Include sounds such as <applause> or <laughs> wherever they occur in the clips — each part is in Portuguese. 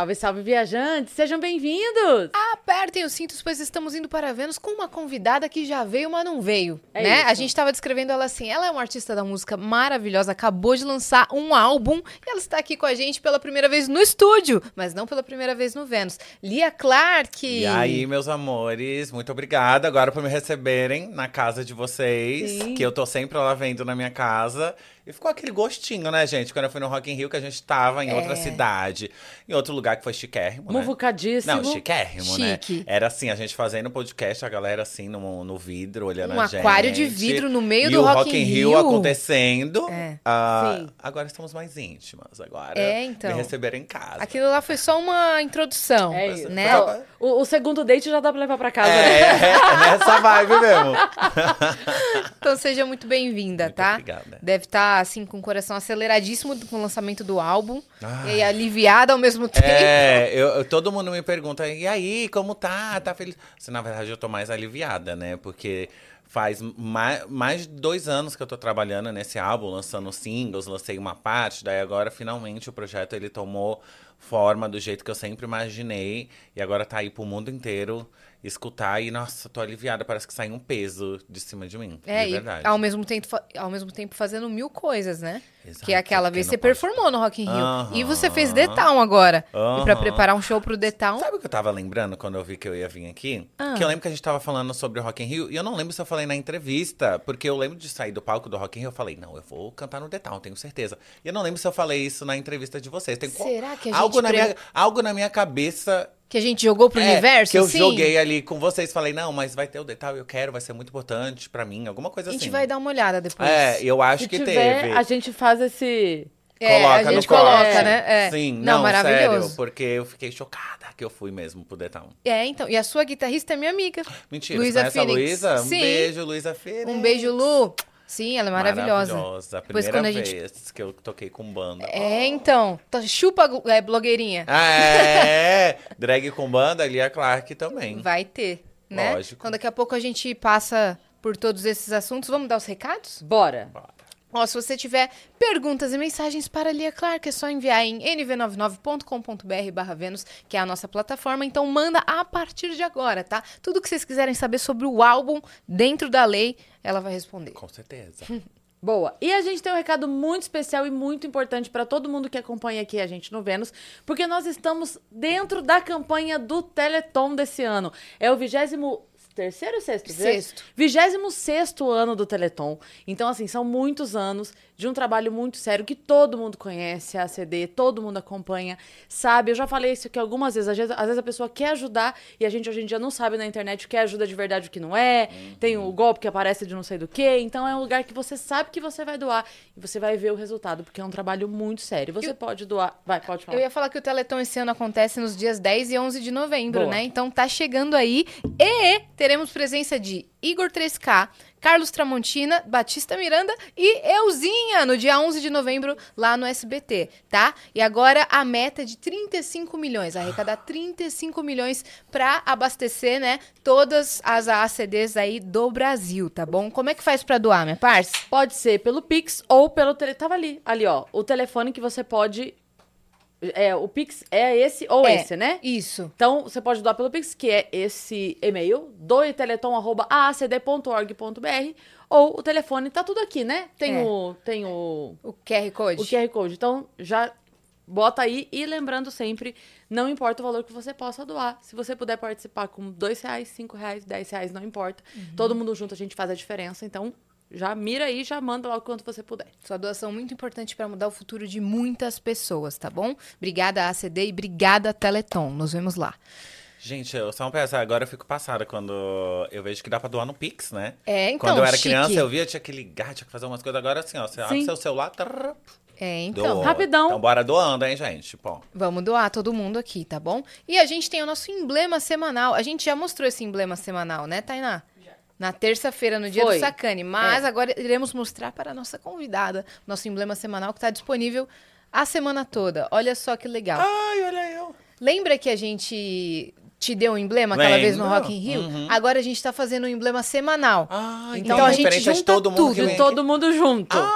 Salve, salve, viajantes! Sejam bem-vindos! Apertem os cintos, pois estamos indo para Vênus com uma convidada que já veio, mas não veio, É né? isso. A gente estava descrevendo ela assim, ela é uma artista da música maravilhosa, acabou de lançar um álbum e ela está aqui com a gente pela primeira vez no estúdio, mas não pela primeira vez no Vênus. Lia Clark! E aí, meus amores, muito obrigada agora por me receberem na casa de vocês. Sim. Que eu tô sempre lá vendo na minha casa. E ficou aquele gostinho, né, gente? Quando eu fui no Rock in Rio, que a gente tava em outra cidade. Em outro lugar que foi chiquérrimo, né? Muvucadíssimo. Não, chiquérrimo, né? Chique. Era assim, a gente fazendo podcast, a galera assim no, no vidro, olhando Um a gente. aquário de vidro no meio e do o Rock Rock in Rio Rio. acontecendo. É. Ah, Sim. agora estamos mais íntimas. Agora É, então. me receberam em casa. Aquilo lá foi só uma introdução, É isso. né? O, o segundo date já dá pra levar pra casa, né? É, é nessa vibe mesmo. <laughs> Então seja muito bem-vinda, tá? obrigada. Deve estar, assim, com o coração aceleradíssimo com o lançamento do álbum. Ai. E aí, aliviada ao mesmo tempo. É, <laughs> eu, eu- todo mundo me pergunta, e aí, como tá? Tá feliz? Assim, na verdade, eu tô mais aliviada, né? Porque faz mais, mais de dois anos que eu tô trabalhando nesse álbum, lançando singles, lancei uma parte, daí agora, finalmente, o projeto, ele tomou forma do jeito que eu sempre imaginei. E agora tá aí pro mundo inteiro escutar e, nossa, tô aliviada. Parece que sai um peso de cima de mim, É, de e verdade. ao mesmo, tempo, ao mesmo tempo fazendo mil coisas, né? Exato, que é aquela vez você pode- performou no Rock in Rio. Aham. E você fez The Town agora. E pra Aham. preparar um show pro The Town. Sabe o que eu tava lembrando quando eu vi que eu ia vir aqui? Ah. Que eu lembro que a gente tava falando sobre o Rock in Rio e eu não lembro se eu falei na entrevista, porque eu lembro de sair do palco do Rock in Rio, eu falei, não, eu vou cantar no The Town, tenho certeza. E eu não lembro se eu falei isso na entrevista de vocês. Tem qual- Será que a gente algo na pre- minha Algo na minha cabeça Que a gente jogou pro é, universo, que eu assim? joguei ali com vocês, falei, não, mas vai ter o Town, eu quero, vai ser muito importante pra mim, alguma coisa A assim. gente vai dar uma olhada depois. É, eu acho Se que tiver, teve. a gente faz esse... É, Coloca a gente no coloca, corte. né? É. Sim, Não, não, maravilhoso. sério, porque eu fiquei chocada que eu fui mesmo pro Town. É, então. E a sua guitarrista é minha amiga. Mentira, Luísa você conhece a Phoenix. Luísa? Um Sim. beijo, Luísa Phoenix. Um beijo, Lu. Sim, ela é maravilhosa. Maravilhosa. Depois, Primeira quando a gente- vez que eu toquei com banda. É, então. Tá- Chupa, é, blogueirinha. Ah, é, <laughs> drag com banda, ali a Clark também. Vai ter, né? Lógico. Então daqui a pouco a gente passa por todos esses assuntos. Vamos dar os recados? Bora. Ó, se você tiver perguntas e mensagens para a Lia Clark, é só enviar em nv99.com.br barra Vênus, que é a nossa plataforma. Então manda a partir de agora, tá? Tudo que vocês quiserem saber sobre o álbum dentro da lei, ela vai responder. Com certeza. <laughs> Boa. E a gente tem um recado muito especial e muito importante para todo mundo que acompanha aqui a gente no Vênus, porque nós estamos dentro da campanha do Teleton desse ano. É o vigésimo terceiro ou sexto? Sexto. Vigésimo sexto ano do Teleton. Então, assim, são muitos anos de um trabalho muito sério que todo mundo conhece, a CD, todo mundo acompanha, sabe? Eu já falei isso aqui algumas vezes. Às vezes, às vezes a pessoa quer ajudar e a gente hoje em dia não sabe na internet o que é ajuda de verdade e o que não é. Tem o golpe que aparece de não sei do que. Então, é um lugar que você sabe que você vai doar e você vai ver o resultado, porque é um trabalho muito sério. Você pode doar. Vai, pode falar. Eu ia falar que o Teleton esse ano acontece nos dias 10 e 11 de novembro, Boa. né? Então tá chegando aí. E teremos presença de Igor 3K, Carlos Tramontina, Batista Miranda e Euzinha no dia 11 de novembro lá no SBT, tá? E agora a meta é de 35 milhões, arrecadar 35 milhões pra abastecer, né, todas as ACDs aí do Brasil, tá bom? Como é que faz pra doar, minha parça? Pode ser pelo Pix ou pelo tele... Tava ali, ali, ó. O telefone que você pode. É, o Pix é esse ou É. esse, né? Isso. Então, você pode doar pelo Pix, que é esse e-mail, doeteleton.aacd.org.br, ou o telefone, tá tudo aqui, né? Tem É. o tem o, O QR Code. o QR Code. Então, já bota aí e lembrando sempre, não importa o valor que você possa doar. Se você puder participar com dois reais, cinco reais, dez reais, não importa. Todo mundo junto a gente faz a diferença. Então, já mira aí, já manda logo quanto você puder. Sua doação é muito importante para mudar o futuro de muitas pessoas, tá bom? Obrigada, ACD, e obrigada, Teleton. Nos vemos lá. Gente, eu só uma peça, agora eu fico passada quando eu vejo que dá pra doar no Pix, né? É, então, Quando eu era chique. criança, eu via, tinha que ligar, tinha que fazer umas coisas. Agora, assim, ó, você abre Sim. seu celular, trrr, É, então. doa. rapidão. Então, bora doando, hein, gente? Bom, Vamos doar todo mundo aqui, tá bom? E a gente tem o nosso emblema semanal. A gente já mostrou esse emblema semanal, né, Tainá? Na terça-feira, no dia Foi. do Sacane. Mas É. agora iremos mostrar para a nossa convidada nosso emblema semanal que está disponível a semana toda. Olha só que legal. ai, olha eu. Lembra que a gente te deu um emblema aquela vez no. Rock in Rio? Uhum. Agora a gente tá fazendo um emblema semanal. Ah, Então tem a gente junta todo mundo tudo, todo mundo junto. aqui.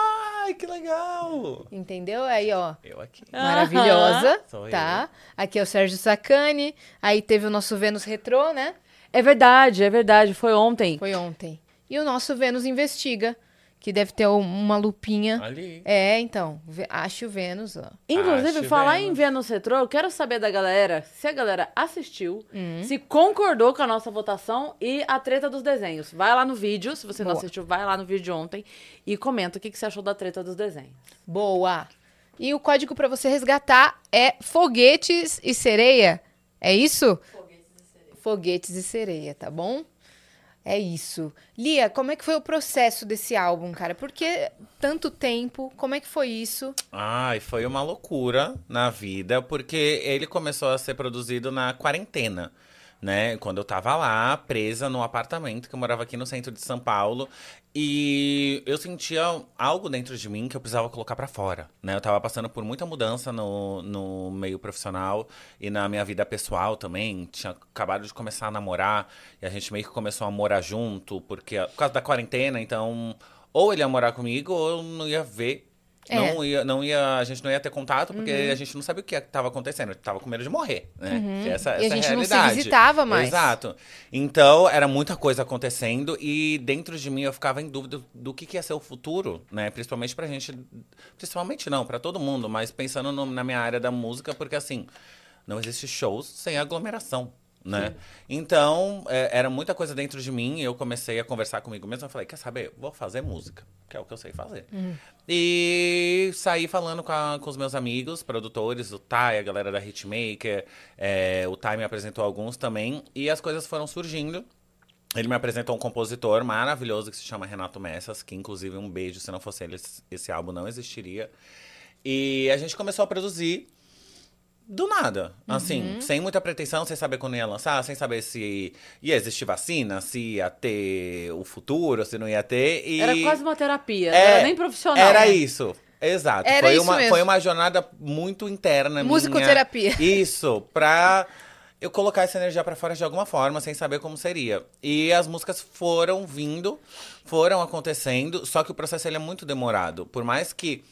Ai, que legal! Entendeu? Aí, ó. Eu aqui. Maravilhosa, tá? Aqui é o Sérgio Sacani. Aí teve o nosso Vênus Retrô, né? É verdade, é verdade. Foi ontem. Foi ontem. E o nosso Vênus Investiga, que deve ter um- uma lupinha. Ali. É, então. Ve- Ache o Vênus, ó. Inclusive, Acho falar Vênus. em Vênus Retrô, eu quero saber da galera se a galera assistiu, Hum. se concordou com a nossa votação e a treta dos desenhos. Vai lá no vídeo, se você não Boa. assistiu, vai lá no vídeo de ontem e comenta o que, que você achou da treta dos desenhos. Boa. E o código pra você resgatar é foguetes e sereia. É isso? Foguetes e sereia, tá bom? É isso. Lia, como é que foi o processo desse álbum, cara? Por que tanto tempo? Como é que foi isso? Ai, foi uma loucura na vida, porque ele começou a ser produzido na quarentena, né? Quando eu tava lá, presa no apartamento, que eu morava aqui no centro de São Paulo. E eu sentia algo dentro de mim que eu precisava colocar pra fora, né? Eu tava passando por muita mudança no, no meio profissional e na minha vida pessoal também. Tinha acabado de começar a namorar e a gente meio que começou a morar junto, porque por causa da quarentena, então ou ele ia morar comigo ou eu não ia ver É. Uhum. não ia, não ia, a gente não ia ter contato porque a gente não sabia o que estava acontecendo. Eu tava com medo de morrer, né? Que Essa, E a essa é gente não se realidade. visitava mais. Exato. Então, era muita coisa acontecendo e dentro de mim eu ficava em dúvida do que, que ia ser o futuro, né? Principalmente pra gente. Principalmente não, pra todo mundo, mas pensando no- na minha área da música, porque assim, não existe shows sem aglomeração. Né? Então, é, era muita coisa dentro de mim. e Eu comecei a conversar comigo mesmo. Eu falei: Quer saber? Vou fazer música, que é o que eu sei fazer. E saí falando com, a- com os meus amigos, produtores, o Thay, a galera da Hitmaker. É, o Thay me apresentou alguns também. E as coisas foram surgindo. Ele me apresentou um compositor maravilhoso que se chama Renato Messas, que inclusive um beijo, se não fosse ele, esse álbum não existiria. E a gente começou a produzir do nada. Assim, sem muita pretensão, sem saber quando ia lançar, sem saber se ia existir vacina, se ia ter o futuro, se não ia ter. E... Era quase uma terapia, não É, era nem profissional. Era né? isso. Exato. Era foi, isso uma, mesmo. foi uma jornada muito interna Musicoterapia. minha. <laughs> Isso, pra eu colocar essa energia pra fora de alguma forma, sem saber como seria. E as músicas foram vindo, foram acontecendo, só que o processo ele é muito demorado. Por mais que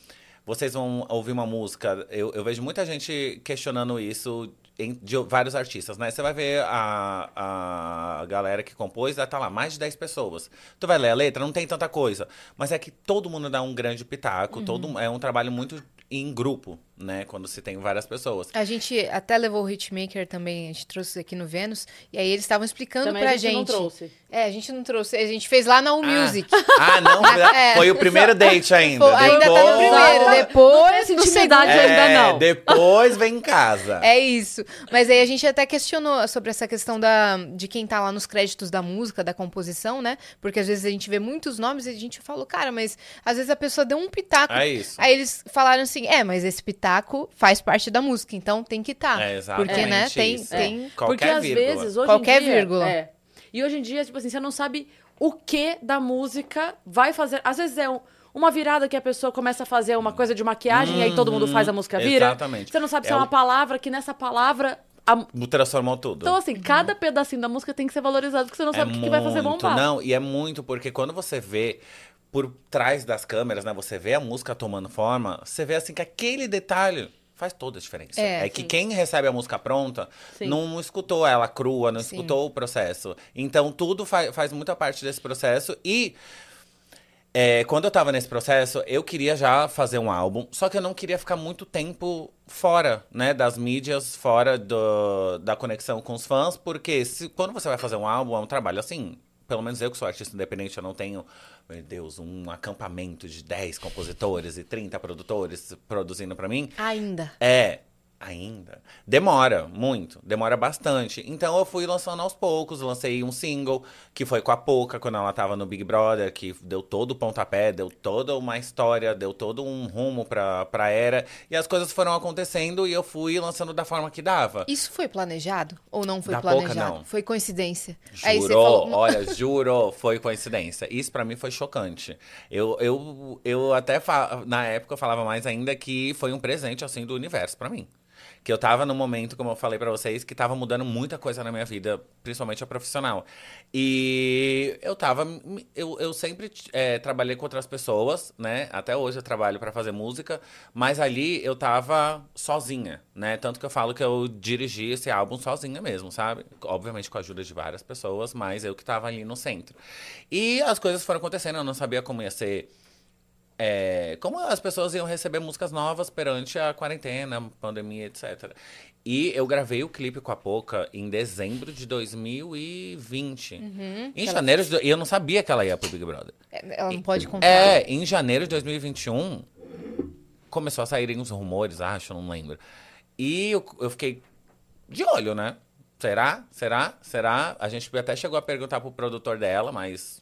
vocês vão ouvir uma música, eu, eu vejo muita gente questionando isso em- de vários artistas, né? Você vai ver a, a galera que compôs, tá lá, mais de 10 pessoas. Tu vai ler a letra, não tem tanta coisa. Mas é que todo mundo dá um grande pitaco, todo, é um trabalho muito em grupo, né? Quando se tem várias pessoas. A gente até levou o Hitmaker também, a gente trouxe aqui no Vênus, e aí eles estavam explicando Também pra a gente não gente. trouxe. É, a gente não trouxe, a gente fez lá na U Music. Ah, não, <laughs> É. foi o primeiro date ainda. Pô, ainda tá no Depois- primeiro, Não depois no intimidade segundo. ainda É, não. depois vem em casa. É isso. Mas aí a gente até questionou sobre essa questão da, de quem tá lá nos créditos da música, da composição, né? Porque às vezes a gente vê muitos nomes e a gente falou, cara, mas às vezes a pessoa deu um pitaco. É isso. Aí eles falaram assim, é, mas esse pitaco faz parte da música, então tem que estar. É exatamente Porque, né, tem, isso. tem... Qualquer Porque às vírgula. vezes, hoje Qualquer em dia... vírgula. É. E hoje em dia, tipo assim, você não sabe o que da música vai fazer. Às vezes é um- uma virada que a pessoa começa a fazer uma coisa de maquiagem e aí todo mundo faz a música vira. Exatamente. Você não sabe se É é, o- uma palavra que nessa palavra. a- Transformou tudo. Então, assim, cada pedacinho da música tem que ser valorizado, porque você não sabe o que, que vai fazer É bombar. Não, e é muito porque quando você vê por trás das câmeras, né? Você vê a música tomando forma, você vê assim que aquele detalhe faz toda a diferença. É, É, que quem recebe a música pronta Sim. não escutou ela crua, não Sim. escutou o processo. Então tudo fa faz muita parte desse processo e é, quando eu tava nesse processo, eu queria já fazer um álbum, só que eu não queria ficar muito tempo fora, né, das mídias, fora do, da conexão com os fãs, porque se, quando você vai fazer um álbum, é um trabalho assim. Pelo menos eu que sou artista independente, eu não tenho, meu Deus, um acampamento de 10 compositores e 30 produtores produzindo pra mim. Ainda. É, ainda. Demora muito, demora bastante. Então eu fui lançando aos poucos, lancei um single que foi com a Poca quando ela tava no Big Brother, que deu todo o pontapé, deu toda uma história, deu todo um rumo pra, pra era. E as coisas foram acontecendo e eu fui lançando da forma que dava. Isso foi planejado ou não foi Da Pouca, planejado? não. Foi coincidência. Jurou, falou, "Não, olha, jurou, foi coincidência. Isso pra mim foi chocante. Eu, eu, eu até, fa- na época, eu falava mais ainda que foi um presente, assim, do universo pra mim. Que eu tava num momento, como eu falei pra vocês, que tava mudando muita coisa na minha vida, principalmente a profissional. E eu tava. Eu, eu sempre é, trabalhei com outras pessoas, né? Até hoje eu trabalho pra fazer música, mas ali eu tava sozinha, né? Tanto que eu falo que eu dirigi esse álbum sozinha mesmo, sabe? Obviamente com a ajuda de várias pessoas, mas eu que tava ali no centro. E as coisas foram acontecendo, eu não sabia como ia ser é, como as pessoas iam receber músicas novas perante a quarentena, pandemia, etc. E eu gravei o clipe com a Poca em dezembro de 2020. Uhum. Em janeiro de, E eu não sabia que ela ia pro Big Brother. É, Ela não pode contar. É, em janeiro de 2021, começou a saírem uns rumores, acho, não lembro. E eu, eu fiquei de olho, né? Será? Será? Será? A gente até chegou a perguntar pro produtor dela, mas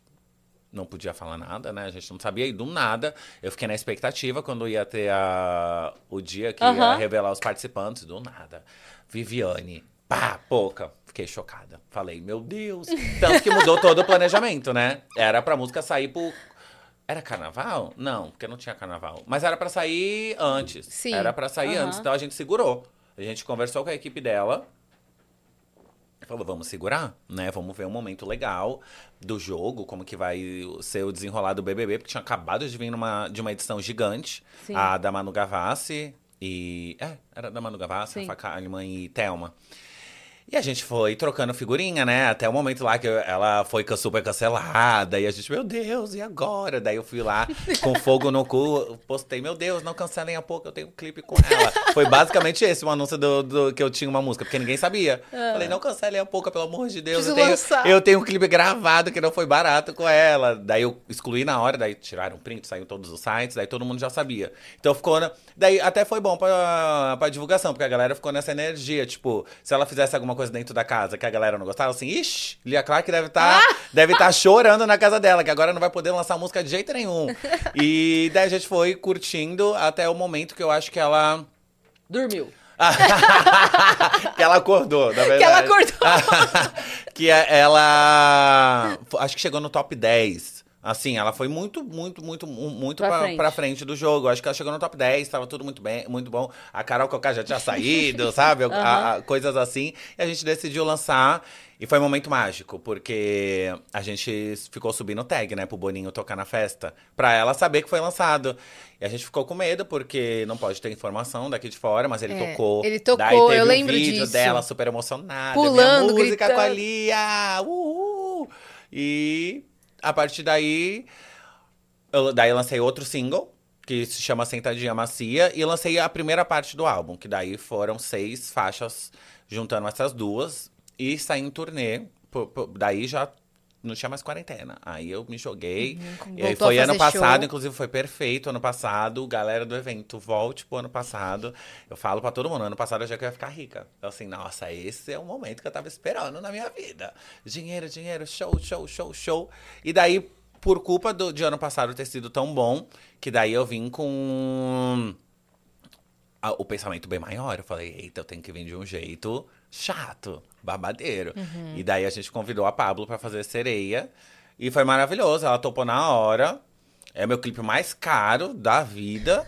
não podia falar nada, né? A gente não sabia. E do nada, eu fiquei na expectativa quando ia ter a, o dia que ia Aham. revelar os participantes. Do nada. Viviane, pá, pouca. Fiquei chocada. Falei, meu Deus. Tanto que mudou todo o planejamento, né? Era pra música sair pro. Era carnaval? Não, porque não tinha carnaval. Mas era pra sair antes. Sim. Era pra sair Aham. antes. Então a gente segurou. A gente conversou com a equipe dela. Falou, vamos segurar, né? Vamos ver um momento legal do jogo, como que vai ser o desenrolar do BBB, porque tinha acabado de vir numa, de uma edição gigante, Sim. a da Manu Gavassi e... É, era da Manu Gavassi, Sim. Rafa Kalimann e Thelma. E a gente foi trocando figurinha, né? Até o momento lá que eu- ela foi super cancelada. E a gente, meu Deus, e agora? Daí eu fui lá <laughs> com fogo no cu, postei, meu Deus, não cancelem a pouco, eu tenho um clipe com ela. Foi basicamente esse o anúncio do, do- que eu tinha uma música, porque ninguém sabia. Falei, não cancelem a pouco, pelo amor de Deus. Eu tenho, eu tenho um clipe gravado que não foi barato com ela. Daí eu excluí na hora, daí tiraram um print, saiu todos os sites, daí todo mundo já sabia. Então ficou. Na... Daí até foi bom pra, pra divulgação, porque a galera ficou nessa energia. Tipo, se ela fizesse alguma coisa dentro da casa que a galera não gostava, assim, ixi, Lia Clark deve estar <laughs> deve tá chorando na casa dela, que agora não vai poder lançar música de jeito nenhum. E <laughs> daí a gente foi curtindo até o momento que eu acho que ela. Dormiu. <laughs> que ela acordou, na verdade. Que ela acordou. que é- ela. Acho que chegou no top 10. Assim, ela foi muito, muito, muito, mu- muito Pra pra, frente. pra frente do jogo. Acho que ela chegou no top 10, tava tudo muito bem, muito bom. A Carol Cocá já tinha <laughs> saído, sabe? A- a- coisas assim. E a gente decidiu lançar. E foi um momento mágico, porque a gente ficou subindo tag, né, pro Boninho tocar na festa, pra ela saber que foi lançado. E a gente ficou com medo, porque não pode ter informação daqui de fora, mas ele É, tocou. ele tocou, Daí teve eu um lembro vídeo disso. dela super emocionada. Pulando, minha música com a gritando. Lia! Uhul! E a partir daí, eu, daí lancei outro single, que se chama Sentadinha Macia, e lancei a primeira parte do álbum, que daí foram seis faixas juntando essas duas, e saí em turnê. pô- pô, daí já não tinha mais quarentena. Aí eu me joguei. e aí foi ano passado, show. inclusive foi perfeito ano passado. Galera do evento, volte pro ano passado. Eu falo pra todo mundo, ano passado eu já que eu ia ficar rica. Eu assim, nossa, esse é o momento que eu tava esperando na minha vida. Dinheiro, dinheiro, show, show, show, show. E daí, por culpa do, de ano passado ter sido tão bom, que daí eu vim com o pensamento bem maior. Eu falei, eita, eu tenho que vir de um jeito chato, babadeiro. E daí a gente convidou a Pablo pra fazer sereia. E foi maravilhoso. Ela topou na hora. É meu clipe mais caro da vida.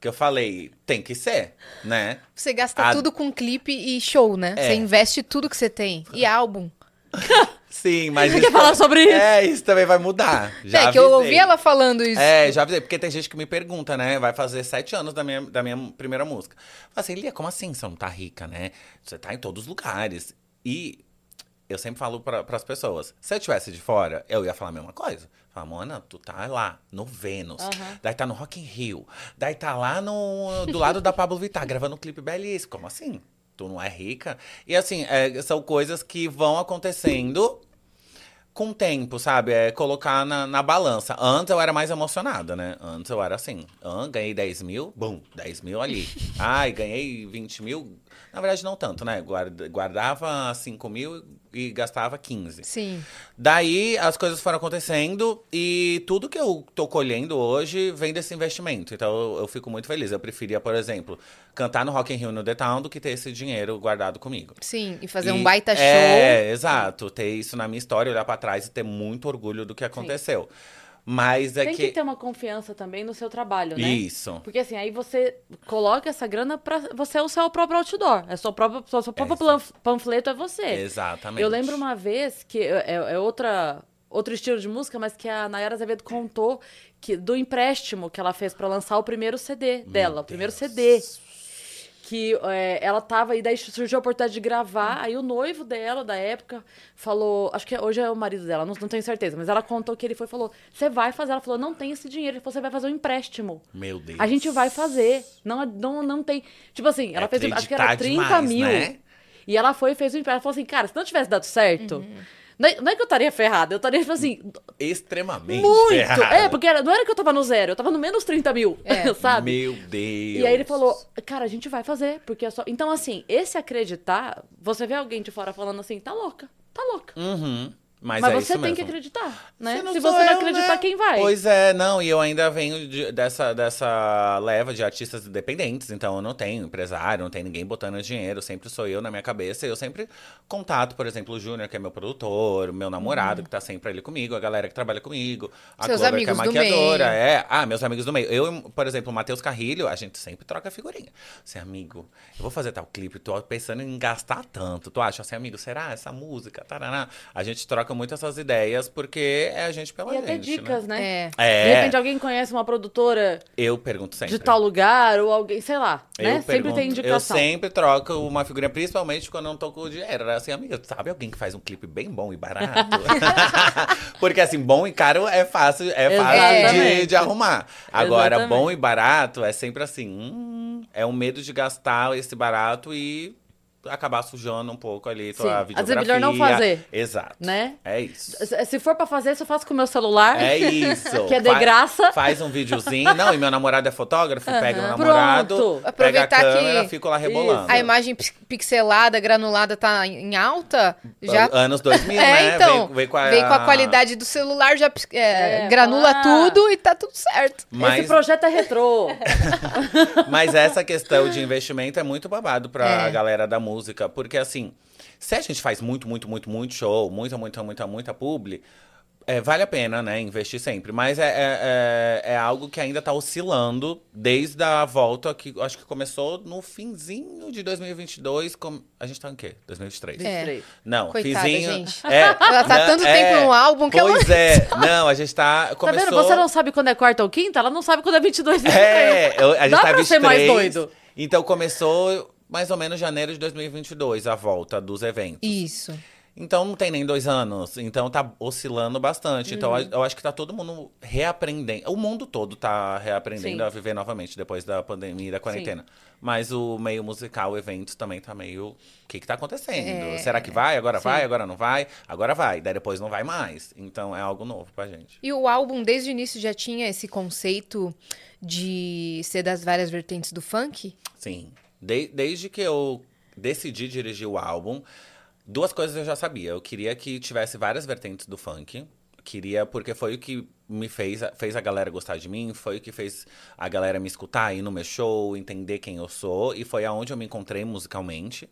Que eu falei, tem que ser, né? Você gasta A- tudo com clipe e show, né? É. Você investe tudo que você tem. E álbum. <laughs> Sim, mas. Você quer falar sobre isso? É, isso também vai mudar. Já é, que eu avisei. ouvi ela falando isso. É, já avisei, porque tem gente que me pergunta, né? Vai fazer sete anos da minha, da minha primeira música. Fala assim, Lia, como assim você não tá rica, né? Você tá em todos os lugares. E eu sempre falo para as pessoas, se eu estivesse de fora, eu ia falar a mesma coisa. Falar, Mona, tu tá lá, no Vênus. Aham. Daí tá no Rock in Rio. Daí tá lá no, do lado da Pablo Vittar, gravando um clipe belíssimo. Como assim? Tu não é rica? E assim, é, são coisas que vão acontecendo com o tempo, sabe? É colocar na, na balança. Antes eu era mais emocionada, né? Antes eu era assim, ah, ganhei 10 mil, bum, 10 mil ali. Ai, ganhei 20 mil. Na verdade, não tanto, né? Guarda- Guardava 5 mil e gastava 15. Sim. Daí as coisas foram acontecendo e tudo que eu tô colhendo hoje vem desse investimento. Então eu, eu fico muito feliz. Eu preferia, por exemplo, cantar no Rock in Rio no The Town do que ter esse dinheiro guardado comigo. Sim. E fazer E- um baita show. É, exato. Ter isso na minha história, olhar pra trás e ter muito orgulho do que aconteceu. Mas é Tem que. que ter uma confiança também no seu trabalho, né? Isso. Porque assim, aí você coloca essa grana pra. Você é o seu próprio outdoor. É seu próprio, seu, seu próprio panfleto é você. Exatamente. Eu lembro uma vez que é, é outra, outro estilo de música, mas que a Nayara Azevedo contou que, do empréstimo que ela fez pra lançar o primeiro CD dela, o primeiro CD. Que é, ela tava, e daí surgiu a oportunidade de gravar, aí o noivo dela, da época, falou, acho que hoje é o marido dela, não, não tenho certeza, mas ela contou que ele foi e falou, você vai fazer? Ela falou, não tem esse dinheiro, ele falou, você vai fazer um empréstimo. Meu Deus. A gente vai fazer. Não, não, não tem. Tipo assim, ela É fez. Acho que era acreditar 30 demais, mil. né? E ela foi e fez o empréstimo. Ela falou assim, cara, se não tivesse dado certo. Não, é, não é que eu estaria ferrada, eu estaria, tipo assim, Extremamente. muito. ferrado. É, porque era- não era que eu tava no zero, eu tava no menos 30 mil, É. <laughs> sabe? Meu Deus. E aí ele falou, cara, a gente vai fazer, porque é só. Então, assim, esse acreditar, você vê alguém de fora falando assim, tá louca, tá louca. Uhum. Mas, Mas é você tem que mesmo. acreditar, né? não Se você não eu, acreditar, né? quem vai? Pois é, não, e eu ainda venho de- dessa, dessa leva de artistas independentes, então eu não tenho empresário, não tem ninguém botando dinheiro, sempre sou eu na minha cabeça. Eu sempre contato, por exemplo, o Júnior, que é meu produtor, o meu namorado, que tá sempre ali comigo, a galera que trabalha comigo, a Seus Clover, que é maquiadora, é. Ah, meus amigos do meio. Eu, por exemplo, o Matheus Carrilho, a gente sempre troca figurinha. Assim, amigo, eu vou fazer tal clipe, tô pensando em gastar tanto. Tu acha assim, amigo, será essa música? Taraná. A gente troca muito essas ideias, porque é a gente pela E até gente, dicas, né? né? É. De repente alguém conhece uma produtora eu pergunto sempre. de tal lugar, ou alguém, sei lá, Eu né? Sempre pergunto- tem indicação. Eu sempre troco uma figurinha, principalmente quando eu não tô com o dinheiro. Era Assim, amiga, sabe alguém que faz um clipe bem bom e barato? <laughs> Porque assim, bom e caro é fácil, é fácil de, de arrumar. Agora, Exatamente. bom e barato é sempre assim, hum, é um medo de gastar esse barato e acabar sujando um pouco ali tua Sim. Às videografia. vezes é melhor não fazer. Exato. Né? É isso. Se for pra fazer, isso eu faço com o meu celular. É isso. <laughs> Que é de Fa- graça. Faz um videozinho. Não, e meu namorado é fotógrafo, pega o Aham. namorado, Pronto. pega a Aproveitar que câmera, fico lá rebolando. A imagem pix- pixelada, granulada tá em alta, já Anos 2000, É, né? então, Vem, vem com a, Vem com a qualidade do celular, já é, É, granula ah. tudo e tá tudo certo. Mas, Esse projeto é retrô. <laughs> mas essa questão de investimento é muito babado pra É. galera da música. Porque, assim, se a gente faz muito, muito, muito, muito show, muita, muita, muita, muita publi, é, vale a pena, né? Investir sempre. Mas é, é, é, é algo que ainda tá oscilando desde a volta que acho que começou no finzinho de 2022. Com... A gente tá em quê? 2023? É. 23. Não, Coitada, finzinho. gente. <laughs> É, Ela tá não, tanto é, tempo no álbum que ela- Pois é. <laughs> Não, a gente tá. Tá Começou... vendo? Você não sabe quando é quarta ou quinta? Ela não sabe quando é 22 É, eu, a gente Dá tá pra ser 23, mais doido. Então começou mais ou menos janeiro de 2022 a volta dos eventos. Isso. Então não tem nem dois anos. Então tá oscilando bastante. Então Uhum. eu- eu acho que tá todo mundo reaprendendo. O mundo todo tá reaprendendo Sim. a viver novamente depois da pandemia e da quarentena. Mas o meio musical, eventos também tá meio. O que que tá acontecendo? É. Será que vai? Agora Sim. vai? Agora não vai? Agora vai. Daí depois não vai mais. Então é algo novo pra gente. E o álbum, desde o início, já tinha esse conceito de ser das várias vertentes do funk? Sim. De- desde que eu decidi dirigir o álbum, duas coisas eu já sabia. Eu queria que tivesse várias vertentes do funk. Queria, porque foi o que me fez, fez a galera gostar de mim, foi o que fez a galera me escutar, ir no meu show, entender quem eu sou, e foi aonde eu me encontrei musicalmente.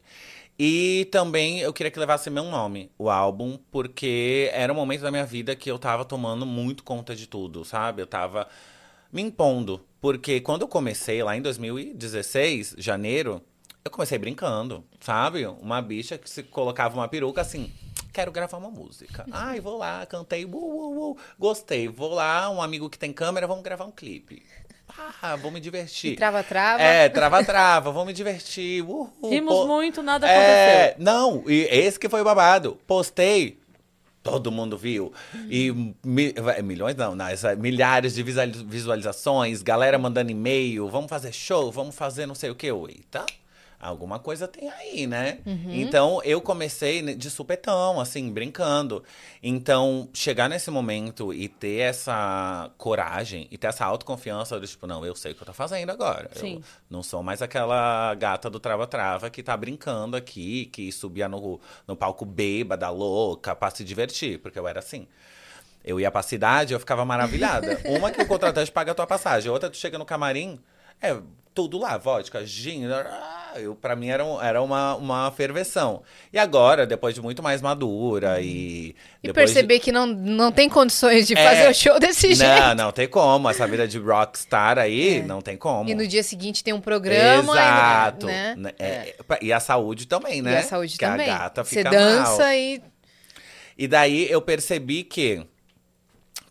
E também eu queria que levasse meu nome, o álbum, porque era um momento da minha vida que eu tava tomando muito conta de tudo, sabe? Eu tava me impondo. Porque quando eu comecei lá em 2016, janeiro, eu comecei brincando, sabe? Uma bicha que se colocava uma peruca assim. Quero gravar uma música. <laughs> Ai, vou lá, cantei, uh, uh, uh, gostei. Vou lá, um amigo que tem câmera, vamos gravar um clipe. Ah, vou me divertir. E trava, trava. É, trava, trava, vou me divertir. Uhul, Rimos pô- muito, nada é, aconteceu. não, e esse que foi o babado. Postei, todo mundo viu. E mi- milhões não, nas, milhares de visuali- visualizações, galera mandando e-mail, vamos fazer show, vamos fazer não sei o que. Eita, alguma coisa tem aí, né? Então, eu comecei de supetão, assim, brincando. Então, chegar nesse momento e ter essa coragem e ter essa autoconfiança do tipo, não, eu sei o que eu tô fazendo agora. Eu Sim. não sou mais aquela gata do trava-trava que tá brincando aqui, que subia no, no palco bêbada, louca, pra se divertir, porque eu era assim. Eu ia pra cidade, eu ficava maravilhada. <laughs> Uma que o contratante paga a tua passagem, outra tu chega no camarim, É, tudo lá, vodka, gin. ah, Eu, pra mim era, um- era uma, uma ferveção. E agora, depois de muito mais madura e. E depois de- perceber que não, não tem condições de É. fazer o show desse jeito. Não, não tem como. Essa vida de rockstar aí, não tem como. É. E no dia seguinte tem um programa. Exato. Né? Né? É, E a saúde também, né? E a saúde que também. a gata Você fica dança mal. e. E daí eu percebi que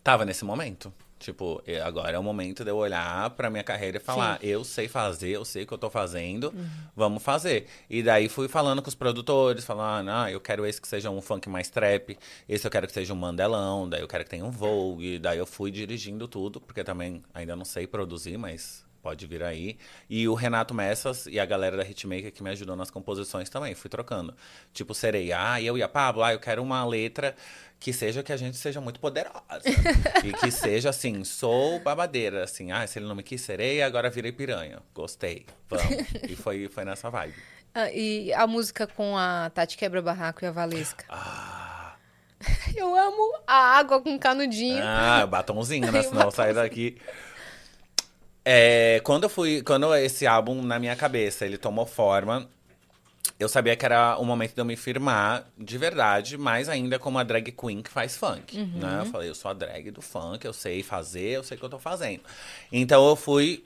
tava nesse momento. Tipo, agora é o momento de eu olhar pra minha carreira e falar: eu sei fazer, eu sei o que eu tô fazendo, Uhum. vamos fazer. E daí fui falando com os produtores, falando: ah, eu quero esse que seja um funk mais trap, esse eu quero que seja um mandelão, daí eu quero que tenha um Vogue. Daí eu fui dirigindo tudo, porque também ainda não sei produzir, mas pode vir aí. E o Renato Messas e a galera da Hitmaker que me ajudou nas composições também, fui trocando. Tipo, Sereia, ah, eu e a Pablo, ah, eu quero uma letra que seja que a gente seja muito poderosa. <laughs> e que seja assim, sou babadeira, assim, ah, se ele não me quis sereia, agora virei piranha. Gostei, vamos. e foi, foi nessa vibe. <laughs> Ah, e a música com a Tati Quebra Barraco e a Valesca. Ah, <laughs> Eu amo a água com canudinho. ah batomzinho, né? Senão eu sair daqui. É, quando eu fui, quando esse álbum na minha cabeça, ele tomou forma, eu sabia que era o momento de eu me firmar de verdade, mais ainda como a drag queen que faz funk, né? Eu falei, eu sou a drag do funk, eu sei fazer, eu sei o que eu tô fazendo. Então eu fui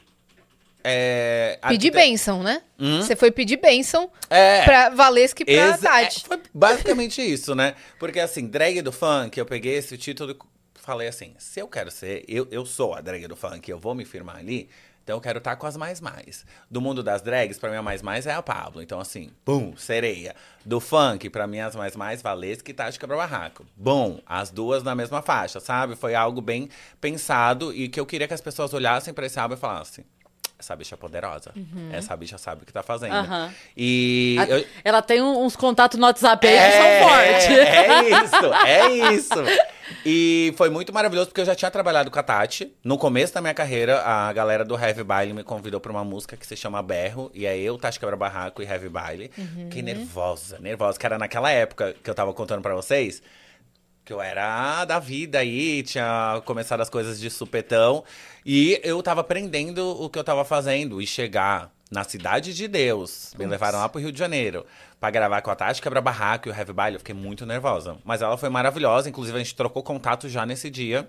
é, Pedir arquite- bênção, né? Hum? Você foi pedir bênção É. pra Valesca e pra Exa- Tati. é, foi basicamente isso, né? Porque assim, drag do funk, eu peguei esse título falei assim: se eu quero ser, eu, eu sou a drag do funk, eu vou me firmar ali. Então eu quero estar com as mais mais. Do mundo das drags, pra mim a mais mais é a Pablo. Então assim, bum, sereia. Do funk, pra mim as mais mais Valesca e Tati Quebra Barraco. Bom, as duas na mesma faixa, sabe? Foi algo bem pensado e que eu queria que as pessoas olhassem pra esse álbum e falassem: essa bicha é poderosa. Essa bicha sabe o que tá fazendo. Aham. E A- eu- Ela tem uns contatos no WhatsApp aí que são fortes. é isso, é isso. <laughs> E foi muito maravilhoso porque eu já tinha trabalhado com a Tati. No começo da minha carreira, a galera do Heavy Baile me convidou pra uma música que se chama Berro. E é eu, Tati Quebra Barraco e Heavy Baile. Fiquei nervosa, nervosa. Que era naquela época que eu tava contando pra vocês. Que eu era da vida aí, tinha começado as coisas de supetão. E eu tava aprendendo o que eu tava fazendo. E chegar na Cidade de Deus. Me levaram lá pro Rio de Janeiro. Pra gravar com a Tati Quebra Barraco e o Heavy Baile. Eu fiquei muito nervosa. Mas ela foi maravilhosa. Inclusive, a gente trocou contato já nesse dia.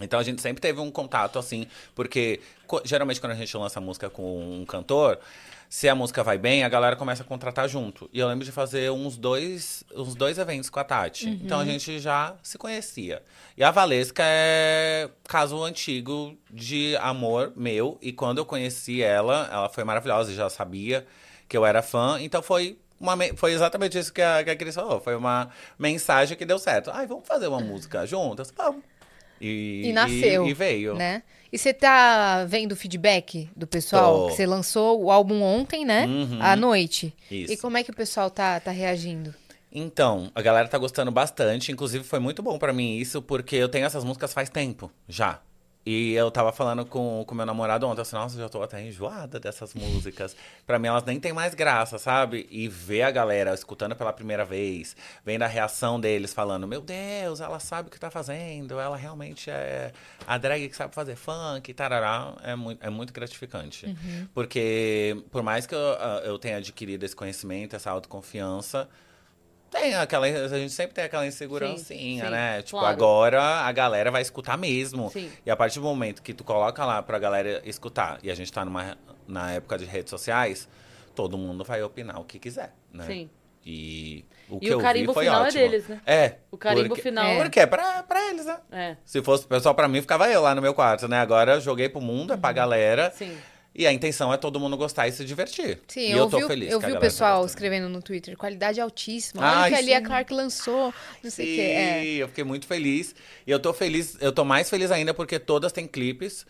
Então a gente sempre teve um contato assim, porque geralmente quando a gente lança música com um cantor, se a música vai bem, a galera começa a contratar junto. E eu lembro de fazer uns dois, uns dois eventos com a Tati. Então a gente já se conhecia. E a Valesca é caso antigo de amor meu. E quando eu conheci ela, ela foi maravilhosa e já sabia que eu era fã. Então foi. Uma, foi exatamente isso que a, que a Cris falou. Foi uma mensagem que deu certo. Ai, vamos fazer uma música juntas? Vamos. E, E nasceu. E, e veio. Né? E você tá vendo o feedback do pessoal? Tô. Que você lançou o álbum ontem, né? Uhum. À noite. Isso. E como é que o pessoal tá, tá reagindo? Então, a galera tá gostando bastante. Inclusive, foi muito bom pra mim isso, porque eu tenho essas músicas faz tempo já. E eu tava falando com o meu namorado ontem, assim, nossa, já tô até enjoada dessas músicas. <laughs> Pra mim, elas nem têm mais graça, sabe? E ver a galera escutando pela primeira vez, vendo a reação deles, falando, meu Deus, ela sabe o que tá fazendo, ela realmente é a drag que sabe fazer funk, tarará, é muito, é muito gratificante. Porque, por mais que eu, ah, eu tenha adquirido esse conhecimento, essa autoconfiança, tem aquela. A gente sempre tem aquela insegurancinha, sim, né? Tipo, claro. agora a galera vai escutar mesmo. Sim. E a partir do momento que tu coloca lá pra galera escutar, e a gente tá numa, na época de redes sociais, todo mundo vai opinar o que quiser, né? Sim. E o que E o eu carimbo vi foi final é ótimo. deles, né? É. O carimbo porque, final. É. Porque é pra, pra eles, né? É, Se fosse pessoal pra mim, ficava eu lá no meu quarto, né? Agora eu joguei pro mundo, é pra galera. sim. E a intenção é todo mundo gostar e se divertir. Sim, e eu, eu tô vi, feliz. eu a vi o tá pessoal gostando. escrevendo no Twitter, qualidade altíssima. Olha o Ai, que a Lia sim. Clark lançou. Não sei o que. É. eu fiquei muito feliz. E eu tô feliz, eu tô mais feliz ainda porque todas têm clipes.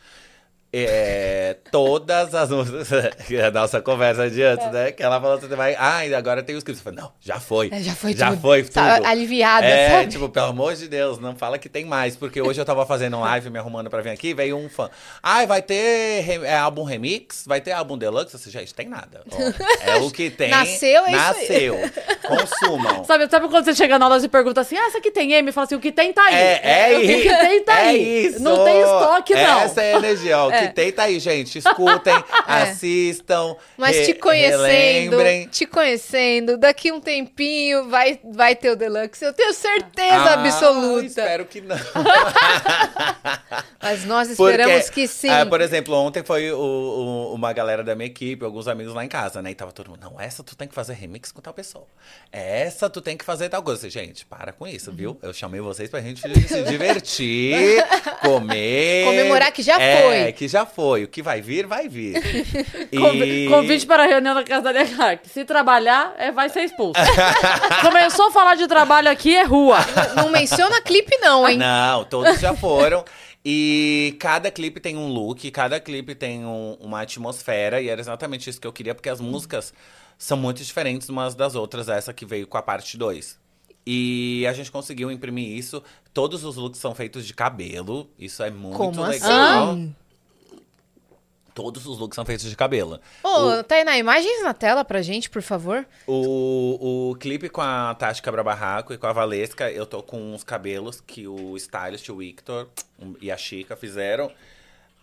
É, todas as músicas. <laughs> a nossa conversa de antes, né? Que ela falou, você vai. Ah, e agora tem os clipes. Eu falei, não, já foi. É, já foi Já tudo. foi tudo. Tá aliviada, é, sabe? tipo, pelo amor de Deus, não fala que tem mais. Porque hoje eu tava fazendo um live me arrumando pra vir aqui, veio um fã. Ai, vai ter re- é, álbum remix? Vai ter álbum deluxe? Eu disse, gente, tem nada. Ó, é o que <laughs> tem. Nasceu, é isso aí. Nasceu. Consumam. <laughs> Sabe, sabe quando você chega na loja e pergunta assim, ah, essa aqui tem M? Fala assim, o que tem tá aí. É, é o que isso. tem tá é aí. isso. Não tem estoque, não. Essa é a energia. ó. Que citei, tá aí, gente. Escutem, <laughs> assistam. Mas te conhecendo, relembrem. te conhecendo, daqui um tempinho vai, vai ter o Deluxe. Eu tenho certeza Ah, absoluta. Espero que não. <laughs> Mas nós Porque, esperamos que sim. é, por exemplo, ontem foi o- o- uma galera da minha equipe, alguns amigos lá em casa, né? E tava todo mundo, não, essa tu tem que fazer remix com tal pessoa. Essa tu tem que fazer tal coisa. Gente, para com isso, Uhum. viu? Eu chamei vocês pra gente se divertir, <laughs> comer. Comemorar que já É, foi. que já foi. O que vai vir, vai vir. <laughs> E- Convite para a reunião da casa da Lia Clark. Se trabalhar, é, vai ser expulso. <laughs> Começou a falar de trabalho aqui, é rua. Não menciona clipe não, hein? Não, todos já foram. E cada clipe tem um look, cada clipe tem um- uma atmosfera, e era exatamente isso que eu queria, porque as músicas são muito diferentes umas das outras, essa que veio com a parte 2. E a gente conseguiu imprimir isso. Todos os looks são feitos de cabelo. Isso é muito Como legal. assim? Todos os looks são feitos de cabelo. Ô, Tainá, imagens na tela pra gente, por favor. O, o clipe com a Tati Cabra Barraco e com a Valesca, eu tô com uns cabelos que o stylist, o Victor um, e a Chica fizeram.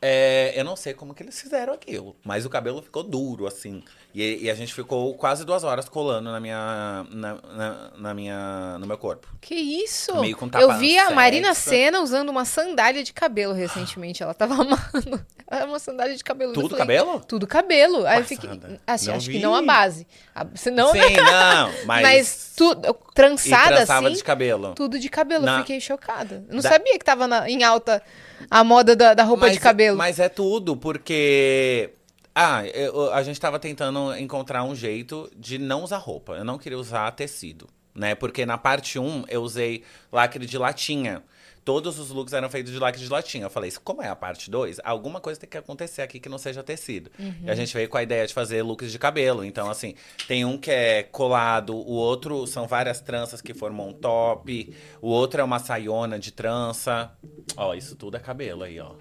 É, eu não sei como que eles fizeram aquilo, mas o cabelo ficou duro, assim. E, e a gente ficou quase duas horas colando na minha, na, na, na minha, no meu corpo. Que isso? Meio com Eu vi a. Marina Senna usando uma sandália de cabelo recentemente. Ela tava <laughs> amando. Era uma sandália de cabelo. Tudo falei, cabelo? Tudo cabelo. Aí eu fiquei. Passada. Assim, Não acho vi. que não a base. A, senão, Sim, não, <laughs> mas... mas tudo. e Trançada trançava assim. de cabelo. Tudo de cabelo. Eu Na- fiquei chocada. Eu não Da- sabia que tava em alta a moda da, da roupa Mas de é- cabelo. Mas é tudo, porque. Ah, eu- a gente tava tentando encontrar um jeito de não usar roupa. Eu não queria usar tecido, né? Porque na parte 1 eu usei lacre de latinha. Todos os looks eram feitos de lacre de latinha. Eu falei, como é a parte 2, alguma coisa tem que acontecer aqui que não seja tecido. E a gente veio com a ideia de fazer looks de cabelo. Então, assim, tem um que é colado, o outro são várias tranças que formam um top, o outro é uma saiona de trança. Ó, isso tudo é cabelo aí, ó.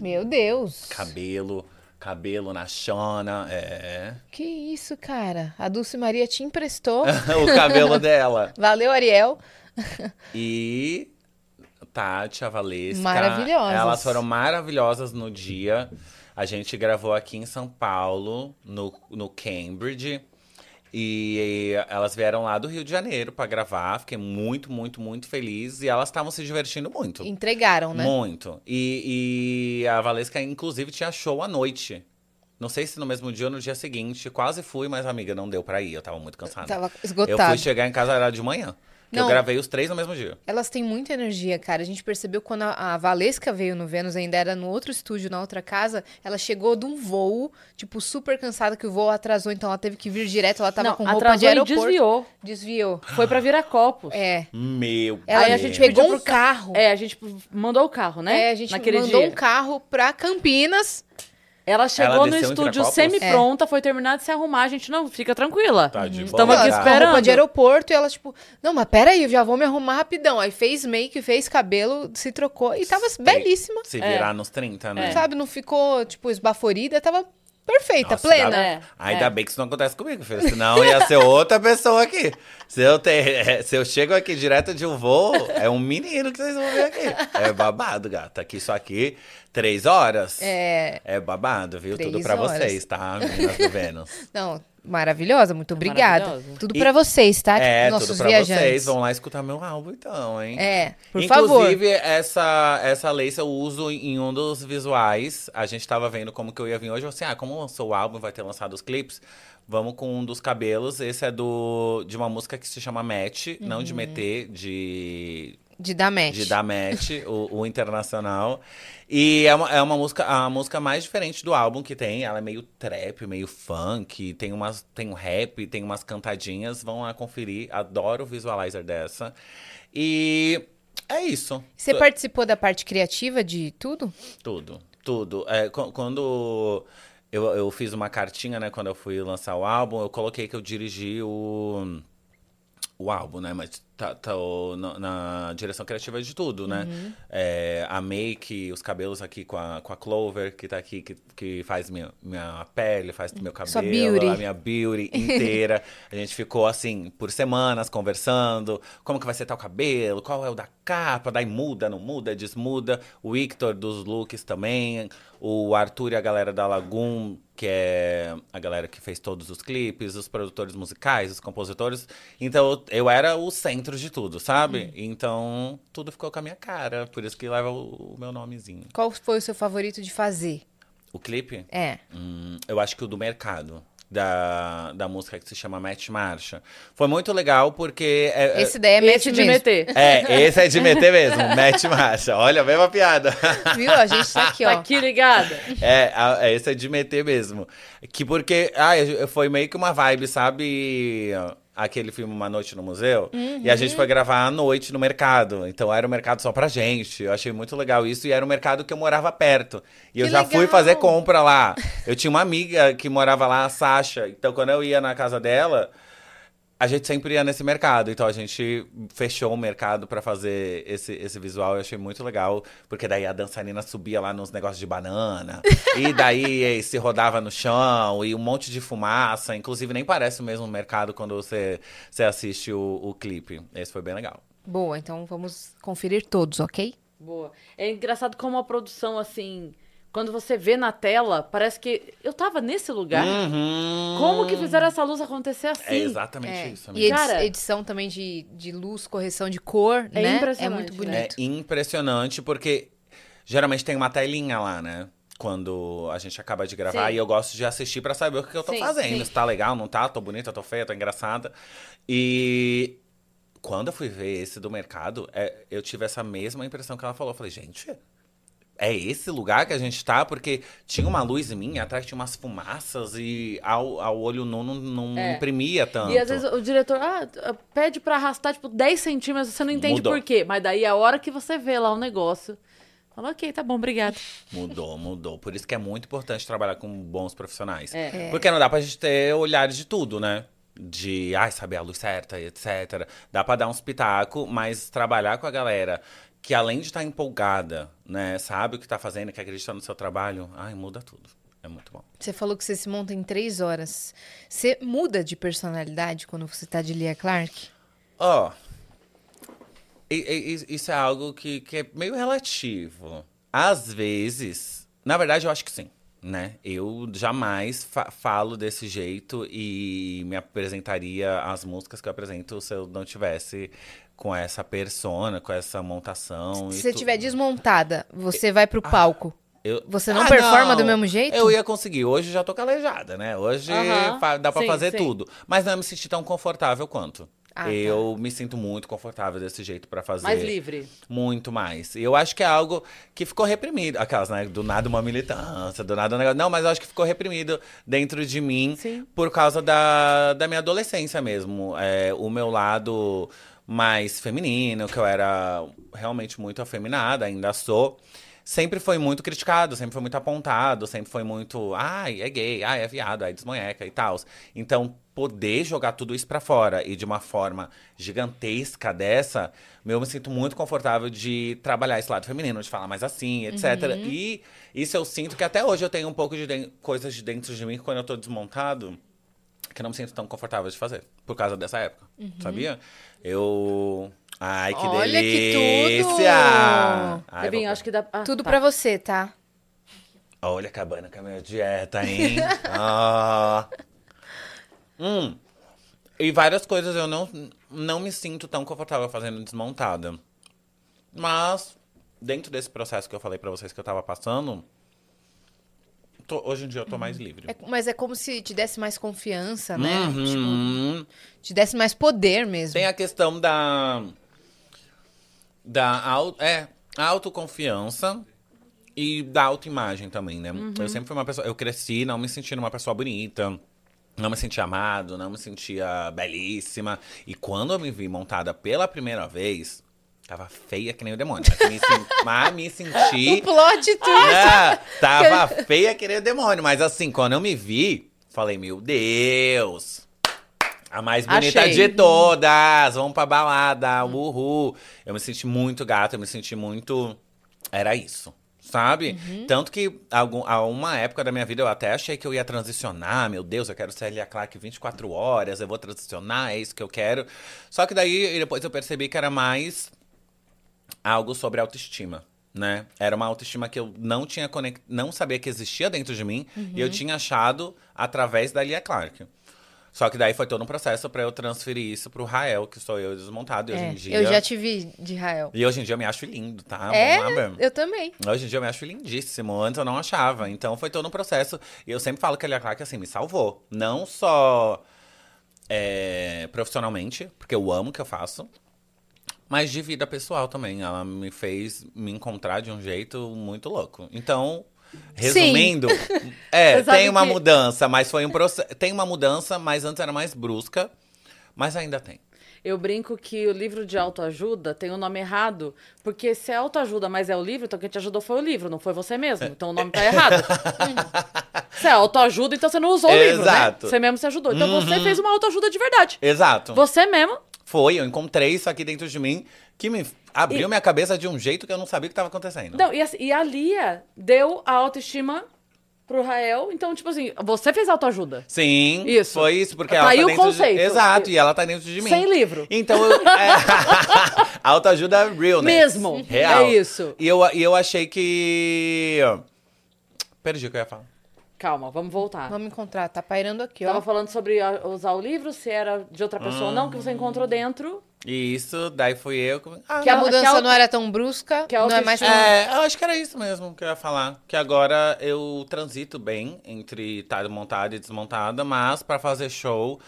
Meu Deus. Cabelo, cabelo na chona, é. Que isso, cara? A Dulce Maria te emprestou. <laughs> o cabelo dela. <laughs> Valeu, Ariel. E Tati, a Valesca. Maravilhosas. Elas foram maravilhosas no dia. A gente gravou aqui em São Paulo, no, no Cambridge. E elas vieram lá do Rio de Janeiro pra gravar. Fiquei muito, muito, muito feliz. E elas estavam se divertindo muito. Entregaram, né? Muito. E, e a Valesca, inclusive, tinha show à noite. Não sei se no mesmo dia ou no dia seguinte. Quase fui, mas, amiga, não deu pra ir. Eu tava muito cansada. Tava Eu esgotado. fui chegar em casa era de manhã. Que Eu Não. gravei os três no mesmo dia. Elas têm muita energia, cara. A gente percebeu quando a, a Valesca veio no Vênus, ainda era no outro estúdio, na outra casa. Ela chegou de um voo, tipo, super cansada, que o voo atrasou, então ela teve que vir direto. Ela tava Não, com roupa atrasou de e aeroporto. desviou. Desviou. Foi pra Viracopos. É. Meu Ela Aí a gente pegou um carro. É, a gente mandou o carro, né? É, a gente Naquele mandou dia. um carro pra Campinas. Ela chegou no desceu em estúdio semi-pronta, foi terminar de se arrumar. A gente, não, fica tranquila. Tá de Estamos aqui roupa esperando. de aeroporto e ela, tipo, não, mas peraí, eu já vou me arrumar rapidão. Aí fez make, fez cabelo, se trocou e tava belíssima. Se virar nos 30, né? Sabe, não ficou, tipo, esbaforida, tava perfeita, Nossa, plena. Ainda, É, ainda é. bem que isso não acontece comigo, filho. Senão ia ser outra pessoa aqui. Se eu, ter, se eu chego aqui direto de um voo, é um menino que vocês vão ver aqui. É babado, gata. Que isso aqui, três horas. É. É babado, viu? Três Tudo pra horas. vocês, tá? Meninas do Vênus. <laughs> Não, maravilhosa, muito obrigada. maravilhosa. Tudo E- pra vocês, tá? É, Nossos tudo pra viajantes. vocês. Vão lá escutar meu álbum, então, hein? É, por favor. Inclusive, essa, essa lace eu uso em um dos visuais. A gente tava vendo como que eu ia vir hoje. Eu falei assim, ah, como lançou o álbum, vai ter lançado os clipes. Vamos com um dos cabelos. Esse é do de uma música que se chama Match. Não Uhum. de meter, de, De dar match. de dar match, <laughs> o, o internacional. E é uma, é uma música, a música mais diferente do álbum que tem. Ela é meio trap, meio funk, tem umas tem um rap, tem umas cantadinhas. Vão lá conferir. Adoro o visualizer dessa. E é isso. Você Tu- participou da parte criativa de tudo? Tudo, tudo. É, qu- quando eu, eu fiz uma cartinha, né, quando eu fui lançar o álbum, eu coloquei que eu dirigi o, o álbum, né? Mas tá, tô na, na direção criativa de tudo, né? Uhum. É, a make, os cabelos aqui com a, com a Clover, que tá aqui, que, que faz minha, minha pele, faz meu cabelo, a minha beauty <laughs> inteira. a gente ficou assim, por semanas, conversando. Como que vai ser tal cabelo? Qual é o da capa? Daí muda, não muda, desmuda. O Victor dos looks também. O Arthur e a galera da Lagoon, que é a galera que fez todos os clipes, os produtores musicais, os compositores. Então eu era o centro de tudo, sabe? Então tudo ficou com a minha cara. Por isso que leva o, o meu nomezinho. Qual foi o seu favorito de fazer? O clipe? É. Hum, eu acho que o do mercado. Da, da música que se chama Match Marcha. Foi muito legal porque. é- é- Esse daí é match Esse de mesmo. meter. <laughs> é, esse é de meter mesmo, <laughs> Match Marcha. Olha, a mesma piada. <laughs> Viu? A gente tá aqui, Tá ó. aqui ligada. É, a- é, esse é de meter mesmo. Que porque, ah, foi meio que uma vibe, sabe? Aquele filme Uma Noite no Museu. E a gente foi gravar à noite no mercado. Então era um mercado só pra gente. Eu achei muito legal isso. E era um mercado que eu morava perto. E eu Que já fui legal! fazer compra lá. Eu tinha uma amiga que morava lá, a Sasha. Então quando eu ia na casa dela. A gente sempre ia nesse mercado, então a gente fechou o mercado pra fazer esse, esse visual. Eu achei muito legal, porque daí a dançarina subia lá nos negócios de banana, e daí <laughs> se rodava no chão, e um monte de fumaça. Inclusive, nem parece o mesmo mercado quando você, você assiste o, o clipe. Esse foi bem legal. Boa, então vamos conferir todos, ok? Boa. É engraçado como a produção, assim, quando você vê na tela, parece que eu tava nesse lugar. Uhum. Como que fizeram essa luz acontecer assim? É exatamente É. isso, E amiga. edi- Cara- edição também de, de luz, correção de cor, É né? É impressionante, muito né? É bonito. impressionante, porque geralmente tem uma telinha lá, né? Quando a gente acaba de gravar, Sim. e eu gosto de assistir pra saber o que eu tô Sim, fazendo. sim. Se tá legal, não tá, tô bonita, tô feia, tô engraçada. E quando eu fui ver esse do mercado, é, eu tive essa mesma impressão que ela falou. Eu falei, gente, é esse lugar que a gente tá? Porque tinha uma luz em mim, atrás tinha umas fumaças e ao, ao olho nu não, não É. imprimia tanto. E às vezes o diretor ah, pede pra arrastar, tipo, 10 centímetros, você não entende Mudou. por quê. Mas daí a hora que você vê lá o negócio, fala, ok, tá bom, obrigado. Mudou, mudou. Por isso que é muito importante trabalhar com bons profissionais. É. Porque não dá pra gente ter olhares de tudo, né? De, ai, saber a luz certa, e etc. Dá pra dar uns pitaco, mas trabalhar com a galera que além de estar empolgada, né, sabe o que tá fazendo, que acredita no seu trabalho, ai, muda tudo. É muito bom. Você falou que você se monta em três horas. Você muda de personalidade quando você tá de Lia Clark? Ó, e- isso é algo que, que é meio relativo. Às vezes, na verdade, eu acho que sim, né? Eu jamais fa- falo desse jeito e me apresentaria as músicas que eu apresento se eu não tivesse com essa persona, com essa montação. Se e você estiver desmontada, você vai pro palco. eu- Você não performa do mesmo jeito? Eu ia conseguir. Hoje já tô calejada, né? Hoje dá pra Sim, fazer sim. tudo. Mas não me senti tão confortável quanto. Ah, tá. eu me sinto muito confortável desse jeito pra fazer. Mais livre. Muito mais. E eu acho que é algo que ficou reprimido. Aquelas, né? Do nada uma militância, do nada um negócio. Não, mas eu acho que ficou reprimido dentro de mim Sim. por causa da, da minha adolescência mesmo. É, o meu lado mais feminino, que eu era realmente muito afeminada, ainda sou. Sempre foi muito criticado, sempre foi muito apontado, sempre foi muito, ai, é gay, ai, é viado, ai, desmonheca e tal. Então, poder jogar tudo isso pra fora e de uma forma gigantesca dessa, eu me sinto muito confortável de trabalhar esse lado feminino, de falar mais assim, etc. E isso eu sinto que até hoje eu tenho um pouco de den- coisas de dentro de mim que quando eu tô desmontado, que eu não me sinto tão confortável de fazer, por causa dessa época, sabia? Eu. Ai, que Olha que delícia! tudo! Ai, Devinho, vou- acho que dá. ah, Tudo tá. pra você, tá? Olha, acabando com a minha dieta, hein? <laughs> ah. Hum. E várias coisas eu não, não me sinto tão confortável fazendo desmontada. Mas, dentro desse processo que eu falei pra vocês que eu tava passando, tô- hoje em dia eu tô mais livre. É- mas é como se te desse mais confiança, né? Uhum. Tipo, te desse mais poder mesmo. Tem a questão da. Da é, autoconfiança e da autoimagem também, né? Eu sempre fui uma pessoa. Eu cresci não me sentindo uma pessoa bonita. Não me sentia amado, não me sentia belíssima. E quando eu me vi montada pela primeira vez, tava feia que nem o demônio. Mas me, sen- <laughs> mas me senti. O plot twist. É, tava <laughs> feia que nem o demônio. Mas assim, quando eu me vi, falei, meu Deus. A mais bonita Achei. de todas. Vamos pra balada. Uhul. Eu me senti muito gata, eu me senti muito. Era isso. Sabe? Tanto que algum, a uma época da minha vida eu até achei que eu ia transicionar. Meu Deus, eu quero ser Elia Clark 24 horas, eu vou transicionar, é isso que eu quero. Só que daí depois eu percebi que era mais algo sobre autoestima, né? Era uma autoestima que eu não tinha conect... não sabia que existia dentro de mim e eu tinha achado através da Lia Clark. Só que daí foi todo um processo pra eu transferir isso pro Rael, que sou eu desmontado. E hoje É, em dia. Eu já te vi de Rael. E hoje em dia eu me acho lindo, tá? É? Eu também. Hoje em dia eu me acho lindíssimo. Antes eu não achava. Então foi todo um processo. E eu sempre falo que a Lia Clark, assim, me salvou. Não só é, profissionalmente, porque eu amo o que eu faço. Mas de vida pessoal também. Ela me fez me encontrar de um jeito muito louco. Então, resumindo, <laughs> é, tem uma que- mudança, mas foi um processo. Tem uma mudança, mas antes era mais brusca. Mas ainda tem. Eu brinco que o livro de autoajuda tem o nome errado, porque se é autoajuda, mas é o livro, então quem te ajudou foi o livro, não foi você mesmo. Então o nome tá errado. <laughs> se é autoajuda, então você não usou o livro, né? Exato. Você mesmo se ajudou. Então você fez uma autoajuda de verdade. Exato. Você mesmo. Foi, eu encontrei isso aqui dentro de mim que me abriu minha cabeça de um jeito que eu não sabia o que estava acontecendo. Não, e, assim, e a Lia deu a autoestima pro Rael. Então, tipo assim, você fez autoajuda. Sim, Isso. foi isso, porque Tá ela aí tá o conceito. de... Exato, e ela tá dentro de mim. Sem livro. Então, eu... <laughs> é... <laughs> autoajuda realness. Mesmo. Real. É isso. E eu, e eu achei que... Perdi o que eu ia falar. Calma, vamos voltar. Vamos encontrar. Tá pairando aqui, ó. Tava falando sobre a- usar o livro, se era de outra pessoa ou não, que você encontrou dentro. E isso, daí fui eu... que- Ah, Que a mudança que não era tão brusca, que não é mais tão... autoestima- É, eu acho que era isso mesmo que eu ia falar. Que agora eu transito bem entre estar montada e desmontada, mas pra fazer show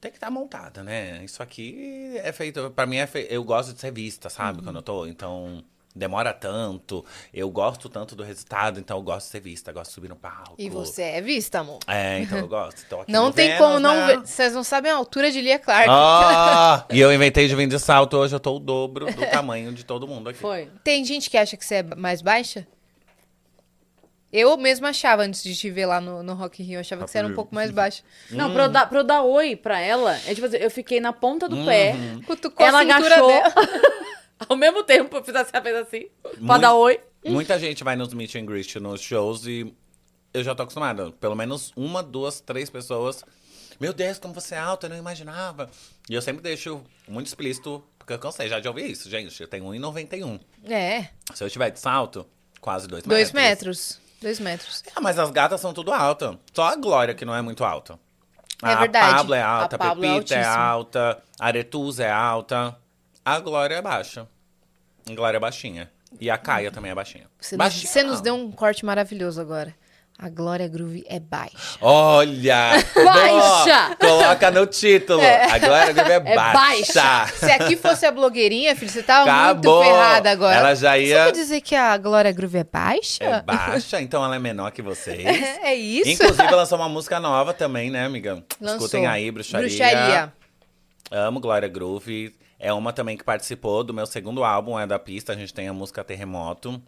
tem que estar montada, né? Isso aqui é feito. Pra mim, é fe... eu gosto de ser vista, sabe? Uhum. Quando eu tô. Então. Demora tanto, eu gosto tanto do resultado, então eu gosto de ser vista, gosto de subir no palco. E você é vista, amor. É, então eu gosto. Não tem Vênus, como não né? ver. Vocês não sabem a altura de Lia Clark. Ah, <laughs> e eu inventei de vir de salto, hoje eu tô o dobro do <laughs> tamanho de todo mundo aqui. Foi. Tem gente que acha que você é mais baixa? Eu mesma achava, antes de te ver lá no, no Rock in Rio, eu achava que você era um pouco mais baixa. Não, pra, eu dar, pra eu dar oi pra ela, é tipo assim, eu fiquei na ponta do pé, Cutucou ela a cintura agachou. dela. <laughs> <laughs> Ao mesmo tempo, eu fiz assim, fez assim, pra Muito- dar oi. Muita gente vai nos meet and greet, nos shows, e eu já tô acostumada. Pelo menos uma, duas, três pessoas. Meu Deus, como você é alta, eu não imaginava. E eu sempre deixo muito explícito, porque eu cansei já de ouvir isso, gente. Eu tenho 1,91. É, Se eu tiver de salto, quase dois, dois metros. metros. Dois metros. Ah, mas as gatas são tudo altas. Só a Glória que não é muito alta. É a verdade. Pablo é alta, A Pablo é Pepita é, altíssima. alta, a Aretusa é alta. A Glória é baixa. A Glória é baixinha. E a Caia também é baixinha. Você nos, baixinha você nos deu um corte maravilhoso agora. A Glória Groove é baixa. Olha! <laughs> Baixa! Coloca no título. A Glória Groove é, É baixa. Se aqui fosse a blogueirinha, filho, você tava Acabou. muito ferrada agora. Ela já Você ia- quer dizer que a Glória Groove é baixa? É baixa, então ela é menor que vocês. <laughs> É isso? Inclusive, lançou uma música nova também, né, amiga? Lançou. Escutem aí, Bruxaria. Bruxaria. Amo Glória Groove. É uma também que participou do meu segundo álbum, é da pista. A gente tem a música Terremoto.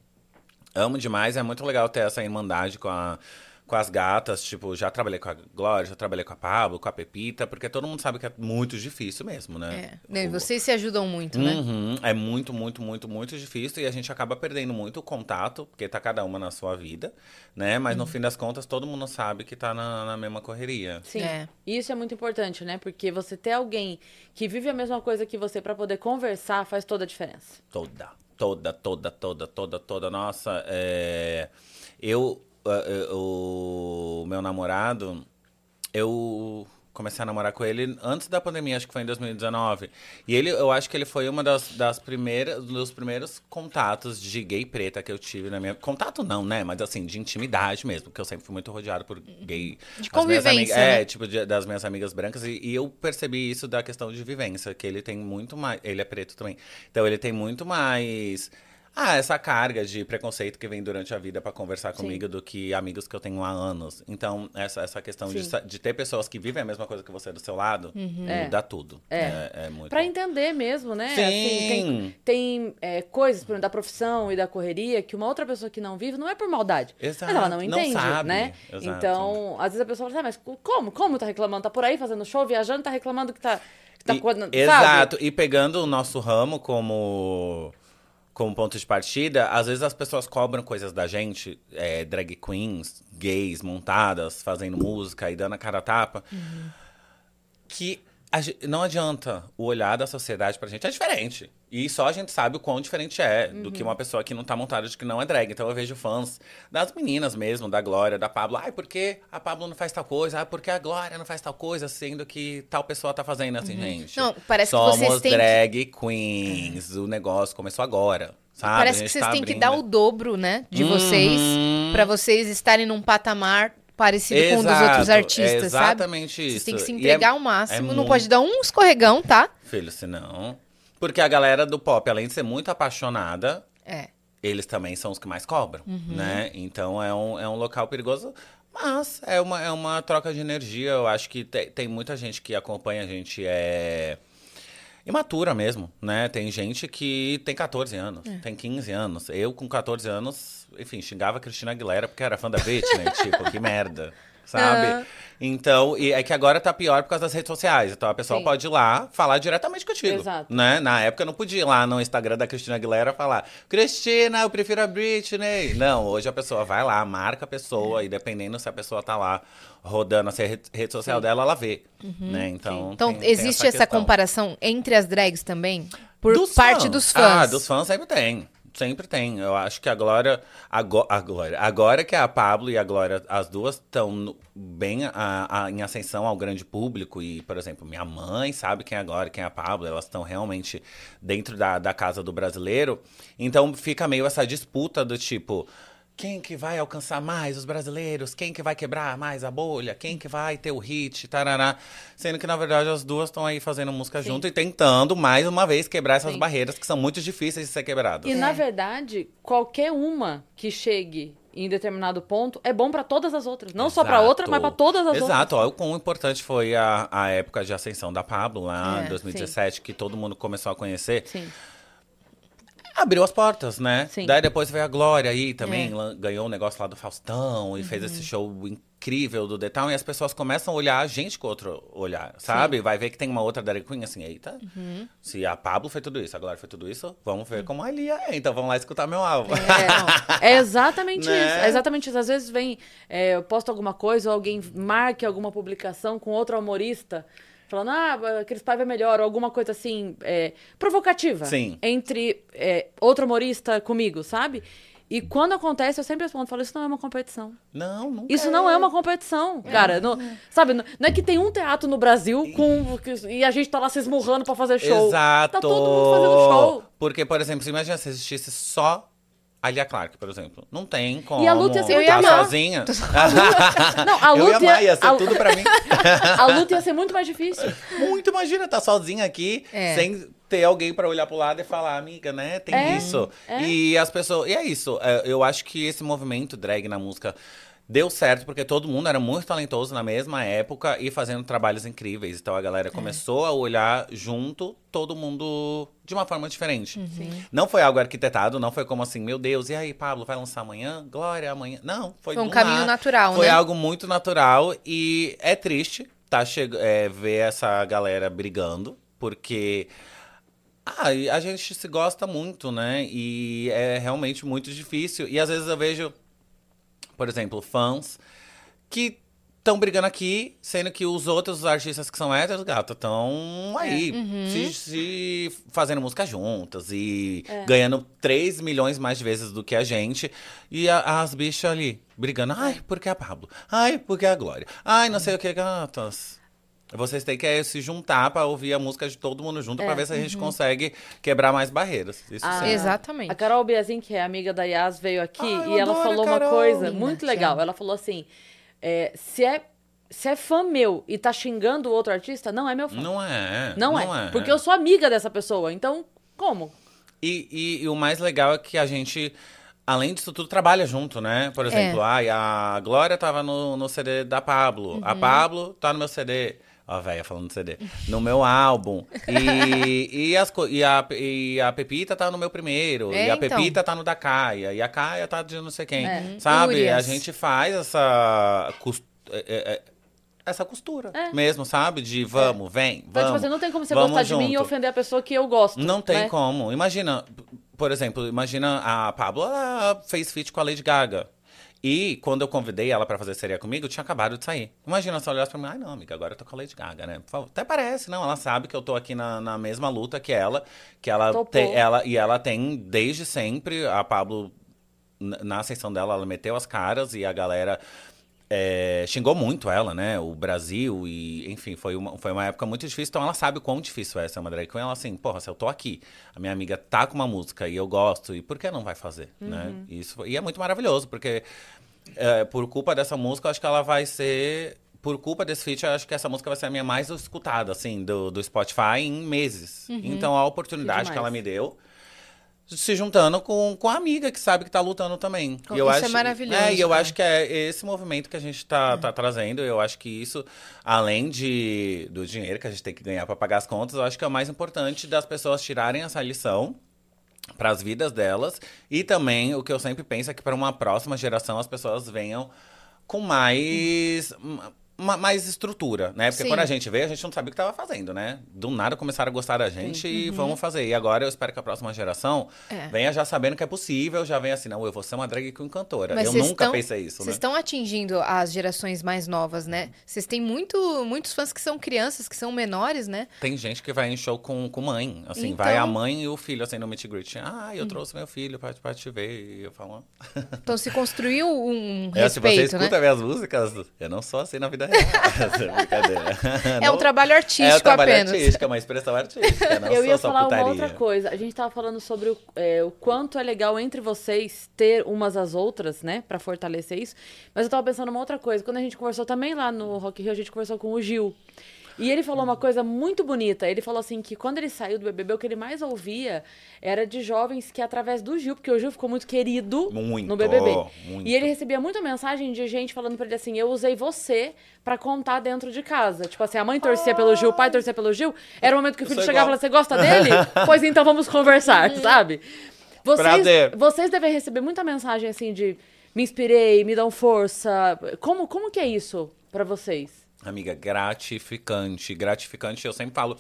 Amo demais, é muito legal ter essa irmandade com, a, com as gatas. Tipo, já trabalhei com a Glória, já trabalhei com a Pablo, com a Pepita, porque todo mundo sabe que é muito difícil mesmo, É. né? Né, O- Vocês se ajudam muito, né? Uhum, É muito, muito, muito, muito difícil e a gente acaba perdendo muito o contato, porque tá cada uma na sua vida, né? Mas Uhum. no fim das contas, todo mundo sabe que tá na, na mesma correria. Sim. É. E isso é muito importante, né? Porque você ter alguém que vive a mesma coisa que você pra poder conversar faz toda a diferença. Toda, toda, toda, toda, toda, toda. Nossa, é... eu, o meu namorado, eu comecei a namorar com ele antes da pandemia, acho que foi em 2019. E ele, eu acho que ele foi uma das, das primeiras, dos primeiros contatos de gay preta que eu tive na minha. Contato não, né? Mas assim, de intimidade mesmo, porque eu sempre fui muito rodeado por gay. De convivência, amigas- né? É, tipo, de- das minhas amigas brancas. E, e eu percebi isso da questão de vivência, que ele tem muito mais. Ele é preto também. Então ele tem muito mais. Ah, essa carga de preconceito que vem durante a vida pra conversar comigo do que amigos que eu tenho há anos. Então, essa, essa questão de, Sim. de ter pessoas que vivem a mesma coisa que você do seu lado, muda tudo. É. É, é muito. Pra bom. entender mesmo, né? Sim. Assim, tem tem é, coisas, por exemplo, da profissão e da correria que uma outra pessoa que não vive não é por maldade. Exato, Mas ela não não entende, sabe. né? Exato. Então, às vezes a pessoa fala, ah, mas como? Como tá reclamando? Tá por aí fazendo show, viajando, tá reclamando que tá. Que tá E-? Exato. E pegando o nosso ramo como, como ponto de partida, às vezes as pessoas cobram coisas da gente, é, drag queens, gays, montadas, fazendo música e dando a cara a tapa, que a ge- não adianta. O olhar da sociedade pra gente é diferente. E só a gente sabe o quão diferente é do que uma pessoa que não tá montada de que não é drag. Então eu vejo fãs das meninas mesmo, da Glória, da Pablo. Ai, por que a Pablo não faz tal coisa? Ai, por que a Glória não faz tal coisa, sendo que tal pessoa tá fazendo assim, gente? Não, parece que Somos vocês têm que- drag queens. O negócio começou agora, sabe? Parece que vocês tá têm que abrindo. dar o dobro, né? De vocês, Uhum. pra vocês estarem num patamar parecido com o dos Exato, outros artistas, é sabe? exatamente Vocês isso. têm que se E é- entregar ao máximo. é não muito- pode dar um escorregão, tá? Filho, senão... Porque a galera do pop, além de ser muito apaixonada, É. eles também são os que mais cobram, Uhum. né? Então é um, é um local perigoso, mas é uma, é uma troca de energia. Eu acho que te- tem muita gente que acompanha a gente é imatura mesmo, né? Tem gente que tem 14 anos, É. tem 15 anos. Eu com 14 anos, enfim, xingava a Cristina Aguilera porque era fã da Britney, <laughs> tipo, que merda. Sabe? Então, e é que agora tá pior por causa das redes sociais. Então a pessoa Sim. pode ir lá falar diretamente contigo. Exato. Né? Na época eu não podia ir lá no Instagram da Cristina Aguilera falar: Cristina, eu prefiro a Britney. Não, hoje a pessoa vai lá, marca a pessoa, e dependendo se a pessoa tá lá rodando a rede, social dela, ela vê. Né? Então, Então, tem- tem existe essa, questão. comparação entre as drags também? Por Dos parte fãs. dos fãs. Ah, dos fãs sempre tem. Sempre tem. Eu acho que agora. Agora, agora, agora que a Pablo e a Glória, as duas estão bem a- a- em ascensão ao grande público. E, por exemplo, minha mãe sabe quem é a Glória, quem é a Pablo. Elas estão realmente dentro da, da casa do brasileiro. Então fica meio essa disputa do tipo. Quem que vai alcançar mais os brasileiros? Quem que vai quebrar mais a bolha? Quem que vai ter o hit? Tarará. Sendo que, na verdade, as duas estão aí fazendo música junto e tentando, mais uma vez, quebrar essas Sim. barreiras que são muito difíceis de ser quebradas. E, É. na verdade, qualquer uma que chegue em determinado ponto é bom pra todas as outras. Não só pra Exato. outra, mas pra todas as outras. Exato, olha o quão importante foi a, a época de ascensão da Pablo, lá É, em 2017, que todo mundo começou a conhecer. Sim. Abriu as portas, né? Sim. Daí depois veio a Glória aí também, É. ganhou um negócio lá do Faustão e fez Uhum. esse show incrível do Town. E as pessoas começam a olhar a gente com outro olhar, sabe? Vai ver que tem uma outra drag queen assim, eita. Uhum. Se a Pablo foi tudo isso, a Glória foi tudo isso, vamos ver como a Lia é. Então vamos lá escutar meu álbum. É, é exatamente <laughs> Né? isso. É exatamente isso. Às vezes vem, é, eu posto alguma coisa, ou alguém marque alguma publicação com outro humorista, falando, ah, aqueles pais é melhor, ou alguma coisa assim, é, provocativa. Sim. Entre é, outro humorista comigo, sabe? E quando acontece, eu sempre respondo, falo, isso não é uma competição. Não, nunca Isso não é uma competição, cara. Não, sabe, não, não é que tem um teatro no Brasil com, e a gente tá lá se esmurrando pra fazer show. Exato. Tá todo mundo fazendo show. Porque, por exemplo, você imagina se existisse só a Lia Clark, por exemplo. Não tem como. E a luta ia ser muito tá amar. sozinha. <laughs> Não, a <laughs> Eu luta ia amar, ia ser a- tudo pra mim. <laughs> A luta ia ser muito mais difícil. Muito, imagina, tá sozinha aqui, É. sem ter alguém pra olhar pro lado e falar, amiga, né? Tem É, isso. é. E as pessoas. E é isso. é, Eu acho que esse movimento drag na música. Deu certo porque todo mundo era muito talentoso na mesma época e fazendo trabalhos incríveis. Então a É. galera começou a olhar junto, todo mundo de uma forma diferente. Uhum. Não foi algo arquitetado, não foi como assim, meu Deus, e aí, Pablo, vai lançar amanhã? Glória, amanhã. Não, foi Foi um caminho nada. natural, Foi né? algo muito natural e é triste tá é, ver essa galera brigando, porque ah, a gente se gosta muito, né? E é realmente muito difícil. E às vezes eu vejo, por exemplo, fãs que estão brigando aqui, sendo que os outros artistas que são héteros, gata, estão aí, se, se fazendo música juntas e ganhando 3 milhões mais de vezes do que a gente. E a- as bichas ali brigando. Ai, porque a Pablo? Ai, porque a Glória? Ai, não sei o que, gatas. Vocês têm que eh, se juntar pra ouvir a música de todo mundo junto pra ver se a gente consegue quebrar mais barreiras. Isso Ah, sim. Exatamente. A Carol Biazin, que é amiga da Yas, veio aqui eu e ela falou uma coisa muito legal. Ela falou assim: é, se, é, se é fã meu e tá xingando o outro artista, não é meu fã. Não é. Não, é, Porque eu sou amiga dessa pessoa. Então, como? E, e- e o mais legal é que a gente, além disso tudo, trabalha junto, né? Por exemplo, ai, a Glória tava no, no CD da Pablo. A Pablo tá no meu CD. Ó, a véia falando CD. No meu álbum. E, e, as, e, a, e a Pepita tá no meu primeiro. É, e a então. Pepita tá no da Caia. E a Caia tá de não sei quem. É. Sabe? Fúrias. A gente faz essa. é, é, é, essa costura É. mesmo, sabe? De vamos, vem, Então, vamos. tipo assim, não tem como você gostar de mim e junto. ofender a pessoa que eu gosto. Não tem né? como. Imagina, por exemplo, imagina a Pablo, ela fez feat com a Lady Gaga. E quando eu convidei ela pra fazer seria comigo, tinha acabado de sair. Imagina se ela olhasse pra mim, ai não, amiga, agora eu tô com a Lady Gaga, né? Até parece, não. Ela sabe que eu tô aqui na, na mesma luta que ela, que ela tem, ela e ela tem desde sempre. A Pablo, n- na sessão dela, ela meteu as caras e a galera é, xingou muito ela, né? O Brasil e, enfim, foi uma, foi uma época muito difícil. Então ela sabe o quão difícil é ser uma drag queen. Ela assim, porra, se eu tô aqui, a minha amiga tá com uma música e eu gosto, e por que não vai fazer, né? Isso, e é muito maravilhoso, porque é, por culpa dessa música, eu acho que ela vai ser... Por culpa desse feat, eu acho que essa música vai ser a minha mais escutada, assim, do, do Spotify em meses. Então, a oportunidade Que ela me deu se juntando com, com a amiga que sabe que tá lutando também. E isso acho, é maravilhoso, É, e eu acho que é esse movimento que a gente tá, tá trazendo. Eu acho que isso, além de, do dinheiro que a gente tem que ganhar para pagar as contas, eu acho que é o mais importante das pessoas tirarem essa lição para as vidas delas. E também o que eu sempre penso é que para uma próxima geração as pessoas venham com mais. Ma- mais estrutura, né? Porque Sim. quando a gente veio, a gente não sabia o que estava fazendo, né? Do nada começaram a gostar da gente e vamos fazer. E agora eu espero que a próxima geração Uhum. É. venha já sabendo que é possível, já venha assim, não, eu vou ser uma drag queen cantora. Mas eu nunca estão- pensei isso, Vocês né? estão atingindo as gerações mais novas, né? Vocês têm muito, muitos fãs que são crianças, que são menores, né? Tem gente que vai em show com, com mãe, assim, Então- vai a mãe e o filho, assim, no meet and greet. Ah, eu trouxe meu filho pra, pra te ver. E eu falo, "Ah." Então se construiu um é, se você respeito, né? escuta minhas músicas, eu não sou assim na vida <laughs> real. Brincadeira. É um trabalho É artístico um trabalho apenas. artístico, é uma expressão artística. Não eu sou ia só falar putaria. uma outra coisa. A gente tava falando sobre o, é, o quanto é legal entre vocês ter umas às outras, né? Pra fortalecer isso. Mas eu tava pensando uma outra coisa. Quando a gente conversou também lá no Rock Rio, a gente conversou com o Gil. E ele falou uma coisa muito bonita. Ele falou assim que quando ele saiu do BBB, o que ele mais ouvia era de jovens que através do Gil, porque o Gil ficou muito querido Muito, no BBB. muito. E ele recebia muita mensagem de gente falando pra ele assim: "Eu usei você pra contar dentro de casa". Tipo assim, a mãe torcia pelo Gil, o pai torcia pelo Gil. Era o momento que o filho chegava e falava: "Você gosta dele? <laughs> pois então vamos conversar", sabe? Vocês, vocês devem receber muita mensagem assim de me inspirei, me dão força. Como como que é isso pra vocês? Amiga, gratificante. Gratificante, eu sempre falo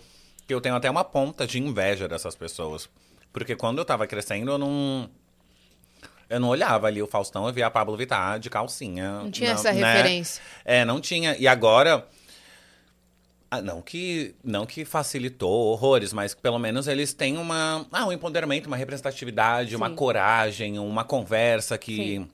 que eu tenho até uma ponta de inveja dessas pessoas. Porque quando eu tava crescendo, eu não. Eu não olhava ali o Faustão, eu via a Pablo Vittar de calcinha. Não tinha não, essa né? referência. É, não tinha. E agora. ah, não que não que facilitou horrores, mas pelo menos eles têm uma, ah, um empoderamento, uma representatividade, uma Sim. coragem, uma conversa que Sim.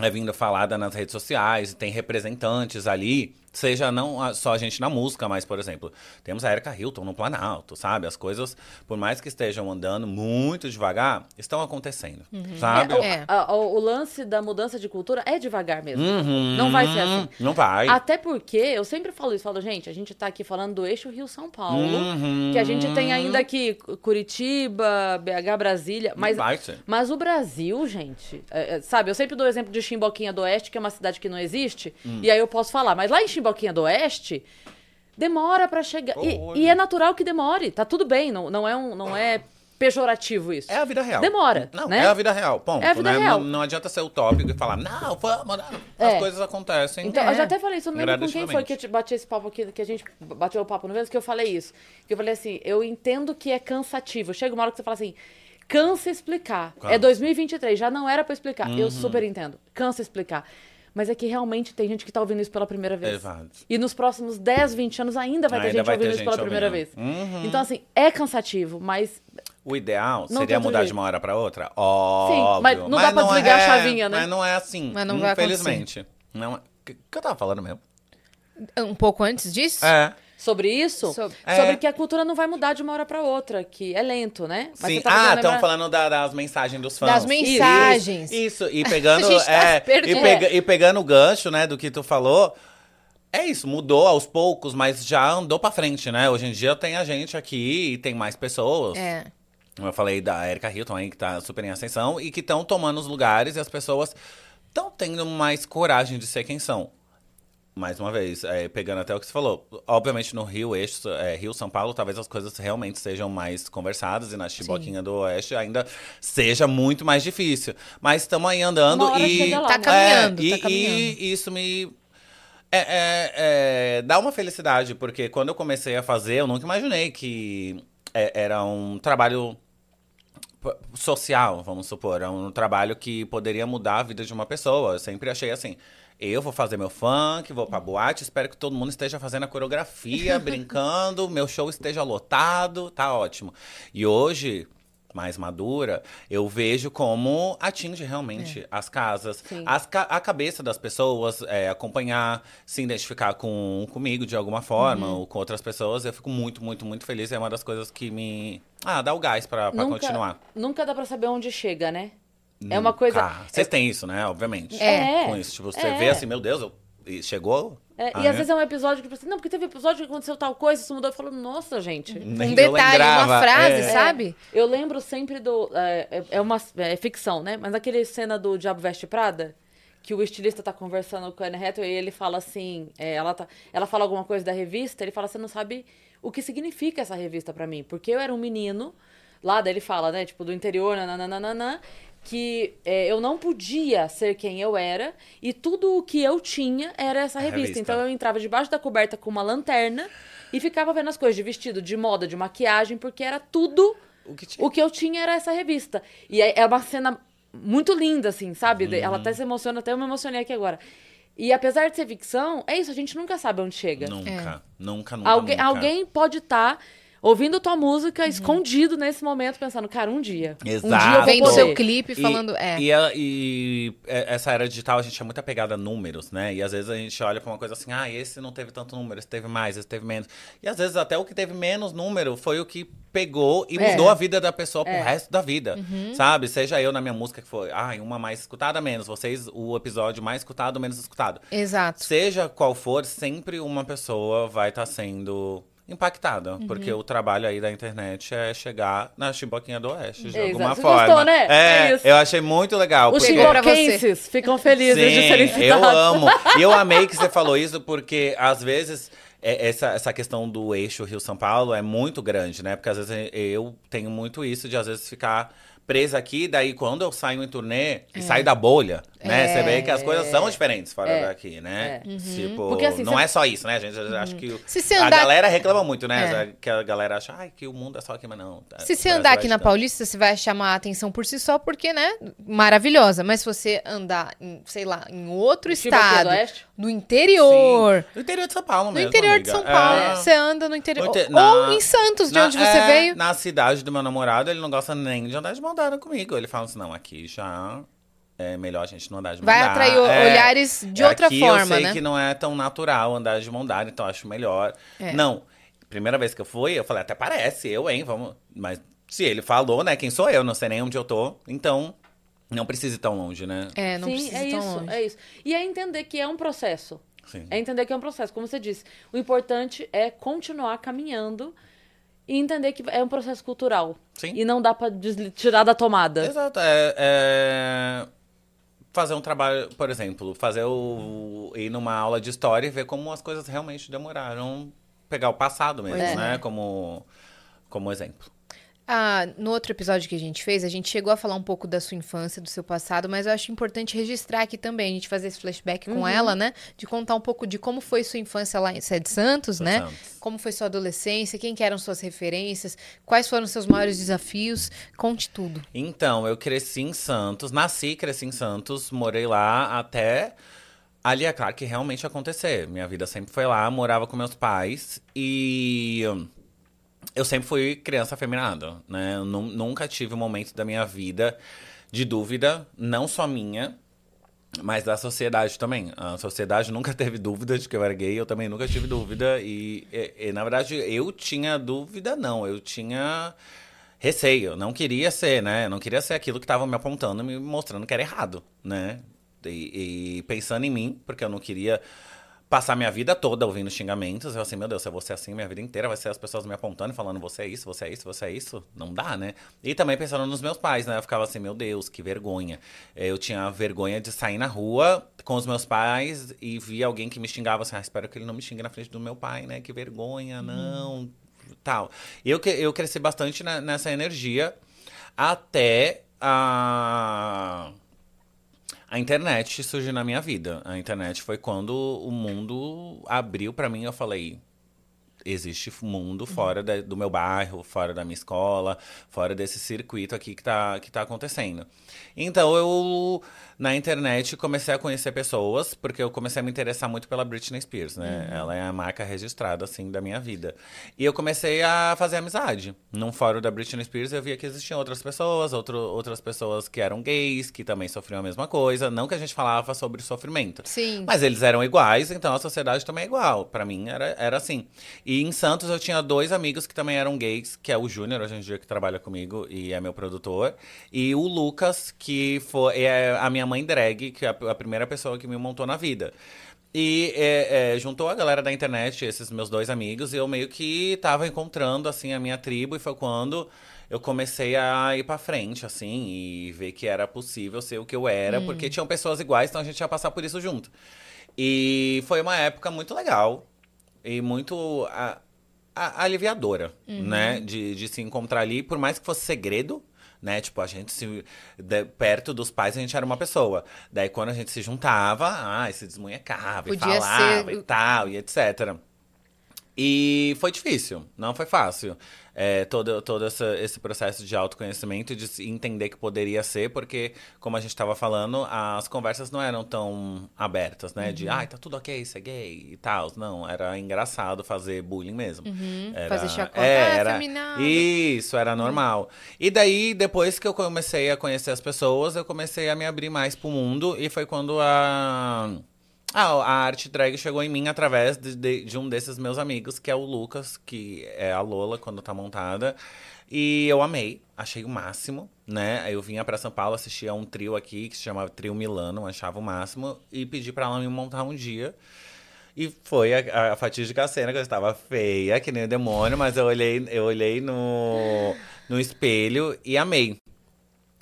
é vindo falada nas redes sociais, tem representantes ali, seja não só a gente na música, mas, por exemplo, temos a Erika Hilton no Planalto, sabe? As coisas, por mais que estejam andando muito devagar, estão acontecendo, sabe? É, o, É. a- o- o lance da mudança de cultura é devagar mesmo. Uhum, Não vai ser assim. Não vai. Até porque, eu sempre falo isso, falo, gente, a gente tá aqui falando do eixo Rio-São Paulo, Uhum. que a gente tem ainda aqui Curitiba, BH, Brasília, mas, vai ser. mas o Brasil, gente, é, é, sabe, eu sempre dou o exemplo de Chimboquinha do Oeste, que é uma cidade que não existe, Hum. e aí eu posso falar, mas lá em Chimboquinha do Oeste, demora pra chegar, e- e, é natural que demore, tá tudo bem, não, não, é, um, não é pejorativo isso. É a vida real. Demora, Não, né? é a vida real. Ponto. É a vida né? real. Não, não adianta ser utópico e falar, não, vamos, não. As É. coisas acontecem. Então, É. eu já até falei isso, eu não lembro com quem foi que eu bati esse papo aqui, que a gente bateu o papo no vez, que eu falei isso. Que eu falei assim, eu entendo que é cansativo. Chega uma hora que você fala assim, cansa explicar. É 2023, já não era pra explicar. Uhum. Eu super entendo. Cansa explicar. Mas é que realmente tem gente que tá ouvindo isso pela primeira vez. Exato. E nos próximos 10, 20 anos ainda vai ter Ainda gente vai ter ouvindo isso gente pela primeira ouvindo. vez. Uhum. Então, assim, é cansativo, mas O ideal Não seria mudar jeito. de uma hora pra outra? Óbvio. mas não dá pra desligar a é- chavinha, né? Mas não é assim. Mas não vai Infelizmente. Não é... O que, que eu tava falando mesmo? Um pouco antes disso? É. sobre isso, Sobre- sobre, É. que a cultura não vai mudar de uma hora pra outra, que é lento, né? Mas Sim. tá Ah, estão lembrar- falando da- das mensagens dos fãs. Das mensagens. Isso, e <laughs> pegando. Tá é, e, pega- e pegando o gancho, né, do que tu falou. É isso, mudou aos poucos, mas já andou pra frente, né? Hoje em dia tem a gente aqui e tem mais pessoas. É. Eu falei da Erika Hilton aí, que tá super em ascensão, e que estão tomando os lugares e as pessoas estão tendo mais coragem de ser quem são. Mais uma vez, é, pegando até o que você falou. Obviamente, no Rio, Eixo, é, Rio, São Paulo, talvez as coisas realmente sejam mais conversadas. E na Chiboquinha do Oeste ainda seja muito mais difícil. Mas estamos aí andando Uma hora e... lá, Tá né? caminhando, É, tá e, caminhando. e isso me... É, é, é, dá uma felicidade, porque quando eu comecei a fazer, eu nunca imaginei que é, era um trabalho social, vamos supor. É um trabalho que poderia mudar a vida de uma pessoa. Eu sempre achei assim. Eu vou fazer meu funk, vou pra boate, espero que todo mundo esteja fazendo a coreografia, <laughs> brincando, meu show esteja lotado, tá ótimo. E hoje, mais madura, eu vejo como atinge realmente as casas, as ca- a cabeça das pessoas, é, acompanhar, se identificar com, comigo de alguma forma, ou com outras pessoas. Eu fico muito, muito, muito feliz. É uma das coisas que me. Ah, dá o gás Nunca, continuar. nunca dá pra saber onde chega, né? É uma coisa. Ah, vocês têm isso, né? Obviamente. É. Com isso. Tipo, você É. vê assim, meu Deus, eu... e chegou. É, Ah, e às é? vezes é um episódio que assim, não, porque teve episódio que aconteceu tal coisa, isso mudou. Eu falo, nossa, gente. Nem Um detalhe, uma frase, é. sabe? Eu lembro sempre do. É, é- é uma é ficção, né? Mas aquele cena do Diabo Veste Prada, que o estilista tá conversando com a Anne Hathaway e ele fala assim: é, ela, tá, ela fala alguma coisa da revista, ele fala: você não sabe o que significa essa revista pra mim. Porque eu era um menino, lá daí ele fala, né? Tipo, do interior, nananana, que é, eu não podia ser quem eu era e tudo o que eu tinha era essa revista. revista. Então eu entrava debaixo da coberta com uma lanterna e ficava vendo as coisas de vestido, de moda, de maquiagem, porque era tudo O que tinha. o que eu tinha era essa revista. E é é uma cena muito linda, assim, sabe? Uhum. Ela até se emociona, até eu me emocionei aqui agora. E apesar de ser ficção, é isso, a gente nunca sabe onde chega. Nunca, nunca, nunca. Alguém, nunca. alguém pode estar ouvindo tua música Uhum. escondido nesse momento, pensando, cara, um dia. Um dia eu Exato. vou Vendo poder. seu clipe E- falando. É. E, a- e é- essa era digital, a gente é muito apegada a números, né? E às vezes a gente olha pra uma coisa assim, ah, esse não teve tanto número, esse teve mais, esse teve menos. E às vezes até o que teve menos número foi o que pegou e É. mudou a vida da pessoa pro É. resto da vida. Uhum. Sabe? Seja eu na minha música que foi, ah, uma mais escutada, menos. Vocês, o episódio mais escutado, menos escutado. Exato. Seja qual for, sempre uma pessoa vai estar sendo impactada. Uhum. Porque o trabalho aí da internet é chegar na Chimboquinha do Oeste, de Exato. alguma Você forma. gostou, né? É, É eu achei muito legal. Os porque... Chiboquenses ficam felizes de serem Sim, citados. eu amo. E eu amei que você <laughs> falou isso, porque às vezes é, essa, essa questão do eixo Rio-São Paulo é muito grande, né? Porque às vezes eu tenho muito isso de às vezes ficar presa aqui, daí quando eu saio em turnê e saio da bolha, né? É. Você vê que as coisas são diferentes fora É. daqui, né? É. Tipo, Porque, assim, não você- é só isso, né, gente? Eu acho que o- você a andar- galera reclama muito, né? É. Que a galera acha, ai, que o mundo é só aqui, mas não. tá, Se você andar é aqui na. Paulista, você vai chamar a atenção por si só, porque, né? Maravilhosa. Mas se você andar, em, sei lá, em outro do estado, Oeste? no interior. Sim. No interior de São Paulo No mesmo. interior de amiga. São Paulo. É. Você anda no interior. No inte- Ou na- em Santos, de Na- onde você é, veio. Na cidade do meu namorado, ele não gosta nem de andar de mão dada comigo. Ele fala assim, não, aqui já é melhor a gente não andar de mão Vai dada. atrair É, olhares de é, outra aqui forma, eu sei né? que não é tão natural andar de mão dada, então acho melhor. É. Não, primeira vez que eu fui, eu falei, até parece, eu, hein, vamos... Mas se ele falou, né, quem sou eu? Não sei nem onde eu tô, então não precisa ir tão longe, né? É, não Sim, precisa é ir tão isso, longe. é isso. E é entender que é um processo. Sim. É entender que é um processo, como você disse. O importante é continuar caminhando e entender que é um processo cultural. Sim. E não dá pra desli- tirar da tomada. Exato. É, é fazer um trabalho, por exemplo, fazer o ir numa aula de história e ver como as coisas realmente demoraram, pegar o passado mesmo, é. né, como como exemplo. Ah, no outro episódio que a gente fez, a gente chegou a falar um pouco da sua infância, do seu passado, mas eu acho importante registrar aqui também, a gente fazer esse flashback Uhum. com ela, né? De contar um pouco de como foi sua infância lá em Sé de Santos, né? Santos. Como foi sua adolescência, quem que eram suas referências, quais foram seus maiores desafios, conte tudo. Então, eu cresci em Santos, nasci e cresci em Santos, morei lá até ali é claro que realmente acontecer. Minha vida sempre foi lá, morava com meus pais e eu sempre fui criança afeminada, né? Eu nu- nunca tive um momento da minha vida de dúvida, não só minha, mas da sociedade também. A sociedade nunca <laughs> teve dúvida de que eu era gay, eu também nunca tive dúvida. E, e- e, na verdade, eu tinha dúvida, não. Eu tinha receio. Não queria ser, né? Eu não queria ser aquilo que estavam me apontando, me mostrando que era errado, né? E, e pensando em mim, porque eu não queria passar minha vida toda ouvindo xingamentos. Eu assim, meu Deus, se eu vou ser assim minha vida inteira, vai ser as pessoas me apontando e falando, você é isso, você é isso, você é isso. Não dá, né? E também pensando nos meus pais, né? Eu ficava assim, meu Deus, que vergonha. Eu tinha vergonha de sair na rua com os meus pais e via alguém que me xingava assim, ah, espero que ele não me xingue na frente do meu pai, né? Que vergonha, não. Tal. Eu, eu cresci bastante nessa energia até a a internet surgiu na minha vida. A internet foi quando o mundo abriu para mim. Eu falei: existe mundo uhum. fora da, do meu bairro, fora da minha escola, fora desse circuito aqui que tá, que tá acontecendo. Então eu, na internet, comecei a conhecer pessoas, porque eu comecei a me interessar muito pela Britney Spears, né? Uhum. Ela é a marca registrada, assim, da minha vida. E eu comecei a fazer amizade. Num fórum da Britney Spears, eu via que existiam outras pessoas, outro, outras pessoas que eram gays, que também sofriam a mesma coisa. Não que a gente falava sobre sofrimento. Sim. Mas eles eram iguais, então a sociedade também é igual. para mim era, era assim. E em Santos eu tinha dois amigos que também eram gays, que é o Júnior, hoje em dia, que trabalha comigo e é meu produtor. E o Lucas, que foi é a minha mãe drag, que é a, primeira pessoa que me montou na vida. E é, é, juntou a galera da internet, esses meus dois amigos, e eu meio que tava encontrando, assim, a minha tribo. E foi quando eu comecei a ir pra frente, assim, e ver que era possível ser o que eu era. Hum. Porque tinham pessoas iguais, então a gente ia passar por isso junto. E foi uma época muito legal. E muito a, a, aliviadora, uhum. né? De, de se encontrar ali, por mais que fosse segredo né? Tipo, a gente se. De, perto dos pais a gente era uma pessoa. Daí quando a gente se juntava, ah, se desmunhecava Podia e falava ser... e tal, e etc. E foi difícil, não foi fácil. É, todo todo essa, esse processo de autoconhecimento e de entender que poderia ser, porque, como a gente estava falando, as conversas não eram tão abertas, né? Uhum. De, ai, tá tudo ok, ser gay e tal. Não, era engraçado fazer bullying mesmo. Uhum. Era, fazer chacota, é, era, feminado. Isso, era uhum. normal. E daí, depois que eu comecei a conhecer as pessoas, eu comecei a me abrir mais pro mundo. E foi quando a ah, a arte drag chegou em mim através de, de, de, um desses meus amigos, que é o Lucas, que é a Lola quando tá montada. E eu amei, achei o máximo, né? Eu vinha para São Paulo, assistia a um trio aqui que se chamava Trio Milano, achava o máximo, e pedi para ela me montar um dia. E foi a, a fatídica cena que eu estava feia, que nem o demônio, mas eu olhei, eu olhei no, no espelho e amei.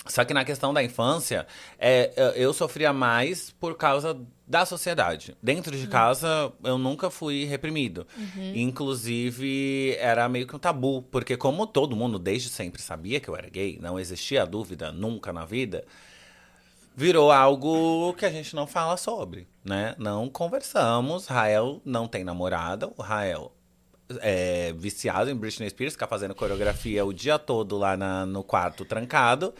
Só que na questão da infância, é, eu sofria mais por causa da sociedade. Dentro de casa, eu nunca fui reprimido. Uhum. Inclusive, era meio que um tabu, porque como todo mundo desde sempre sabia que eu era gay, não existia dúvida nunca na vida, virou algo que a gente não fala sobre, né? Não conversamos. Rael não tem namorada, o Rael é viciado em Britney Spears, fica fazendo coreografia o dia todo lá na, no quarto trancado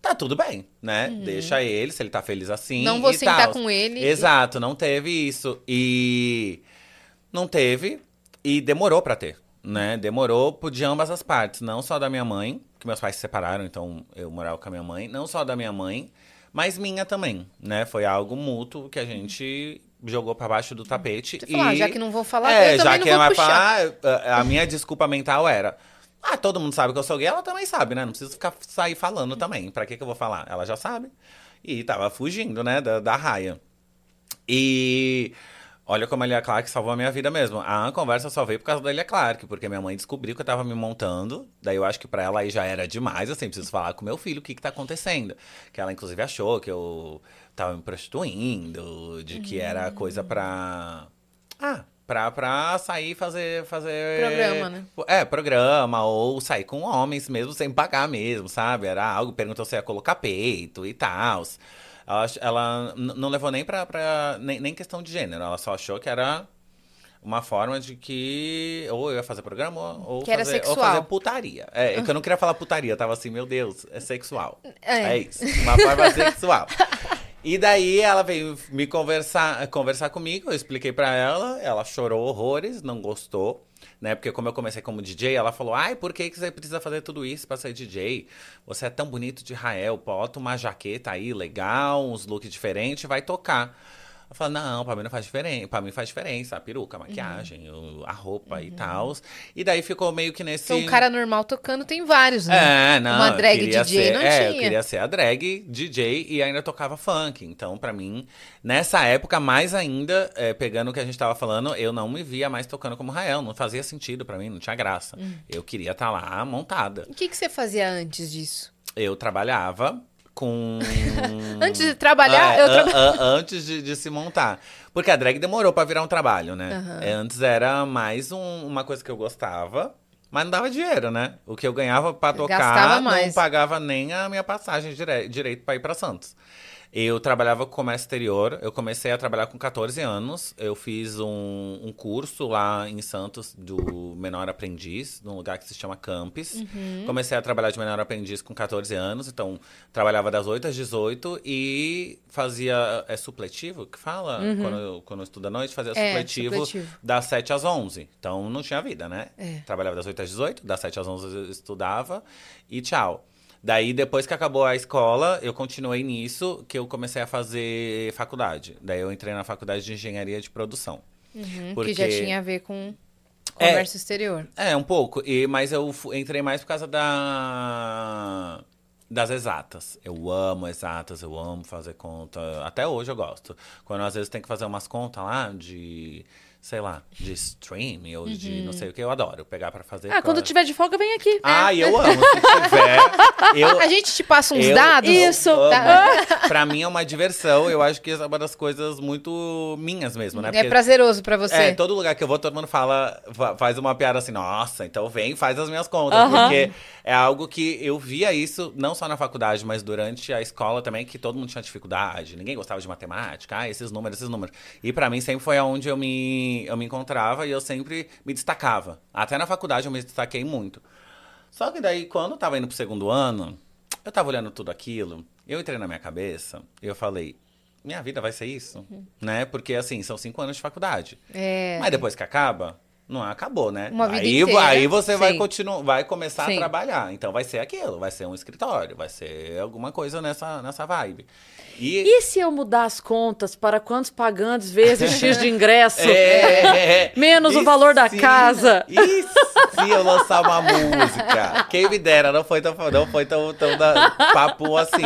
tá tudo bem, né? Uhum. Deixa ele, se ele tá feliz assim. Não vou sentar tal. com ele. Exato, não teve isso. E. Não teve. E demorou para ter, né? Demorou de ambas as partes. Não só da minha mãe, que meus pais se separaram, então eu morava com a minha mãe. Não só da minha mãe, mas minha também, né? Foi algo mútuo que a gente jogou para baixo do tapete. e... Falar, já que não vou falar, é, já que ela vai falar, a minha desculpa mental era ah, todo mundo sabe que eu sou gay, ela também sabe, né? Não precisa ficar sair falando também. Pra que, que eu vou falar? Ela já sabe. E tava fugindo, né, da, da raia. E olha como a Elia Clark salvou a minha vida mesmo. A conversa só veio por causa da Elia Clark, porque minha mãe descobriu que eu tava me montando. Daí eu acho que pra ela aí já era demais, assim, preciso falar com meu filho o que que tá acontecendo. Que ela, inclusive, achou que eu tava me prostituindo, de que era coisa pra. Ah, Pra, pra sair fazer, fazer. Programa, né? É, programa, ou sair com homens mesmo sem pagar mesmo, sabe? Era algo, perguntou se ia colocar peito e tal. Ela, ela não levou nem pra. pra nem, nem questão de gênero, ela só achou que era uma forma de que ou eu ia fazer programa ou, que fazer, ou fazer putaria. É, é, que eu não queria falar putaria, tava assim, meu Deus, é sexual. É, é isso, uma forma sexual. <laughs> E daí ela veio me conversar, conversar comigo, eu expliquei para ela, ela chorou horrores, não gostou, né? Porque como eu comecei como DJ, ela falou: "Ai, por que que você precisa fazer tudo isso para ser DJ? Você é tão bonito de Rael, bota uma jaqueta aí legal, uns looks diferentes, vai tocar". Eu falo, não, pra mim não faz diferença. Pra mim faz diferença a peruca, a maquiagem, o- a roupa e tal. E daí ficou meio que nesse. Então, um cara normal tocando tem vários, né? É, não. Uma eu drag DJ ser- não é, eu tinha. queria ser a drag DJ e ainda tocava funk. Então, pra mim, nessa época, mais ainda, é, pegando o que a gente tava falando, eu não me via mais tocando como Rael. Não fazia sentido pra mim, não tinha graça. Hum. Eu queria estar lá montada. O que, que você fazia antes disso? Eu trabalhava com. <laughs> Antes de trabalhar, É, eu an- traba- an- Antes de, de se montar. Porque a drag demorou pra virar um trabalho, né? É, Antes era mais um- uma coisa que eu gostava. Mas não dava dinheiro, né? O que eu ganhava pra tocar não pagava nem a minha passagem dire direito pra ir pra Santos. Eu trabalhava com comércio exterior. Eu comecei a trabalhar com 14 anos. Eu fiz um, um curso lá em Santos do menor aprendiz, num lugar que se chama Campus. Uhum. Comecei a trabalhar de menor aprendiz com 14 anos. Então, trabalhava das 8 às 18 e fazia. É supletivo que fala? Quando, eu, quando eu estudo à noite, fazia Uhum. É, supletivo, supletivo. das 7 às 11. Então, não tinha vida, né? É. Trabalhava das 8 às 18, das 7 às 11 eu estudava e tchau. Daí, depois que acabou a escola, eu continuei nisso, que eu comecei a fazer faculdade. Daí eu entrei na faculdade de engenharia de produção. Uhum, porque- Que já tinha a ver com É. comércio exterior. É, um pouco. E, mas eu entrei mais por causa da das exatas. Eu amo exatas, eu amo fazer conta. Até hoje eu gosto. Quando às vezes tem que fazer umas contas lá de, sei lá, de stream ou de não sei o que, eu adoro pegar pra fazer. Ah, quando tiver de folga, vem aqui. Ah, e eu <laughs> amo. Se tiver, eu, A gente te passa uns eu dados. Isso. Tá. <laughs> Pra mim é uma diversão. Eu acho que é uma das coisas muito minhas mesmo, né? É prazeroso pra você. É, todo lugar que eu vou, todo mundo fala, fa- faz uma piada assim, nossa, então vem e faz as minhas contas. Aham. Porque é algo que eu via isso, não só na faculdade, mas durante a escola também, que todo mundo tinha dificuldade, ninguém gostava de matemática, ah, esses números, esses números. E pra mim sempre foi onde eu me, eu me encontrava e eu sempre me destacava. Até na faculdade eu me destaquei muito. Só que daí, quando eu tava indo pro segundo ano, eu tava olhando tudo aquilo, eu entrei na minha cabeça e eu falei, minha vida vai ser isso, né? Porque, assim, são cinco anos de faculdade. É. Mas depois que acaba, não acabou, né? Uma vida aí, inteira. aí você vai Sim. continuar, vai começar Sim. a trabalhar. Então vai ser aquilo, vai ser um escritório, vai ser alguma coisa nessa, nessa vibe. E, E se eu mudar as contas para quantos pagantes vezes X de ingresso? <laughs> É, Menos o e valor da se- casa. E se eu lançar uma música? Quem me dera, não foi tão, não foi tão, tão da- papo assim.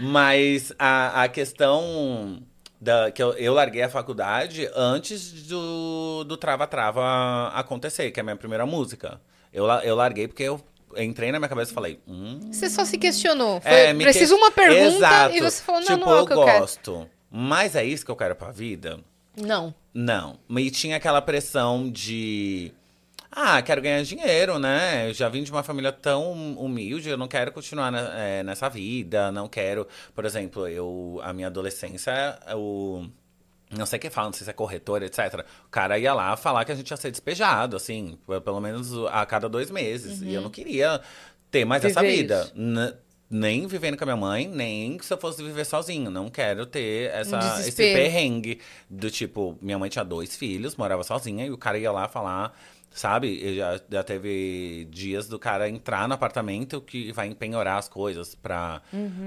Mas a, a questão da, que eu, eu larguei a faculdade antes do, do Trava Trava acontecer, que é a minha primeira música. Eu, eu larguei porque eu entrei na minha cabeça e falei, hum, Você só se questionou. Foi, é, preciso que- uma pergunta Exato. e você falou, não, tipo, não é o eu que eu quero. gosto. Mas é isso que eu quero pra vida? Não. Não. E tinha aquela pressão de. Ah, quero ganhar dinheiro, né? Eu já vim de uma família tão humilde, eu não quero continuar ne- eh, nessa vida, não quero. Por exemplo, eu, a minha adolescência, o. Não sei o que fala, não sei se é corretor, etc. O cara ia lá falar que a gente ia ser despejado, assim, pelo menos a cada dois meses. E eu não queria ter mais essa Viver vida. Nem vivendo com a minha mãe, nem se eu fosse viver sozinho. Não quero ter essa, esse desespero. perrengue do tipo, minha mãe tinha dois filhos, morava sozinha, e o cara ia lá falar, sabe? Eu já, já teve dias do cara entrar no apartamento que vai empenhorar as coisas pra,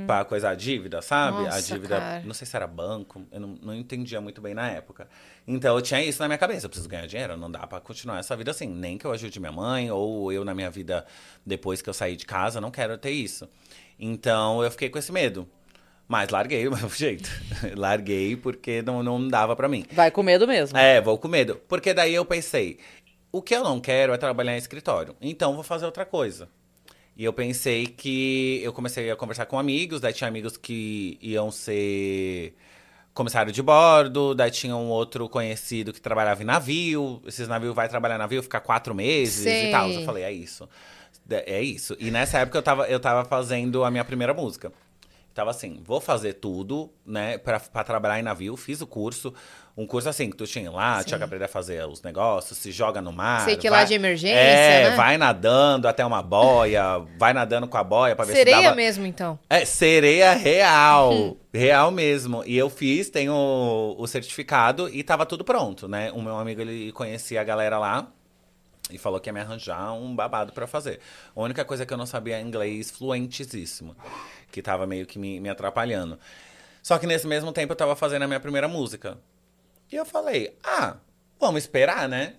pra coisar a dívida, sabe? a Uhum. Nossa, dívida, cara. não sei se era banco, eu não, não entendia muito bem na época. Então eu tinha isso na minha cabeça, eu preciso ganhar dinheiro, não dá pra continuar essa vida assim. Nem que eu ajude minha mãe, ou eu na minha vida depois que eu saí de casa, não quero ter isso. Então eu fiquei com esse medo. Mas larguei do mesmo <laughs> jeito. larguei porque não, não dava pra mim. Vai com medo mesmo. É, vou com medo. Porque daí eu pensei, o que eu não quero é trabalhar em escritório. Então vou fazer outra coisa. E eu pensei que eu comecei a conversar com amigos, daí tinha amigos que iam ser comissário de bordo, daí tinha um outro conhecido que trabalhava em navio. Esses navios vai trabalhar em navio, ficar quatro meses Sei. e tal. Eu falei, é isso. É isso. E nessa época eu tava, eu tava fazendo a minha primeira música. Tava assim, vou fazer tudo, né, pra, pra trabalhar em navio. Fiz o curso. Um curso assim, que tu tinha lá, tinha que aprender a fazer os negócios, se joga no mar. Sei que lá vai- de emergência, É, né? vai nadando até uma boia, vai nadando com a boia pra ver Sereia se dava... mesmo, então. É, sereia real. real mesmo. E eu fiz, tenho o, o certificado e tava tudo pronto, né? O meu amigo, ele conhecia a galera lá. E falou que ia me arranjar um babado pra fazer. A única coisa que eu não sabia inglês fluentíssimo. Que tava meio que me, me atrapalhando. Só que nesse mesmo tempo eu tava fazendo a minha primeira música. E eu falei, ah, vamos esperar, né?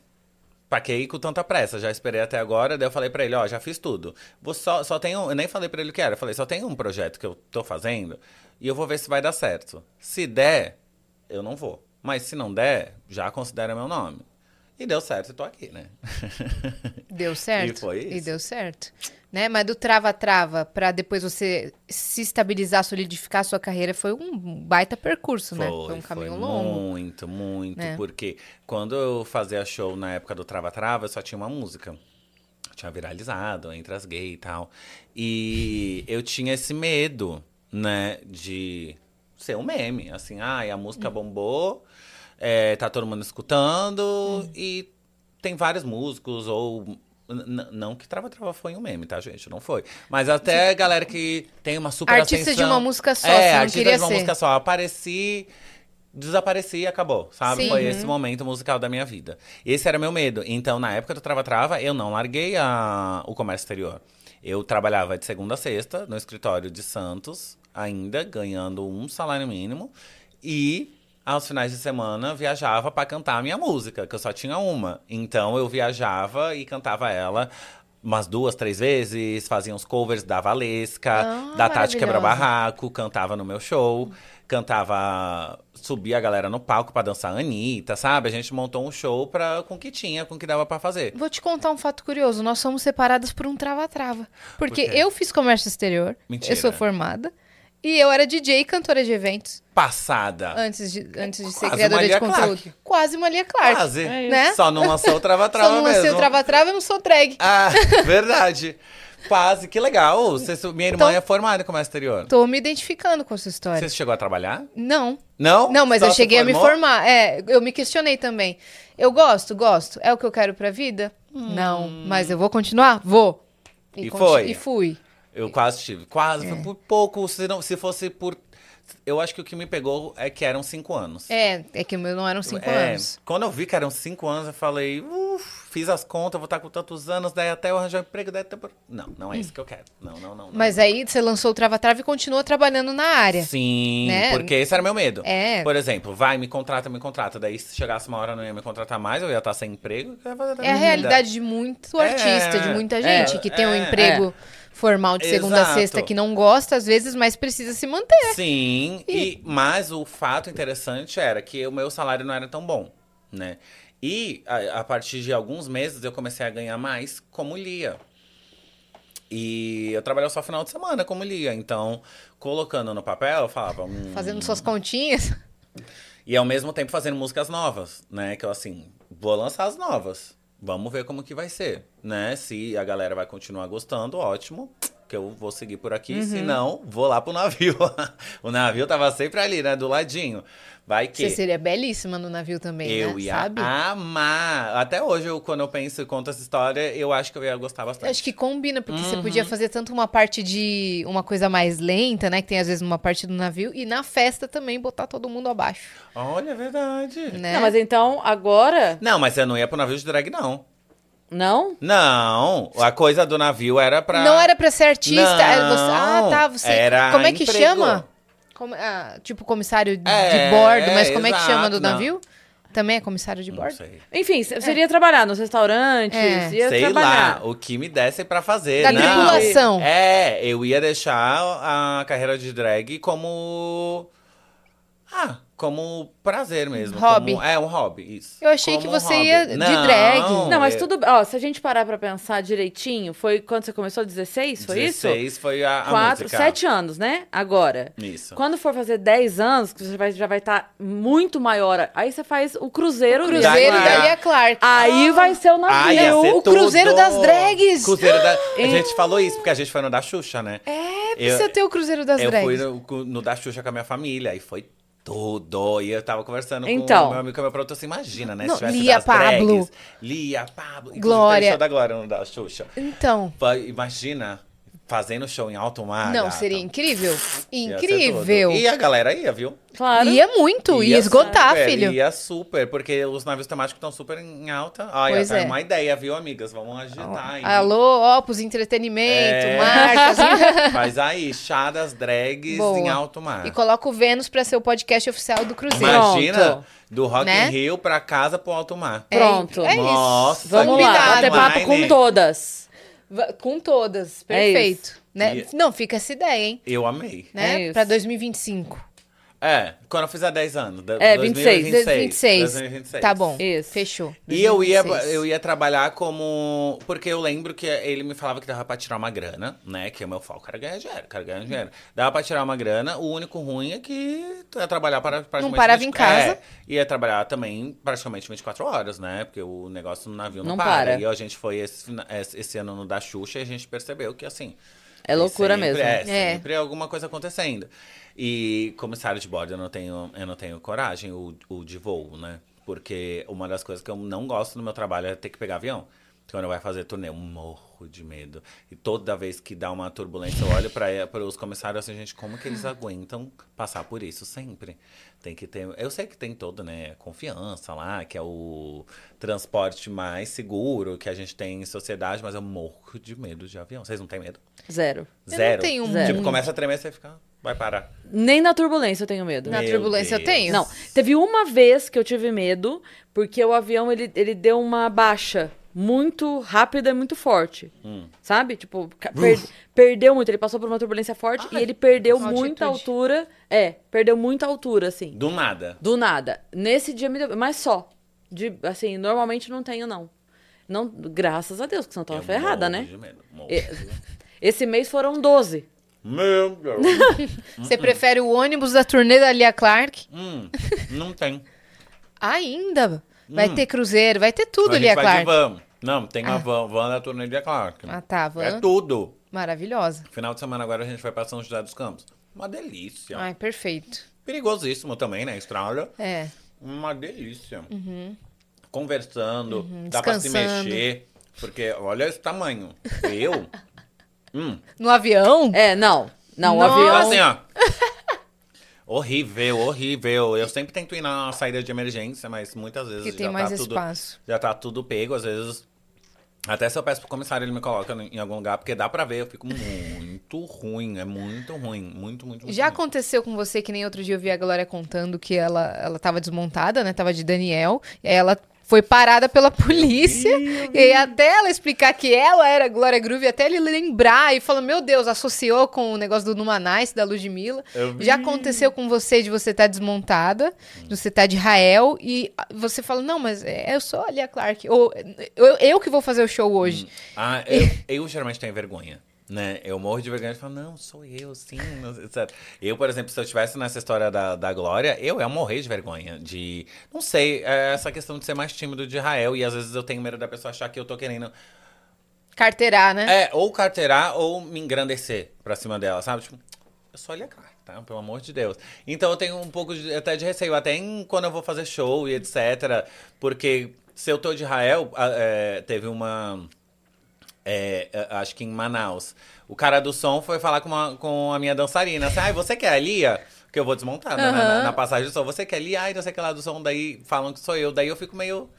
Pra que ir com tanta pressa? Já esperei até agora, daí eu falei pra ele, ó, já fiz tudo. Vou só, só tenho, eu nem falei pra ele o que era, eu falei, só tem um projeto que eu tô fazendo e eu vou ver se vai dar certo. Se der, eu não vou. Mas se não der, já considera meu nome. E deu certo, e tô aqui, né? <laughs> Deu certo? E foi E isso. deu certo. Né? Mas do trava-trava pra depois você se estabilizar, solidificar a sua carreira, foi um baita percurso, né? Foi um caminho foi longo. Muito, muito. né? Porque quando eu fazia show na época do Trava Trava, eu só tinha uma música. Tinha viralizado entre as gays e tal. E <laughs> eu tinha esse medo, né, de ser um meme. Assim, ai, a Hum. música bombou, é, tá todo mundo escutando e tem vários músicos ou. n- Não que Trava Trava foi um meme, tá, gente? Não foi. Mas até a galera que tem uma super Artista de ascensão- uma música só, é, não artista queria de uma ser. música só. Apareci, desapareci e acabou, sabe? Sim. Foi Uhum. esse momento musical da minha vida. Esse era meu medo. Então, na época do Trava Trava, eu não larguei a- o comércio exterior. Eu trabalhava de segunda a sexta no escritório de Santos, ainda ganhando um salário mínimo. E aos finais de semana viajava para cantar a minha música, que eu só tinha uma. Então eu viajava e cantava ela umas duas, três vezes, fazia uns covers da Valesca, Ah, da Tati Quebra. Barraco, cantava no meu show, cantava, subia a galera no palco pra dançar a Anitta, sabe? A gente montou um show pra, com o que tinha, com o que dava pra fazer. Vou te contar um fato curioso. Nós somos separadas por um trava-trava. Porque Por eu fiz comércio exterior. Mentira. Eu sou formada. E eu era DJ e cantora de eventos. Passada. Antes de, antes de ser Quase criadora de conteúdo. Clark. Quase uma Lia Clark. Quase. É Né? Só não lançou o Trava-Trava <laughs> Só não mesmo. lancei o trava-trava, eu não sou drag. Ah, <laughs> verdade. Quase, que legal. Você, minha irmã Então- é formada em comércio exterior. Tô me identificando com essa história. Você chegou a trabalhar? Não. Não? Não, mas Só eu se cheguei a me formar. É, eu me questionei também. Eu gosto, gosto. É o que eu quero pra vida? Não. Mas eu vou continuar? Vou. E conti- foi? E fui. Eu quase tive. Quase, É. foi por pouco. Se, não, se fosse por. Eu acho que o que me pegou é que eram cinco anos. É, é que o meu não eram cinco É, anos. Quando eu vi que eram cinco anos, eu falei, uff, fiz as contas, vou estar com tantos anos, daí até eu arranjar um emprego, daí até... por-" Não, não é isso que eu quero. Não, não, não. não. Mas aí você lançou o Trava-Trava e continuou trabalhando na área. Sim, né? porque esse era meu medo. É. Por exemplo, vai, me contrata, me contrata. Daí se chegasse uma hora não ia me contratar mais, eu ia estar sem emprego. É a realidade de muito É, artista, de muita gente é, que tem um é, emprego formal de segunda a sexta que não gosta, às vezes, mas precisa se manter. Sim, e... mas o fato interessante era que o meu salário não era tão bom, né? E a, a partir de alguns meses eu comecei a ganhar mais como Lia. E eu trabalhava só final de semana como Lia. Então, colocando no papel, eu falava. hum, Fazendo suas continhas. E ao mesmo tempo fazendo músicas novas, né? Que eu assim, vou lançar as novas. Vamos ver como que vai ser, né? Se a galera vai continuar gostando, ótimo. Que eu vou seguir por aqui. Se não, vou lá pro navio. <laughs> o navio tava sempre ali, né? Do ladinho. Vai que. Você seria belíssima no navio também, Eu né? ia Sabe? amar. Até hoje, eu, quando eu penso e conto essa história, eu acho que eu ia gostar Eu bastante. acho que combina, porque você Uhum. podia fazer tanto uma parte de uma coisa mais lenta, né? Que tem às vezes numa parte do navio, e na festa também botar todo mundo abaixo. Olha, é verdade. Né? Não, mas então, agora. Não, mas eu não ia pro navio de drag, não. Não? Não, a coisa do navio era pra. Não era pra ser artista. Não, era você- ah, tá. Você. era como é que emprego. chama? Como- ah, tipo comissário de É, bordo, mas como é que chama do exato, não. navio? Também é comissário de Não bordo? sei. Enfim, você iria trabalhar nos restaurantes, É. ia Sei trabalhar. lá, o que me desse pra fazer. Da não. tripulação. É, eu ia deixar a carreira de drag como. Ah, como prazer mesmo. Hobby. como- é, um hobby, isso. Eu achei Como que um você hobby. ia de Não, drag. Não, mas eu- tudo. Ó, se a gente parar pra pensar direitinho, foi quando você começou? 16? Foi isso? 16 foi a, a Quatro, música. sete anos, né? Agora. Isso. Quando for fazer 10 anos, que você vai, já vai estar muito maior. Aí você faz o cruzeiro. O Cruzeiro Da- da Lia Clark. Aí vai ser o navio. Ah, ser o Cruzeiro tudo. das drags. Cruzeiro da... A gente falou isso, porque a gente foi no da Xuxa, né? É, Eu- precisa ter o Cruzeiro das eu drags. fui no, no da Xuxa com a minha família, e foi tudo. E eu tava conversando Então. com o meu amigo, com o meu produtor, assim, imagina, né? Não, se tivesse Lia Pablo. drags, Lia, Pablo. Inclusive, Glória. da Glória no da Xuxa. Então, Imagina, fazendo show em alto mar. Não, gata. seria incrível. Incrível. E a galera ia, viu? Claro. Ia muito, ia, Ia esgotar, super, filho. Ia super, porque os navios temáticos estão super em alta. Olha, Pois é. uma ideia, viu, amigas? Vamos agitar aí. Alô, Opus Entretenimento, É. marcas. Faz <laughs> aí, chá das drags Boa. em alto mar. e coloca o Vênus pra ser o podcast oficial do Cruzeiro. Imagina, Pronto. do Rock Né? in Rio pra casa pro alto mar. É, Pronto. É, isso. Nossa, Vamos lá, bater papo com todas. Com todas, É perfeito. né? E- Não, fica essa ideia, hein? Eu amei. Né? É isso. pra 2025. É, quando eu fizer 10 anos. É, 2026. 2026. 2026. Tá bom. Isso. Fechou. E eu ia, 2026. eu ia trabalhar como. Porque eu lembro que ele me falava que dava pra tirar uma grana, né? Que é o meu foco. Quero ganhar dinheiro, quero ganhar dinheiro. Dava pra tirar uma grana. O único ruim é que tu ia trabalhar para praticamente. parava em 20 casa. É, ia trabalhar também praticamente 24 horas, né? Porque o negócio no navio não, Não para. para. E a gente foi esse esse ano no da Xuxa e a gente percebeu que assim. É loucura sempre- mesmo. É, É. sempre alguma coisa acontecendo. E comissário de bordo eu não tenho, eu não tenho coragem, o, o de voo, né? Porque uma das coisas que eu não gosto no meu trabalho é ter que pegar avião. Quando vai fazer turnê, eu morro de medo. E toda vez que dá uma turbulência, eu olho para os comissários assim, gente, como que eles aguentam passar por isso sempre? Tem que ter. Eu sei que tem todo, né? Confiança lá, que é o transporte mais seguro que a gente tem em sociedade, mas eu morro de medo de avião. Vocês não têm medo? Zero. Eu não Zero. tenho Zero. Tipo, começa a tremer, você fica. Vai parar. Nem na turbulência eu tenho medo. Na Meu turbulência eu Deus. tenho. Não, teve uma vez que eu tive medo, porque o avião ele, ele deu uma baixa muito rápida e muito forte. Hum. Sabe? Tipo, per- perdeu muito. Ele passou por uma turbulência forte e ele perdeu altitude. muita altura. É, perdeu muita altura, assim. Do nada. Do nada. Nesse dia me deu. Mas só. De, assim, normalmente não tenho, não. não graças a Deus, porque senão eu tava Eu ferrada, né? medo, morro. E- <laughs> Esse mês foram 12. Meu Deus. <laughs> Você prefere o ônibus da turnê da Lia Clark? hum, não tem. Ainda. Vai Hum. ter cruzeiro, vai ter tudo, a Lia Clark. van. Não, tem uma van, van da turnê de Clark. Ah, tá, van. É tudo. Maravilhosa. Final de semana agora a gente vai pra São José dos Campos. Uma delícia. Ai, perfeito. Perigosíssimo também, né? Austrália. É. Uma delícia. Conversando, dá pra se Uhum. Mexer. Porque olha esse tamanho. <laughs> Eu. Hum. No avião? É, não. Não, o Nossa. avião. Assim, ó. <laughs> horrível, horrível. Eu sempre tento ir na saída de emergência, mas muitas vezes Que tem já mais tá tudo, espaço. já tá tudo pego, às vezes. Até se eu peço pro comissário, ele me coloca em algum lugar, porque dá pra ver, eu fico muito ruim, é muito ruim, muito, muito, muito Já ruim. aconteceu com você que nem outro dia eu vi a Glória contando que ela, ela tava desmontada, né? Tava de Daniel. E aí ela foi parada pela polícia. E aí até ela explicar que ela era Glória Groove, até ele lembrar e falou: Meu Deus, associou com o negócio do Numanice, da Ludmilla. Já aconteceu com você de você estar desmontada, de você estar de Rael, e você fala: Não, mas é, eu sou a Lia Clark. Ou eu, eu que vou fazer o show hoje. Ah, eu, <laughs> eu geralmente tenho vergonha. Né? Eu morro de vergonha e falo, não, sou eu, sim, etc. Eu, por exemplo, se eu estivesse nessa história da, da Glória, eu ia morrer de vergonha. De. Não sei, é essa questão de ser mais tímido de Israel. E às vezes eu tenho medo da pessoa achar que eu tô querendo. Carteirar, né? É, ou carteirar ou me engrandecer pra cima dela, sabe? Tipo, eu sou a tá? Pelo amor de Deus. Então eu tenho um pouco de, até de receio, até em, quando eu vou fazer show e etc. Porque se eu tô de Israel, é, teve uma. É, é, acho que em Manaus. O cara do som foi falar com, uma- com a minha dançarina. Assim, ai, você quer a Lia? Que eu vou desmontar né, na, na- na passagem do som. Você quer a Lia? Ai, não sei o que lá do som. Daí falam que sou eu. Daí eu fico meio.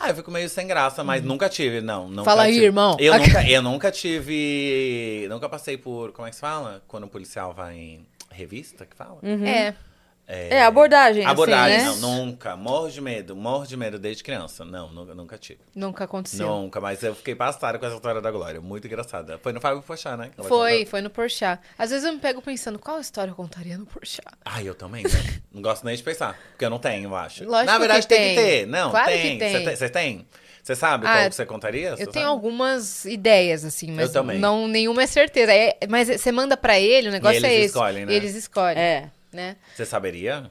Ah, eu fico meio sem graça, mas nunca tive, não. Nunca Uhum. Fala aí, tive. irmão. Eu <laughs> nunca, eu nunca tive. Nunca passei por. Como é que se fala? Quando o policial vai em revista, que fala? É. É, abordagem. Abordagem, assim, né? não, nunca. Morro de medo, morro de medo desde criança. Não, nunca, nunca tive. Nunca aconteceu. Nunca, mas eu fiquei passada com essa história da Glória. Muito engraçada. Foi no Fábio Pochá, né? que ela Foi, contou. foi no Porchat. Às vezes eu me pego pensando, qual história eu contaria no Porchat? Ah, eu também, né? <laughs> Não gosto nem de pensar. Porque eu não tenho, eu acho. Lógico Na verdade, que tem. que tem. ter. Não, Claro que tem. Você tem? Você sabe Ah, qual que você contaria? Eu Você tenho sabe? algumas ideias, assim, mas Eu também. não nenhuma é certeza. É, mas você manda pra ele, o negócio eles é esse. escolhem, né? E eles escolhem, É. né? Você saberia?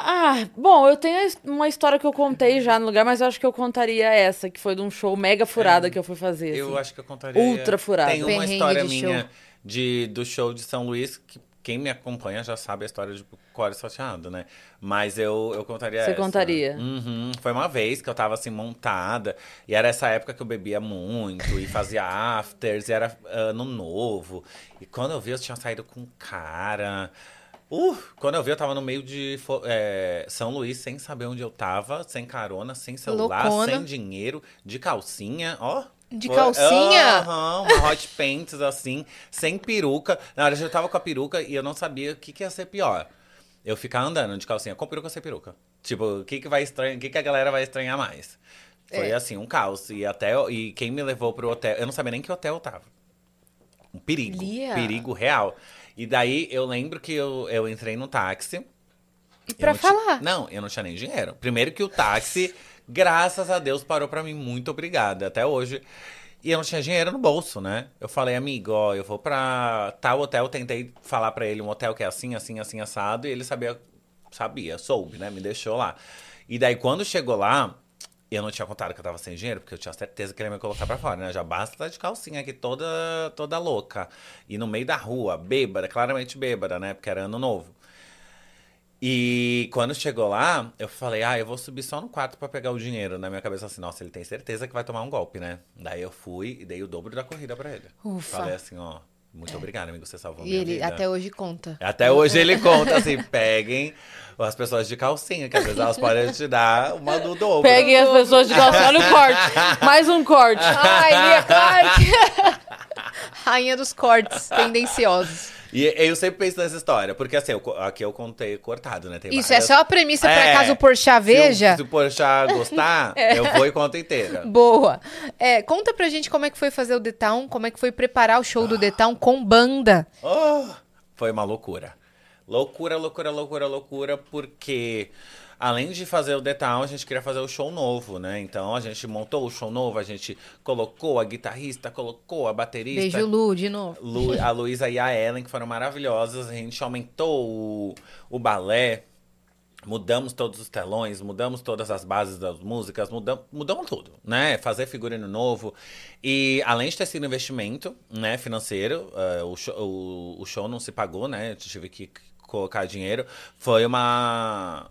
Ah, bom, eu tenho uma história que eu contei já no lugar, mas eu acho que eu contaria essa, que foi de um show mega furada que eu fui fazer. É. Eu assim. acho que eu contaria. Ultra furado. Tem uma Perrengue história de minha show. de, do show de São Luís que, quem me acompanha já sabe a história de core salteado, né? Mas eu, eu contaria Você essa. contaria? Uhum. Foi uma vez que eu tava assim, montada. E era essa época que eu bebia muito. E fazia <laughs> afters. E era ano novo. E quando eu vi, eu tinha saído com um cara... Uh, quando eu vi, eu tava no meio de é, São Luís, sem saber onde eu tava, sem carona, sem celular, Loucona. sem dinheiro, de calcinha, ó. De Foi- calcinha? Aham, uma hot pants assim, sem peruca. Na hora eu tava com a peruca e eu não sabia o que, que ia ser pior. Eu ficar andando de calcinha com peruca ou sem peruca. Tipo, o que, que vai estranhar, o que, que a galera vai estranhar mais? Foi É. assim, um caos. E até e quem me levou pro hotel, eu não sabia nem que hotel eu tava. Um perigo. Lia. Perigo real. E daí eu lembro que eu, eu entrei no táxi. E pra não ti- falar. Não, eu não tinha nem dinheiro. Primeiro que o táxi, graças a Deus, parou pra mim. Muito obrigada. Até hoje. E eu não tinha dinheiro no bolso, né? Eu falei, amigo, ó, eu vou pra tal hotel. Tentei falar pra ele um hotel que é assim, assim, assim, assado. E ele sabia, sabia, soube, né? Me deixou lá. E daí, quando chegou lá, eu não tinha contado que eu tava sem dinheiro, porque eu tinha certeza que ele ia me colocar pra fora, né? Já basta estar de calcinha aqui toda, toda louca. E no meio da rua, bêbada, claramente bêbada, né? Porque era ano novo. E quando chegou lá, eu falei, ah, eu vou subir só no quarto pra pegar o dinheiro. Na minha cabeça, assim, nossa, ele tem certeza que vai tomar um golpe, né? Daí eu fui e dei o dobro da corrida pra ele. Ufa. Falei assim, ó, muito obrigado, amigo, você salvou E minha ele vida. até hoje conta. Até hoje ele conta assim, <laughs> peguem as pessoas de calcinha, que às vezes elas podem te dar uma do dobro. Peguem as pessoas de calcinha. Olha o corte. Mais um corte. Ai, Lia Clark! <laughs> Rainha dos cortes tendenciosos. E eu sempre penso nessa história, porque assim, eu aqui eu contei cortado, né? Tem Isso é várias- só a premissa pra É, caso o Porchat veja. Se o, se o Porchat gostar, <laughs> eu vou e conto inteira. Boa. É, conta pra gente como é que foi fazer o The Town, como é que foi preparar o show do The Town com banda. Oh, foi uma loucura. Loucura, loucura, loucura, loucura, porque além de fazer o The Town, a gente queria fazer o show novo, né? Então a gente montou o show novo, a gente colocou a guitarrista, colocou a baterista. Beijo, Lu, de novo. Lu- a Luísa e a Ellen, que foram maravilhosas. A gente aumentou o, o balé, mudamos todos os telões, mudamos todas as bases das músicas, mudamos, mudamos tudo, né? Fazer figurino novo. E além de ter sido investimento né, financeiro, eh, o, show, o, o show não se pagou, né? Eu tive que colocar dinheiro. Foi uma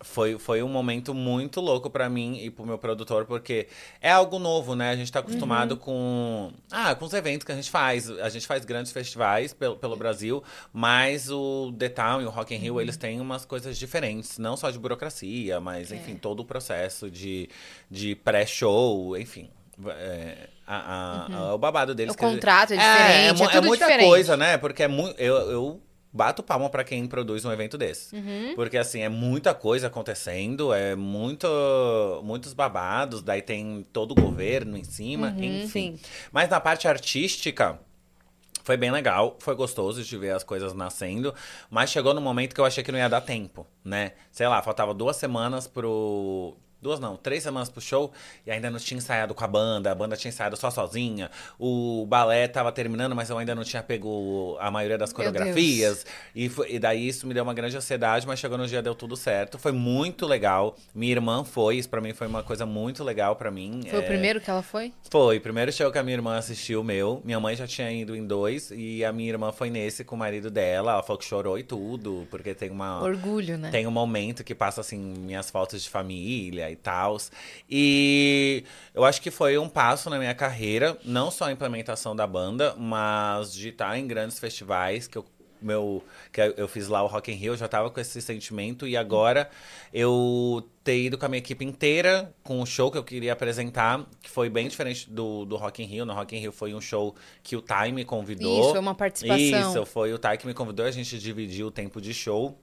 foi, foi um momento muito louco pra mim e pro meu produtor, porque é algo novo, né? A gente tá acostumado com. Ah, com os eventos que a gente faz. A gente faz grandes festivais pelo, pelo Brasil, mas o The Town e o Rock in Rio, eles têm umas coisas diferentes. Não só de burocracia, mas, enfim, todo o processo de, de pré-show, enfim. É, a- a- a- o babado deles. O contrato é é, diferente, é mu- tudo muita diferente. coisa, né? Porque é muito. Eu, eu bato palma pra quem produz um evento desse. Uhum. Porque, assim, é muita coisa acontecendo, é muito, muitos babados, daí tem todo o governo em cima, Uhum, enfim. Mas na parte artística. Foi bem legal, foi gostoso de ver as coisas nascendo, mas chegou no momento que eu achei que não ia dar tempo, né? Sei lá, faltava duas semanas pro. Duas não, três semanas pro show e ainda não tinha ensaiado com a banda, a banda tinha ensaiado só sozinha. O balé tava terminando, mas eu ainda não tinha pego a maioria das coreografias. E, foi- e daí isso me deu uma grande ansiedade, mas chegou no dia, deu tudo certo. Foi muito legal. Minha irmã foi, isso pra mim foi uma coisa muito legal pra mim. Foi o É, primeiro que ela foi? foi, o primeiro show que a minha irmã assistiu, meu. Minha mãe já tinha ido em dois, e a minha irmã foi nesse com o marido dela. Ela falou que chorou e tudo, porque tem uma. Orgulho, né? Tem um momento que passa, assim, minhas fotos de família e tal. E eu acho que foi um passo na minha carreira, não só a implementação da banda, mas de estar em grandes festivais que eu. Meu, que eu fiz lá o Rock in Rio, eu já tava com esse sentimento e agora eu ter ido com a minha equipe inteira com o show que eu queria apresentar, que foi bem diferente do, do Rock in Rio. No Rock in Rio foi um show que o Time me convidou. Isso, foi uma participação. Isso, foi o Tai que me convidou, a gente dividiu o tempo de show.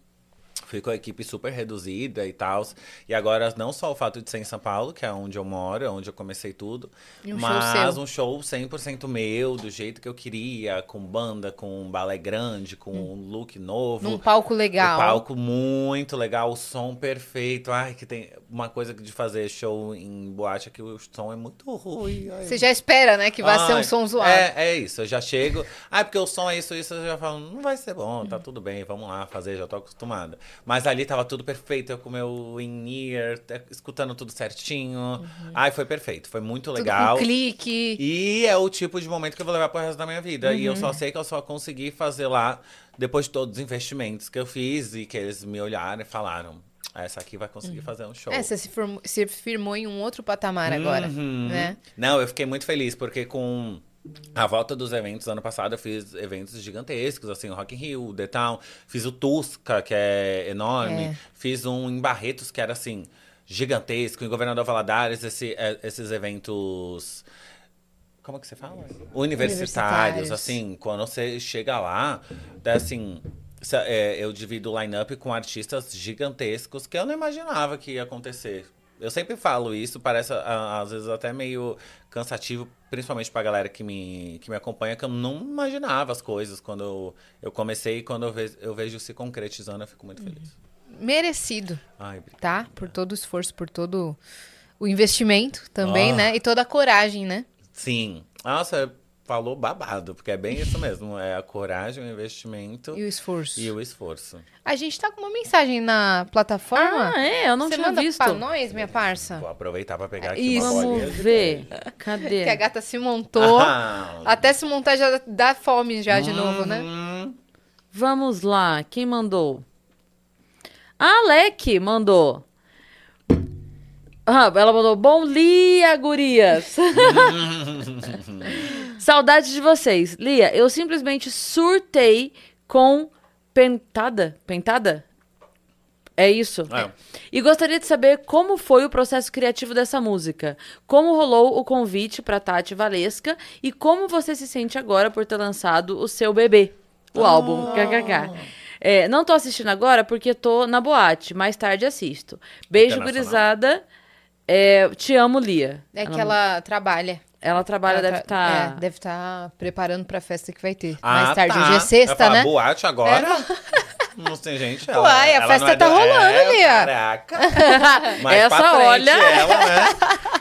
Fui com a equipe super reduzida e tal. E agora, não só o fato de ser em São Paulo, que é onde eu moro, é onde eu comecei tudo, um show mas seu. um show 100% meu, do jeito que eu queria, com banda, com um balé grande, com um look novo. Num palco legal. O palco muito legal, o som perfeito. Ai, que tem uma coisa de fazer show em boate é que o som é muito ruim. Ai, Você já espera, né, que vai ser um Ai, som zoado. É, é isso. Eu já chego. Ah, porque o som é isso, isso. Eu já falo, não vai ser bom, tá tudo bem, vamos lá fazer, já tô acostumada. Mas ali tava tudo perfeito, eu com meu in-ear, te- escutando tudo certinho. Uhum. Ai, foi perfeito, foi muito Tudo legal. com clique. E é o tipo de momento que eu vou levar pro resto da minha vida. E Uhum. eu só sei que eu só consegui fazer lá depois de todos os investimentos que eu fiz e que eles me olharam e falaram: "Ah, essa aqui vai conseguir fazer um show. É, você se, formou- se firmou em um outro patamar agora, Uhum. né? Não, eu fiquei muito feliz, porque com a volta dos eventos ano passado, eu fiz eventos gigantescos, assim, o Rock in Rio, o The Town, fiz o Tusca, que é enorme, É. fiz um em Barretos, que era, assim, gigantesco, em Governador Valadares, esse- é, esses eventos... Como que você fala? Universitários, Universitários. assim, quando você chega lá, é assim... é, eu divido o line-up com artistas gigantescos que eu não imaginava que ia acontecer. Eu sempre falo isso, parece às vezes até meio cansativo, principalmente pra galera que me, que me acompanha, que eu não imaginava as coisas quando eu, eu comecei e quando eu vejo, eu vejo se concretizando, eu fico muito feliz. Merecido, Ai, tá? Por todo o esforço, por todo o investimento também, Ah. né? E toda a coragem, né? Sim. Nossa, falou babado, porque é bem isso mesmo. É a coragem, o investimento E o esforço. e o esforço. A gente tá com uma mensagem na plataforma. Ah, é? Eu não Você tinha manda visto. pra nós, minha parça? Vou aproveitar pra pegar aqui Isso. uma bolinha Vamos ver. Cadê? Que a gata se montou. Ah. Até se montar já dá fome já de novo, né? Uhum. Vamos lá, quem mandou? A Alec mandou. Ah, ela mandou bom dia, gurias. <laughs> Saudades de vocês. Lia, eu simplesmente surtei com pentada. Pentada? É isso? É. E gostaria de saber como foi o processo criativo dessa música. Como rolou o convite para Tati Valesca e como você se sente agora por ter lançado o seu bebê, o álbum. KKK. É, não tô assistindo agora porque tô na boate. Mais tarde assisto. Beijo, gurizada. É, te amo, Lia. É que ela trabalha. Ela trabalha, Ela deve estar. é, deve estar preparando pra festa que vai ter. Ah, Mais tarde. tá. Hoje é Eu sexta, né? boate agora? Não tem gente. Ela, Uai, a ela festa é tá do- rolando, é, Lia. Caraca. <laughs> Mais Essa, pra frente, olha. Ela, né?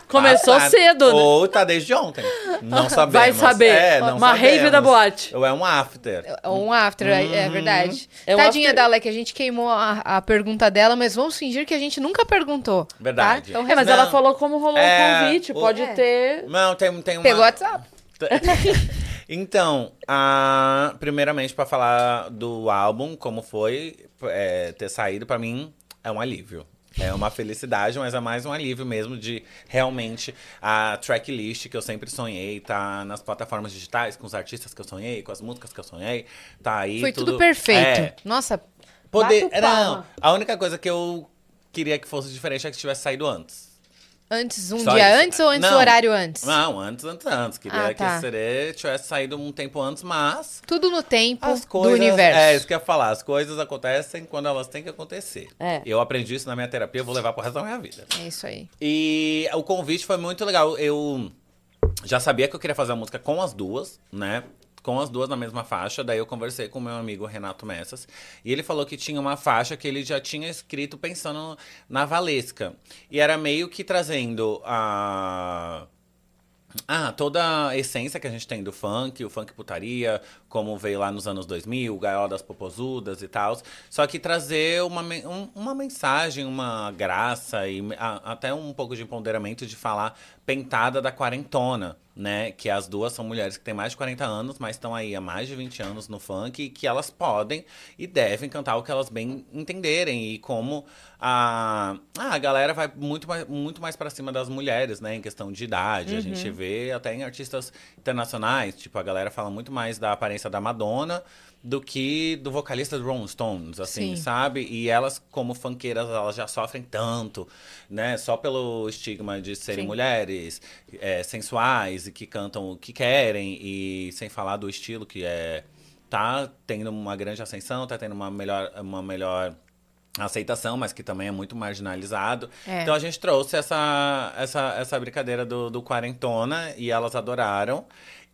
Começou Passada. cedo, né? Ou tá desde ontem. Não sabemos. Vai saber. É, não Uma rave sabemos. da boate. Ou é um after. É Um after, é- é verdade. É um Tadinha after- da Alec, a gente queimou a, a pergunta dela, mas vamos fingir que a gente nunca perguntou. Verdade. Tá? Então, É, mas Não. ela falou como rolou É, o convite. o- Pode É. ter. Não, tem, tem uma... pegou o WhatsApp. Então, a- primeiramente, pra falar do álbum, como foi é, ter saído, pra mim, é um alívio. É uma felicidade, mas é mais um alívio mesmo de realmente a tracklist que eu sempre sonhei, tá nas plataformas digitais, com os artistas que eu sonhei, com as músicas que eu sonhei, tá aí. Foi tudo, perfeito. É, Nossa, poder. bato Não, a única coisa que eu queria que fosse diferente é que tivesse saído antes. Antes, um Só dia isso. antes ou antes do Não. horário antes? Não, antes, antes, antes. Queria Ah, tá. que a CD tivesse saído um tempo antes, mas. Tudo no tempo As do coisas. universo. É, isso que eu ia falar. As coisas acontecem quando elas têm que acontecer. É. Eu aprendi isso na minha terapia, eu vou levar pro resto da minha vida. É isso aí. E o convite foi muito legal. Eu já sabia que eu queria fazer a música com as duas, né? Com as duas na mesma faixa. Daí eu conversei com o meu amigo Renato Messas. E ele falou que tinha uma faixa que ele já tinha escrito pensando na Valesca. E era meio que trazendo a. Ah, toda a essência que a gente tem do funk, o funk putaria, como veio lá nos anos 2000, o Gaiola das Popozudas e tal. Só que trazer uma, um- uma mensagem, uma graça e a- até um pouco de empoderamento de falar pentada da quarentona, né? Que as duas são mulheres que têm mais de 40 anos, mas estão aí há mais de 20 anos no funk e que elas podem e devem cantar o que elas bem entenderem e como a, ah, a galera vai muito mais, muito mais para cima das mulheres, né? Em questão de idade. A gente vê até em artistas internacionais, tipo, a galera fala muito mais da aparência da Madonna do que do vocalista do Rolling Stones, assim, Sim. sabe? E elas, como funkeiras, elas já sofrem tanto, né? Só pelo estigma de serem Sim. mulheres é, sensuais e que cantam o que querem, e sem falar do estilo que é. Tá tendo uma grande ascensão, tá tendo uma melhor. Uma melhor aceitação, mas que também é muito marginalizado. É. Então a gente trouxe essa, essa, essa brincadeira do, do quarentona e elas adoraram.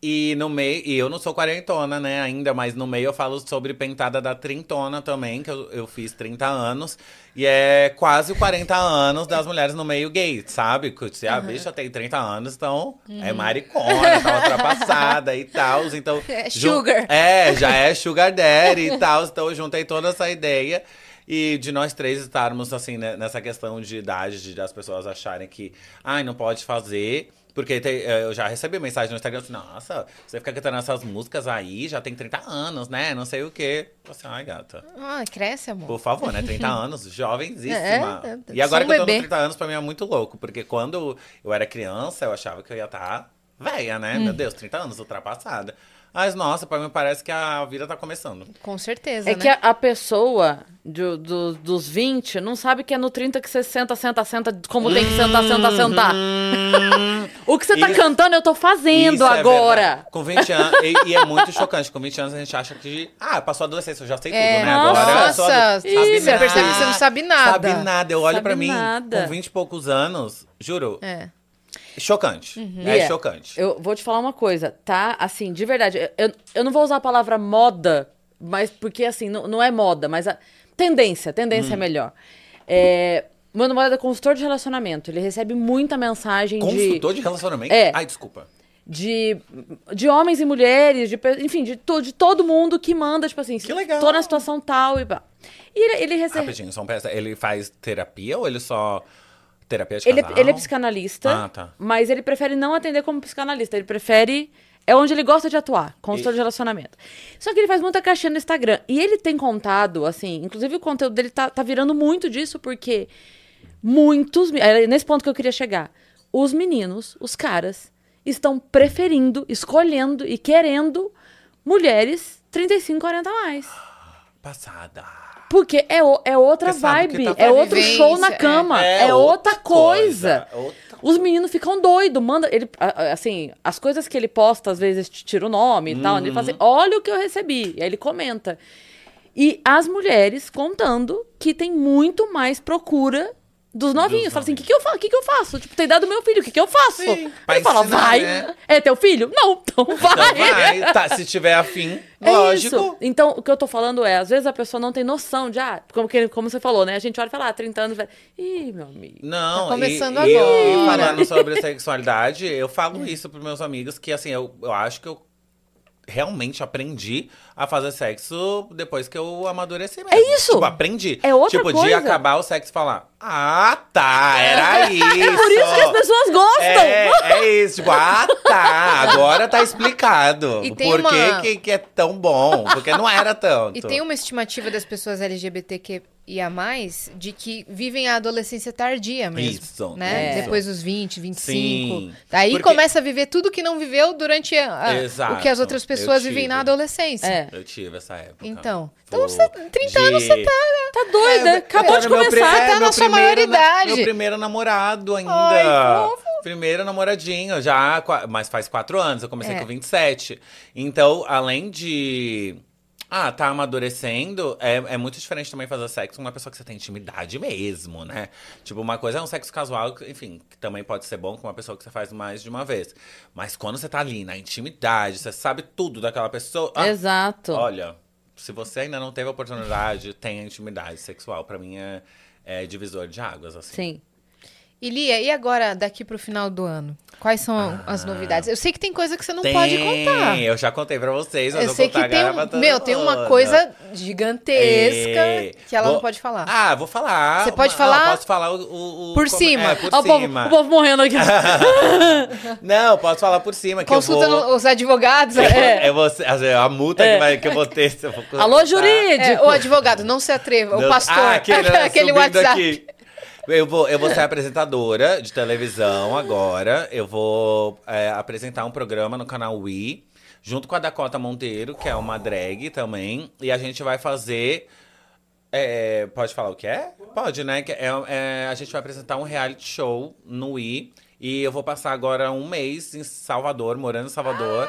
E no meio, e eu não sou quarentona, né, ainda, mas no meio eu falo sobre pentada da trintona também, que eu, eu fiz 30 anos. E é quase 40 anos das mulheres no meio gay, sabe? Se a bicha tem 30 anos, então é maricona, tá <laughs> ultrapassada e tal. Então, É sugar. É, já é sugar daddy e tal. Então eu juntei toda essa ideia. E de nós três estarmos, assim, né, nessa questão de idade, de as pessoas acharem que, ai, não pode fazer. Porque tem- eh, eu já recebi mensagem no Instagram assim, nossa, você fica cantando essas músicas aí, já tem 30 anos, né? Não sei o quê. Eu assim, ai, gata. Ah, cresce, amor. Por favor, né? 30 <laughs> anos, jovenzíssima. É, é, e agora só um que eu tô bebê. nos 30 anos, pra mim é muito louco. Porque quando eu era criança, eu achava que eu ia estar velha, né? Hum. Meu Deus, 30 anos, ultrapassada. Mas, nossa, pra mim parece que a vida tá começando. Com certeza, É né? que a, a pessoa do- do- dos 20 não sabe que é no 30 que você senta, senta, senta, como tem que sentar, senta, sentar. O que você tá Uhum. Isso- cantando, eu tô fazendo Isso é agora. verdade. com 20 anos, e, e é muito chocante. Com 20 anos a gente acha que, ah, passou a adolescência, eu já sei É. tudo, né? Agora eu Nossa, sou sabe você percebe que você não sabe nada. Sabe nada. Eu olho Sabe pra mim, nada. com 20 e poucos anos, juro, É. chocante. É Lia, chocante. Eu vou te falar uma coisa, tá? Assim, de verdade, eu, eu não vou usar a palavra moda, mas porque assim, não, não é moda, mas a tendência, tendência é Hum. melhor. É, meu namorado é consultor de relacionamento, ele recebe muita mensagem de, Consultor de relacionamento? É. Ai, desculpa. de, de homens e mulheres, de, enfim, de, to, de todo mundo que manda, tipo assim, Que legal. tô na situação tal e pá. E ele, ele recebe... Rapidinho, só um peça. Ele faz terapia ou ele só. Terapia de Ele, casal? ele é psicanalista, Ah, tá. mas ele prefere não atender como psicanalista. Ele prefere. É onde ele gosta de atuar, consultor E- de relacionamento. Só que ele faz muita caixinha no Instagram. E ele tem contado, assim, inclusive o conteúdo dele tá, tá virando muito disso, porque muitos. É nesse ponto que eu queria chegar. Os meninos, os caras, estão preferindo, escolhendo e querendo mulheres 35, 40 a mais. Passada. Porque é, o- é outra Porque vibe, tá é outro vivência, show na é. cama, É é, outra outra coisa. coisa, outra Os meninos ficam doidos, manda ele, assim, as coisas que ele posta às vezes te tira o nome e tal, ele fala assim, olha o que eu recebi, e aí ele comenta. E as mulheres contando que tem muito mais procura dos novinhos. Fala assim, o que, que eu faço? que, que eu faço? Tipo, tem dado meu filho, o que, que eu faço? Sim, ele fala, ensinar, vai. né? É teu filho? Não, <laughs> então vai. Então vai, tá, se tiver afim, É lógico. isso. Então, o que eu tô falando é, às vezes a pessoa não tem noção de, ah, como, que, como você falou, né? A gente olha e fala, ah, 30 anos, vai. Ih, meu amigo. Não, Tá começando e, e eu- agora. E falando sobre sexualidade, eu falo isso pros meus amigos, que assim, eu, eu acho que eu realmente aprendi a fazer sexo depois que eu amadureci mesmo. É isso. Tipo, aprendi. É outra tipo, de coisa. acabar o sexo e falar, ah, tá, era isso. <laughs> É por isso que as pessoas gostam. É, é isso, tipo, ah, tá, agora tá explicado. E tem Por que, uma- que, que é tão bom? Porque não era tanto. E tem uma estimativa das pessoas LGBTQIA+, de que vivem a adolescência tardia mesmo. Isso, Né? é. Depois dos 20, 25. Sim. Aí Porque- começa a viver tudo que não viveu durante a- a- Exato. o que as outras pessoas vivem na adolescência. É. Eu tive essa época. Então. Pô, Então, você, 30 anos de- você tá. Tá doida, É, acabou de começar. pri- é, tá na sua primeiro na- maioridade. Meu primeiro namorado ainda. Ai, fofo. Primeiro namoradinho, já, mas faz quatro anos, eu comecei É. com 27. Então, além de. Ah, tá amadurecendo, é, é muito diferente também fazer sexo com uma pessoa que você tem intimidade mesmo, né? Tipo, uma coisa é um sexo casual, enfim, que também pode ser bom com uma pessoa que você faz mais de uma vez. Mas quando você tá ali na intimidade, você sabe tudo daquela pessoa. ah, Exato. Olha, se você ainda não teve a oportunidade, tenha intimidade sexual. Pra mim é, é divisor de águas, assim. Sim. E Lia, e agora, daqui pro final do ano? Quais são as novidades? Eu sei que tem coisa que você não Ah. Tem, pode contar. Eu já contei pra vocês, mas Eu vou sei que tem, um, meu, tem uma coisa gigantesca É, que ela vou- não pode falar. Ah, vou falar. Você pode Ah, falar posso falar o... o- o- por como- cima. É, por Ó, o, povo, cima. o povo morrendo aqui. <laughs> Não, posso falar por cima. Consulta eu vou... os advogados. Eu É. é você- a multa É. que, vai, que eu vou ter. eu vou Alô, jurídico! É, o advogado, não se atreva. O Não- pastor. Ah, aquele, né, <laughs> aquele WhatsApp. aqui. Eu vou, eu vou ser apresentadora de televisão agora. Eu vou é, apresentar um programa no canal Wii, junto com a Dakota Monteiro, que é uma drag também. E a gente vai fazer. é, pode falar o que é? Pode, né? É, é, a gente vai apresentar um reality show no Wii. E eu vou passar agora um mês em Salvador, morando em Salvador.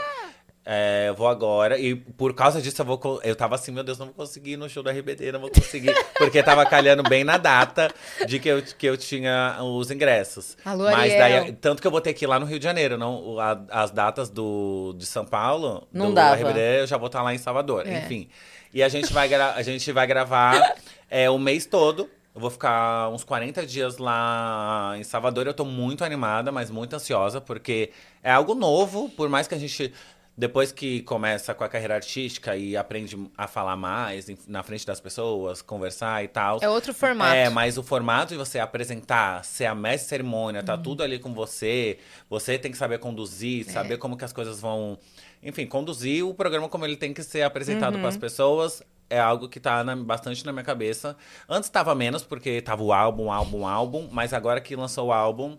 É, eu vou agora, e por causa disso eu vou. Eu tava assim, meu Deus, não vou conseguir ir no show da RBD, não vou conseguir. <laughs> porque tava calhando bem na data de que eu, que eu tinha os ingressos. Alô, Mas Ariel. daí, tanto que eu vou ter que ir lá no Rio de Janeiro, não, as datas do, de São Paulo, Não do dava. RBD, eu já vou estar lá em Salvador. É. Enfim. E a gente vai, a gente vai gravar é, o mês todo. Eu vou ficar uns 40 dias lá em Salvador. Eu tô muito animada, mas muito ansiosa, porque é algo novo, por mais que a gente depois que começa com a carreira artística e aprende a falar mais na frente das pessoas, conversar e tal. É outro formato. É, mas o formato de você apresentar, ser a mestre cerimônia, Uhum. tá tudo ali com você. Você tem que saber conduzir, É. saber como que as coisas vão. Enfim, conduzir o programa como ele tem que ser apresentado Uhum. para as pessoas. É algo que tá na- bastante na minha cabeça. Antes tava menos, porque tava o álbum, álbum, álbum. Mas agora que lançou o álbum,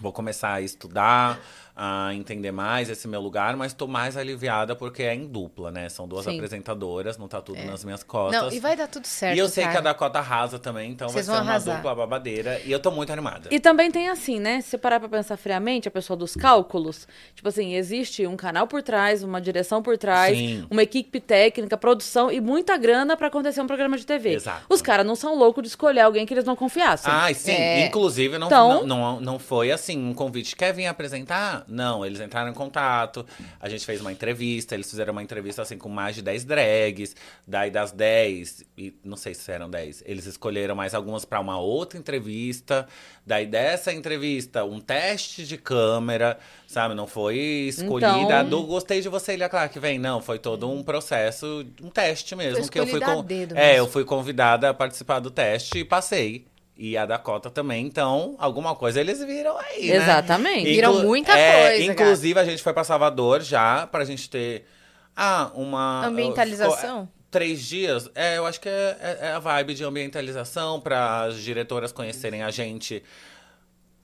Vou começar a estudar, a entender mais esse meu lugar, mas tô mais aliviada porque é em dupla, né? São duas Sim. apresentadoras, não tá tudo nas minhas costas. Não, e vai dar tudo certo. E eu sei que a cara. Dakota arrasa também, então Vocês vai ser vão uma arrasar. dupla babadeira. E eu tô muito animada. E também tem assim, né? Se você parar pra pensar friamente, a pessoa dos cálculos, tipo assim, existe um canal por trás, uma direção por trás, Sim. uma equipe técnica, produção e muita grana pra acontecer um programa de TV. Exato. Os caras não são loucos de escolher alguém que eles não confiassem. Ai, sim. É. Inclusive, não, Então- não, não, não foi assim um convite. Quer vir apresentar? Não, eles entraram em contato. A gente fez uma entrevista. Eles fizeram uma entrevista assim com mais de 10 drags. Daí das 10, e não sei se eram 10, eles escolheram mais algumas pra uma outra entrevista. Daí dessa entrevista, um teste de câmera, sabe? Não foi escolhida. Então- do gostei de você, Ilha Clark, vem. Não, foi todo um processo, um teste mesmo. Foi que eu fui a com... dedo É, eu fui convidada a participar do teste e passei. E a Dakota também, então, alguma coisa eles viram aí, né? Exatamente. Viram muita é, coisa, Inclusive, a gente foi pra Salvador já, pra gente ter... Ah, uma... Ambientalização? ficou- Três dias? É, eu acho que é, é- é a vibe de ambientalização, para as diretoras conhecerem a gente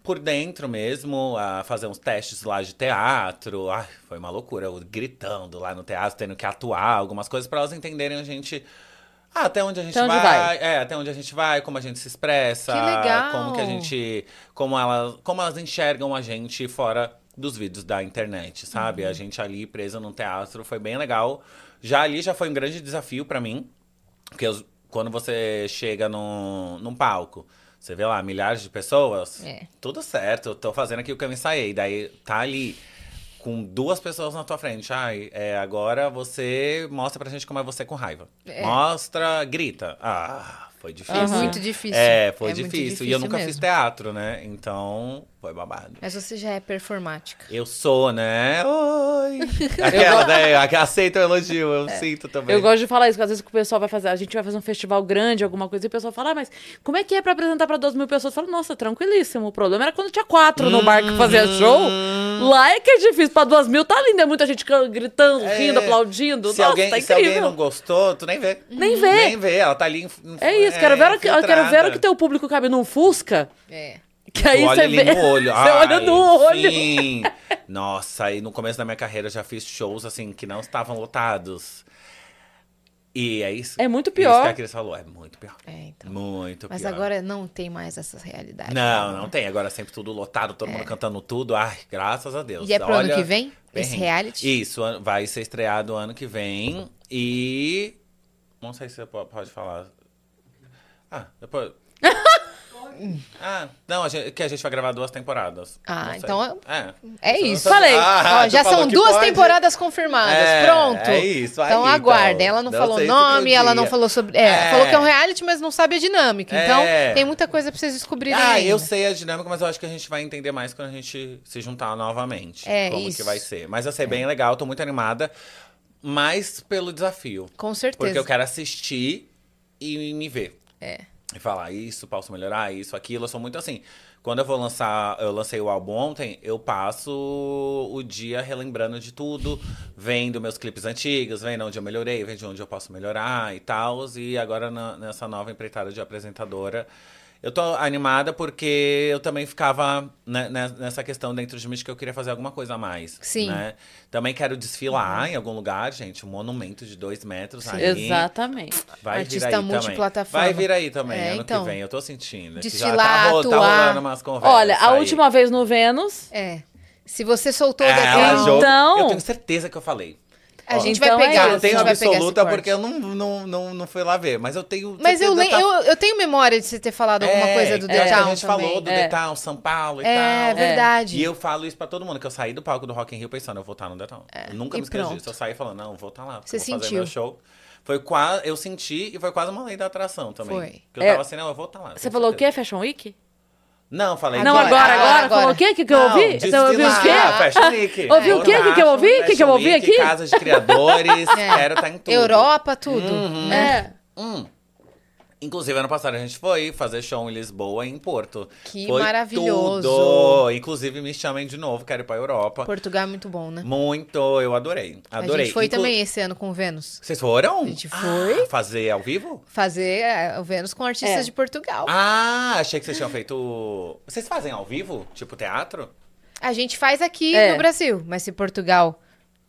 por dentro mesmo, a fazer uns testes lá de teatro. Ai, foi uma loucura, eu gritando lá no teatro, tendo que atuar, algumas coisas para elas entenderem a gente. Ah, até onde a gente Até vai, vai. É, até onde a gente vai, como a gente se expressa. Que legal. Como que a gente. Como elas, como elas enxergam a gente fora dos vídeos da internet, sabe? Uhum. A gente ali presa num teatro foi bem legal. Já ali já foi um grande desafio para mim. Porque os- quando você chega num, num palco, você vê lá milhares de pessoas, É. tudo certo, eu tô fazendo aqui o que eu ensaiei. Daí tá ali com duas pessoas na tua frente. Ai, é, agora você mostra pra gente como é você com raiva. É. Mostra, grita. Ah, foi difícil. É muito difícil. É, foi É muito difícil. E eu nunca fiz mesmo. teatro, né? Então, foi babado. Mas você já é performática. Eu sou, né? Oi! <laughs> Aquela, né? Aceita o elogio, eu sinto também. Eu gosto de falar isso, porque às vezes que o pessoal vai fazer, a gente vai fazer um festival grande, alguma coisa, e o pessoal fala, ah, mas como é que é pra apresentar pra 2 mil pessoas? Eu falo, nossa, tranquilíssimo. O problema era quando tinha quatro no bar que fazia Hum. show. Lá é que é difícil. Pra 2 mil tá lindo, é muita gente gritando, É. rindo, aplaudindo. Se, nossa, alguém, tá se alguém incrível. não gostou, tu nem vê. Nem vê. Nem vê, ela tá ali. inf- É isso, quero ver, eu quero ver que teu público cabe num Fusca, É. que aí olha você ali vê. no olho. <laughs> você olha no olho. Sim. Nossa, aí no começo da minha carreira eu já fiz shows assim que não estavam lotados. E é isso. É muito Isso pior. que a Cris falou, é muito pior. É, então. Muito Mas pior. agora não tem mais essa realidade. Não, não tem. Agora é sempre tudo lotado, todo mundo cantando tudo. Ai, graças a Deus. É. E é pro ano Olha, que vem? Esse perrengue. reality? Isso, vai ser estreado ano que vem. E. Não sei se você po- pode falar. Ah, depois. <laughs> ah, não, a gente, que a gente vai gravar duas temporadas. Ah, sei. então É. É não isso. sabe- Falei. Ah, Ó, já são duas pode. temporadas confirmadas. É, Pronto. é isso, aí, Então então. aguardem. Ela não, Não falou sei nome, ela não falou sobre. É, É. falou que é um reality, mas não sabe a dinâmica. Então É. tem muita coisa pra vocês descobrirem. Ah, ainda. eu sei a dinâmica, mas eu acho que a gente vai entender mais quando a gente se juntar novamente. É, como isso. que vai ser. Mas vai ser bem legal, tô muito animada. Mais pelo desafio. Com certeza. Porque eu quero assistir e me ver. É. E falar isso, posso melhorar, isso, aquilo. Eu sou muito assim. Quando eu vou lançar, eu lancei o álbum ontem, eu passo o dia relembrando de tudo, vendo meus clipes antigos, vendo onde eu melhorei, vendo onde eu posso melhorar e tal. E agora na- nessa nova empreitada de apresentadora. Eu tô animada porque eu também ficava né, né, nessa questão dentro de mim de que eu queria fazer alguma coisa a mais. Sim. Né? Também quero desfilar em algum lugar, gente. Um monumento de dois metros Sim. aí. Exatamente. Vai Artista vir aí também. multiplataforma. Vai vir aí também, É, ano então, que vem. Eu tô sentindo. desfilar, já tá, tá atuar. rolando umas conversas Olha, a aí. última vez no Vênus, É. Se você soltou É, daqui, Então- Eu tenho certeza que eu falei. A Ó, gente Então vai é pegar. isso. Eu a tenho vai absoluta porque eu não, não, não, não fui lá ver. Mas eu tenho. Mas eu, certeza lem- tá- eu, eu tenho memória de você ter falado alguma É, coisa do The a Town gente também. falou do É. The Town, São Paulo e É, tal. verdade. E eu falo isso pra todo mundo, que eu saí do palco do Rock in Rio pensando, eu vou estar no The Town. eu nunca e me pronto. disso. Eu saí falando, não, eu vou estar lá. Você eu vou fazer sentiu. meu show. Foi quase, eu senti e foi quase uma lei da atração também. Foi. Porque eu É. tava assim, não, eu vou estar lá. você falou o certeza. quê? Fashion Week? Não, falei Não, agora, Agora, agora. agora. Falou o quê? O que, que eu Não, ouvi? Você ouviu o quê? Fashion Week. <laughs> Ouviu o quê? O que que eu ouvi? O que que eu ouvi aqui? Casa de criadores, <laughs> É. quero estar em tudo. Europa, tudo. Uhum. É. Hum. Inclusive, ano passado a gente foi fazer show em Lisboa e em Porto. Que Foi maravilhoso. Tudo. Inclusive, me chamem de novo, quero ir pra Europa. Portugal é muito bom, né? Muito, eu adorei. Adorei. A gente foi Inclu- também esse ano com o Vênus. Vocês foram? A gente foi. Ah, fazer ao vivo? Fazer é, o Vênus com artistas É. de Portugal. Ah, achei que vocês tinham feito. Vocês fazem ao vivo? Tipo teatro? A gente faz aqui É. no Brasil, mas se Portugal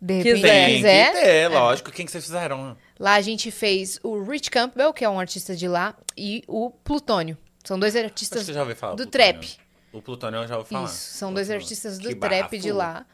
de repente Quiser. Tem quiser, que ter, lógico. Quem que vocês fizeram? lá a gente fez o Rich Campbell, que é um artista de lá, e o Plutônio. São dois artistas que eu já ouvi falar. do Plutônio. trap. O Plutônio eu já ouvi falar. Isso, são dois artistas do Que trap de bafo. lá.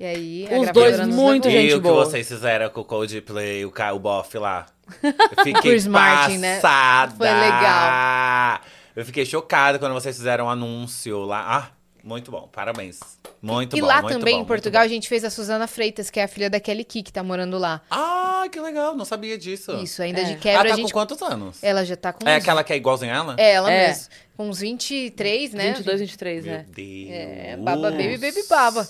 E aí, a Os gravadora dois muito levou. E gente o que boa. vocês fizeram com o Coldplay, o, o bofe lá? <laughs> Eu fiquei Chris Martin, né? passada. Foi legal. Eu fiquei chocada quando vocês fizeram o anúncio lá. Ah, muito bom. Parabéns. Muito e bom. lá muito também, bom, em Portugal, a gente fez a Suzana Freitas, que é a filha da Kelly Key, que tá morando lá. Ah, que legal. Não sabia disso. Isso, ainda É. de Ela quebra tá a gente... com quantos anos? Ela já tá com É uns- aquela que é igualzinha a ela? É, ela É. mesmo. Com uns 23, né? 22, 23, Meu é. Deus. É, baba baby, baby baba.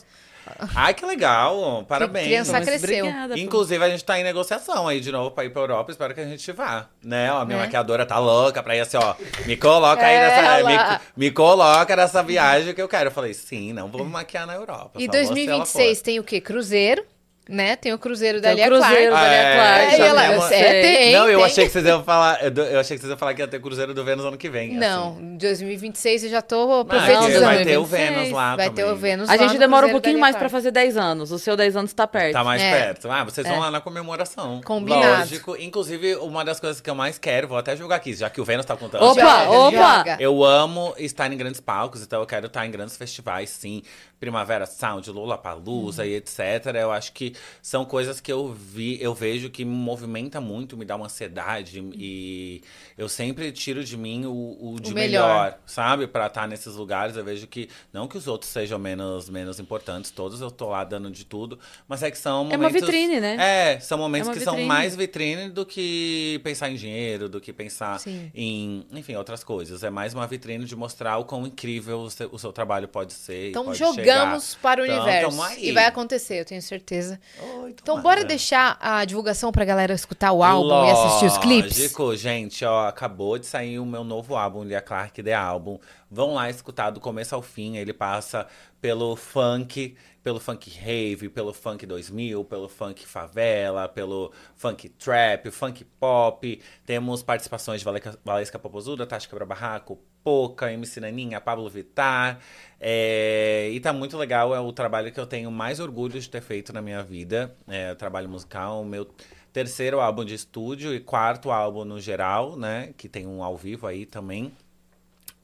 Ai, que legal. Parabéns. criança Mas cresceu. Obrigada. Inclusive, a gente tá em negociação aí de novo pra ir pra Europa. Espero que a gente vá. Né? Ó, a minha É. maquiadora tá louca pra ir assim, ó. Me coloca aí Ela. nessa. Me, me coloca nessa viagem que eu quero. Eu falei, sim, não vou me maquiar na Europa. E só vou se ela 2026 for. tem o quê? Cruzeiro, né? Tem o Cruzeiro da Tem o Lia Cruzeiro Clark. da Lia É, Clark. já E ela- é, tem, Não, eu achei que vocês iam falar. Eu, eu achei que vocês iam falar que ia ter Cruzeiro do Vênus ano que vem. Não, assim. em 2026 eu já tô Não, profetizando. vai ter o 2026. Vênus lá Vai também. ter o Vênus A gente demora um Cruzeiro da pouquinho mais pra Clark. fazer 10 anos. O seu 10 anos tá perto. Tá mais É. perto. Ah, vocês vão É. lá na comemoração. Combinado. Lógico. Inclusive, uma das coisas que eu mais quero, vou até jogar aqui, já que o Vênus tá contando. Opa, Joga, opa! joga. Eu amo estar em grandes palcos, então eu quero estar em grandes festivais, sim. Primavera Sound, Lollapalooza e etc. Eu acho que são coisas que eu vi, eu vejo que me movimenta muito, me dá uma ansiedade e eu sempre tiro de mim o, o de O melhor. melhor. sabe? Pra estar nesses lugares, eu vejo que não que os outros sejam menos menos importantes, todos eu tô lá dando de tudo, mas é que são É momentos uma vitrine, né? É, são momentos É que são vitrine. mais vitrine do que pensar em dinheiro, do que pensar Sim. em, enfim, outras coisas. É mais uma vitrine de mostrar o quão incrível o seu, o seu trabalho pode ser. e Então jogamos chegar. para o Então, universo. aí. E vai acontecer, eu tenho certeza. Oi, Então bora deixar a divulgação pra galera escutar o álbum e assistir os clipes? Lógico, gente, ó, acabou de sair o meu novo álbum, Lia Clark The Album. Vão lá escutar do começo ao fim. Ele passa pelo funk, pelo funk rave, pelo funk 2000, pelo funk favela, pelo funk trap, funk pop. Temos participações de Valeca- Valesca Popozuda, Tati Quebra Barraco, Poca, MC Naninha, Pablo Vittar. É, e tá muito legal, é o trabalho que eu tenho mais orgulho de ter feito na minha vida. É, trabalho musical, meu terceiro álbum de estúdio e quarto álbum no geral, né? Que tem um ao vivo aí também.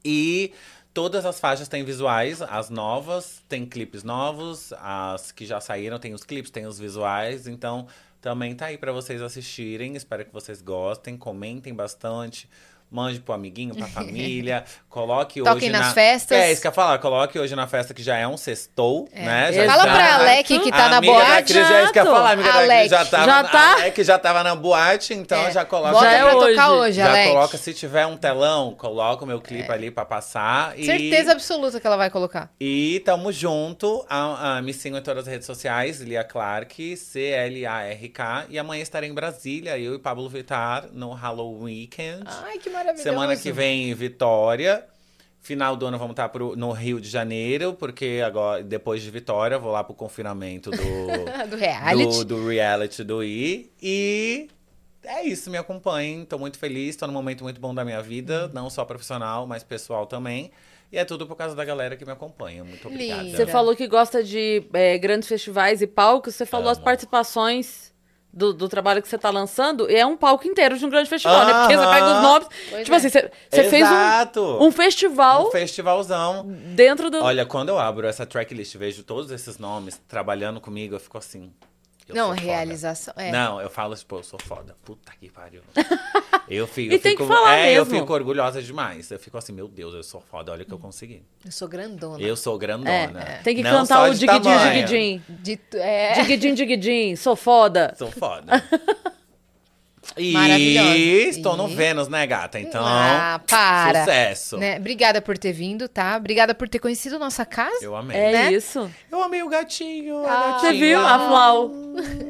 E todas as faixas têm visuais, as novas têm clipes novos, as que já saíram têm os clipes, têm os visuais, então também tá aí pra vocês assistirem. Espero que vocês gostem, comentem bastante. Mande pro amiguinho, pra <laughs> família. Coloque Toquem hoje nas na... festas. É, isso que eu ia falar. Coloque hoje na festa que já é um sextou, né? Já Fala está- pra Alec que tá a na amiga da boate. Cris, é isso que eu ia falar. Amiga da Cris Alec. já tava, Já tá? A Alec já tava na boate, então É. já coloca... Bota Já é pra hoje. tocar hoje, Já Alec. coloca, se tiver um telão, coloca o meu clipe ali pra passar. E, Certeza absoluta que ela vai colocar. E tamo junto. A, a, me sigam em todas as redes sociais, Lia Clark, C-L-A-R-K. E amanhã estarei em Brasília, eu e Pablo Vittar, no Halloween Weekend. Ai, que maravilhoso. Semana que vem, em Vitória. Final do ano vamos estar pro, no Rio de Janeiro, porque agora, depois de Vitória, vou lá pro confinamento do, <laughs> Do reality. do, do reality do I. E é isso, me acompanhem. Tô muito feliz, tô num momento muito bom da minha vida, Uhum. não só profissional, mas pessoal também. E é tudo por causa da galera que me acompanha. Muito obrigada. Você falou que gosta de é, grandes festivais e palcos. Você falou as Amo. participações do, do trabalho que você tá lançando. É um palco inteiro de um grande festival, né? Porque você pega os nomes. Pois tipo é. assim, você, você fez um, um festival Um festivalzão. dentro do. Olha, quando eu abro essa tracklist e vejo todos esses nomes trabalhando comigo, eu fico assim. Eu Não, realização. É. Não, eu falo, tipo, eu sou foda. Puta que pariu. <laughs> Eu fico, E eu tem fico, que falar é, eu mesmo. fico orgulhosa demais. Eu fico assim, meu Deus, eu sou foda, olha o que eu consegui. Eu sou grandona. Eu sou grandona. É, tem que Não cantar o digidin, digidin. É, <laughs> Digidin, digidin, sou foda. Sou foda. <laughs> Maravilhosa. E estou no E- Vênus, né, gata? Então, Ah, para. sucesso. Né? Obrigada por ter vindo, tá? Obrigada por ter conhecido nossa casa. Eu amei. É Né? isso. Eu amei o gatinho. Ah, Você viu a Flau?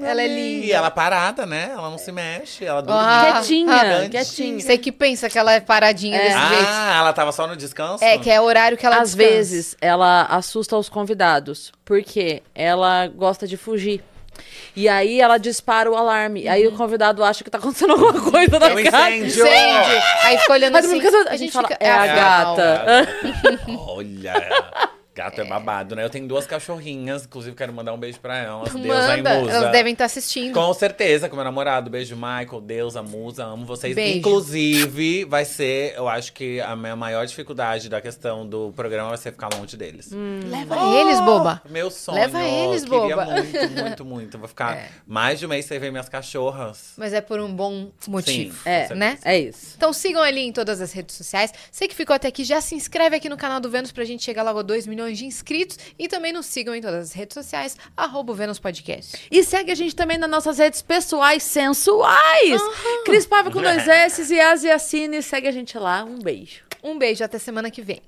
Ela é E linda. ela parada, né? Ela não se mexe, ela dorme. Ah, Quietinha, ah, quietinha. Você que pensa que ela é paradinha É. desse jeito. Ah, ela tava só no descanso? É, que é o horário que ela Às descansa. vezes ela assusta os convidados, porque ela gosta de fugir. E aí ela dispara o alarme. Aí o convidado acha que tá acontecendo alguma <laughs> coisa na É um casa. incêndio. Incende. Aí fica olhando assim. fica- a gente fala, é a ah, gata. <laughs> Olha. Gato é babado, né? Eu tenho duas cachorrinhas, inclusive quero mandar um beijo pra elas. e Manda. Musa. Elas devem estar assistindo. Com certeza, com meu namorado. Beijo, Michael, Deusa, Musa, amo vocês. Beijo. Inclusive, vai ser, eu acho que a minha maior dificuldade da questão do programa vai ser ficar longe deles. Leva eles, boba. Meu sonho. Leva eles, Queria boba. muito, muito, muito. Vou ficar <laughs> É. mais de um mês sem ver minhas cachorras. Mas é por um bom motivo. Sim, É, né? É isso. Então sigam ali em todas as redes sociais. Você que ficou até aqui, já se inscreve aqui no canal do Vênus pra gente chegar logo a 2 milhões de inscritos. E também nos sigam em todas as redes sociais, arroba Vênus Podcast. E segue a gente também nas nossas redes pessoais sensuais. Cris Paiva com dois <laughs> S e Asiacine. Segue a gente lá. Um beijo. Um beijo, até semana que vem.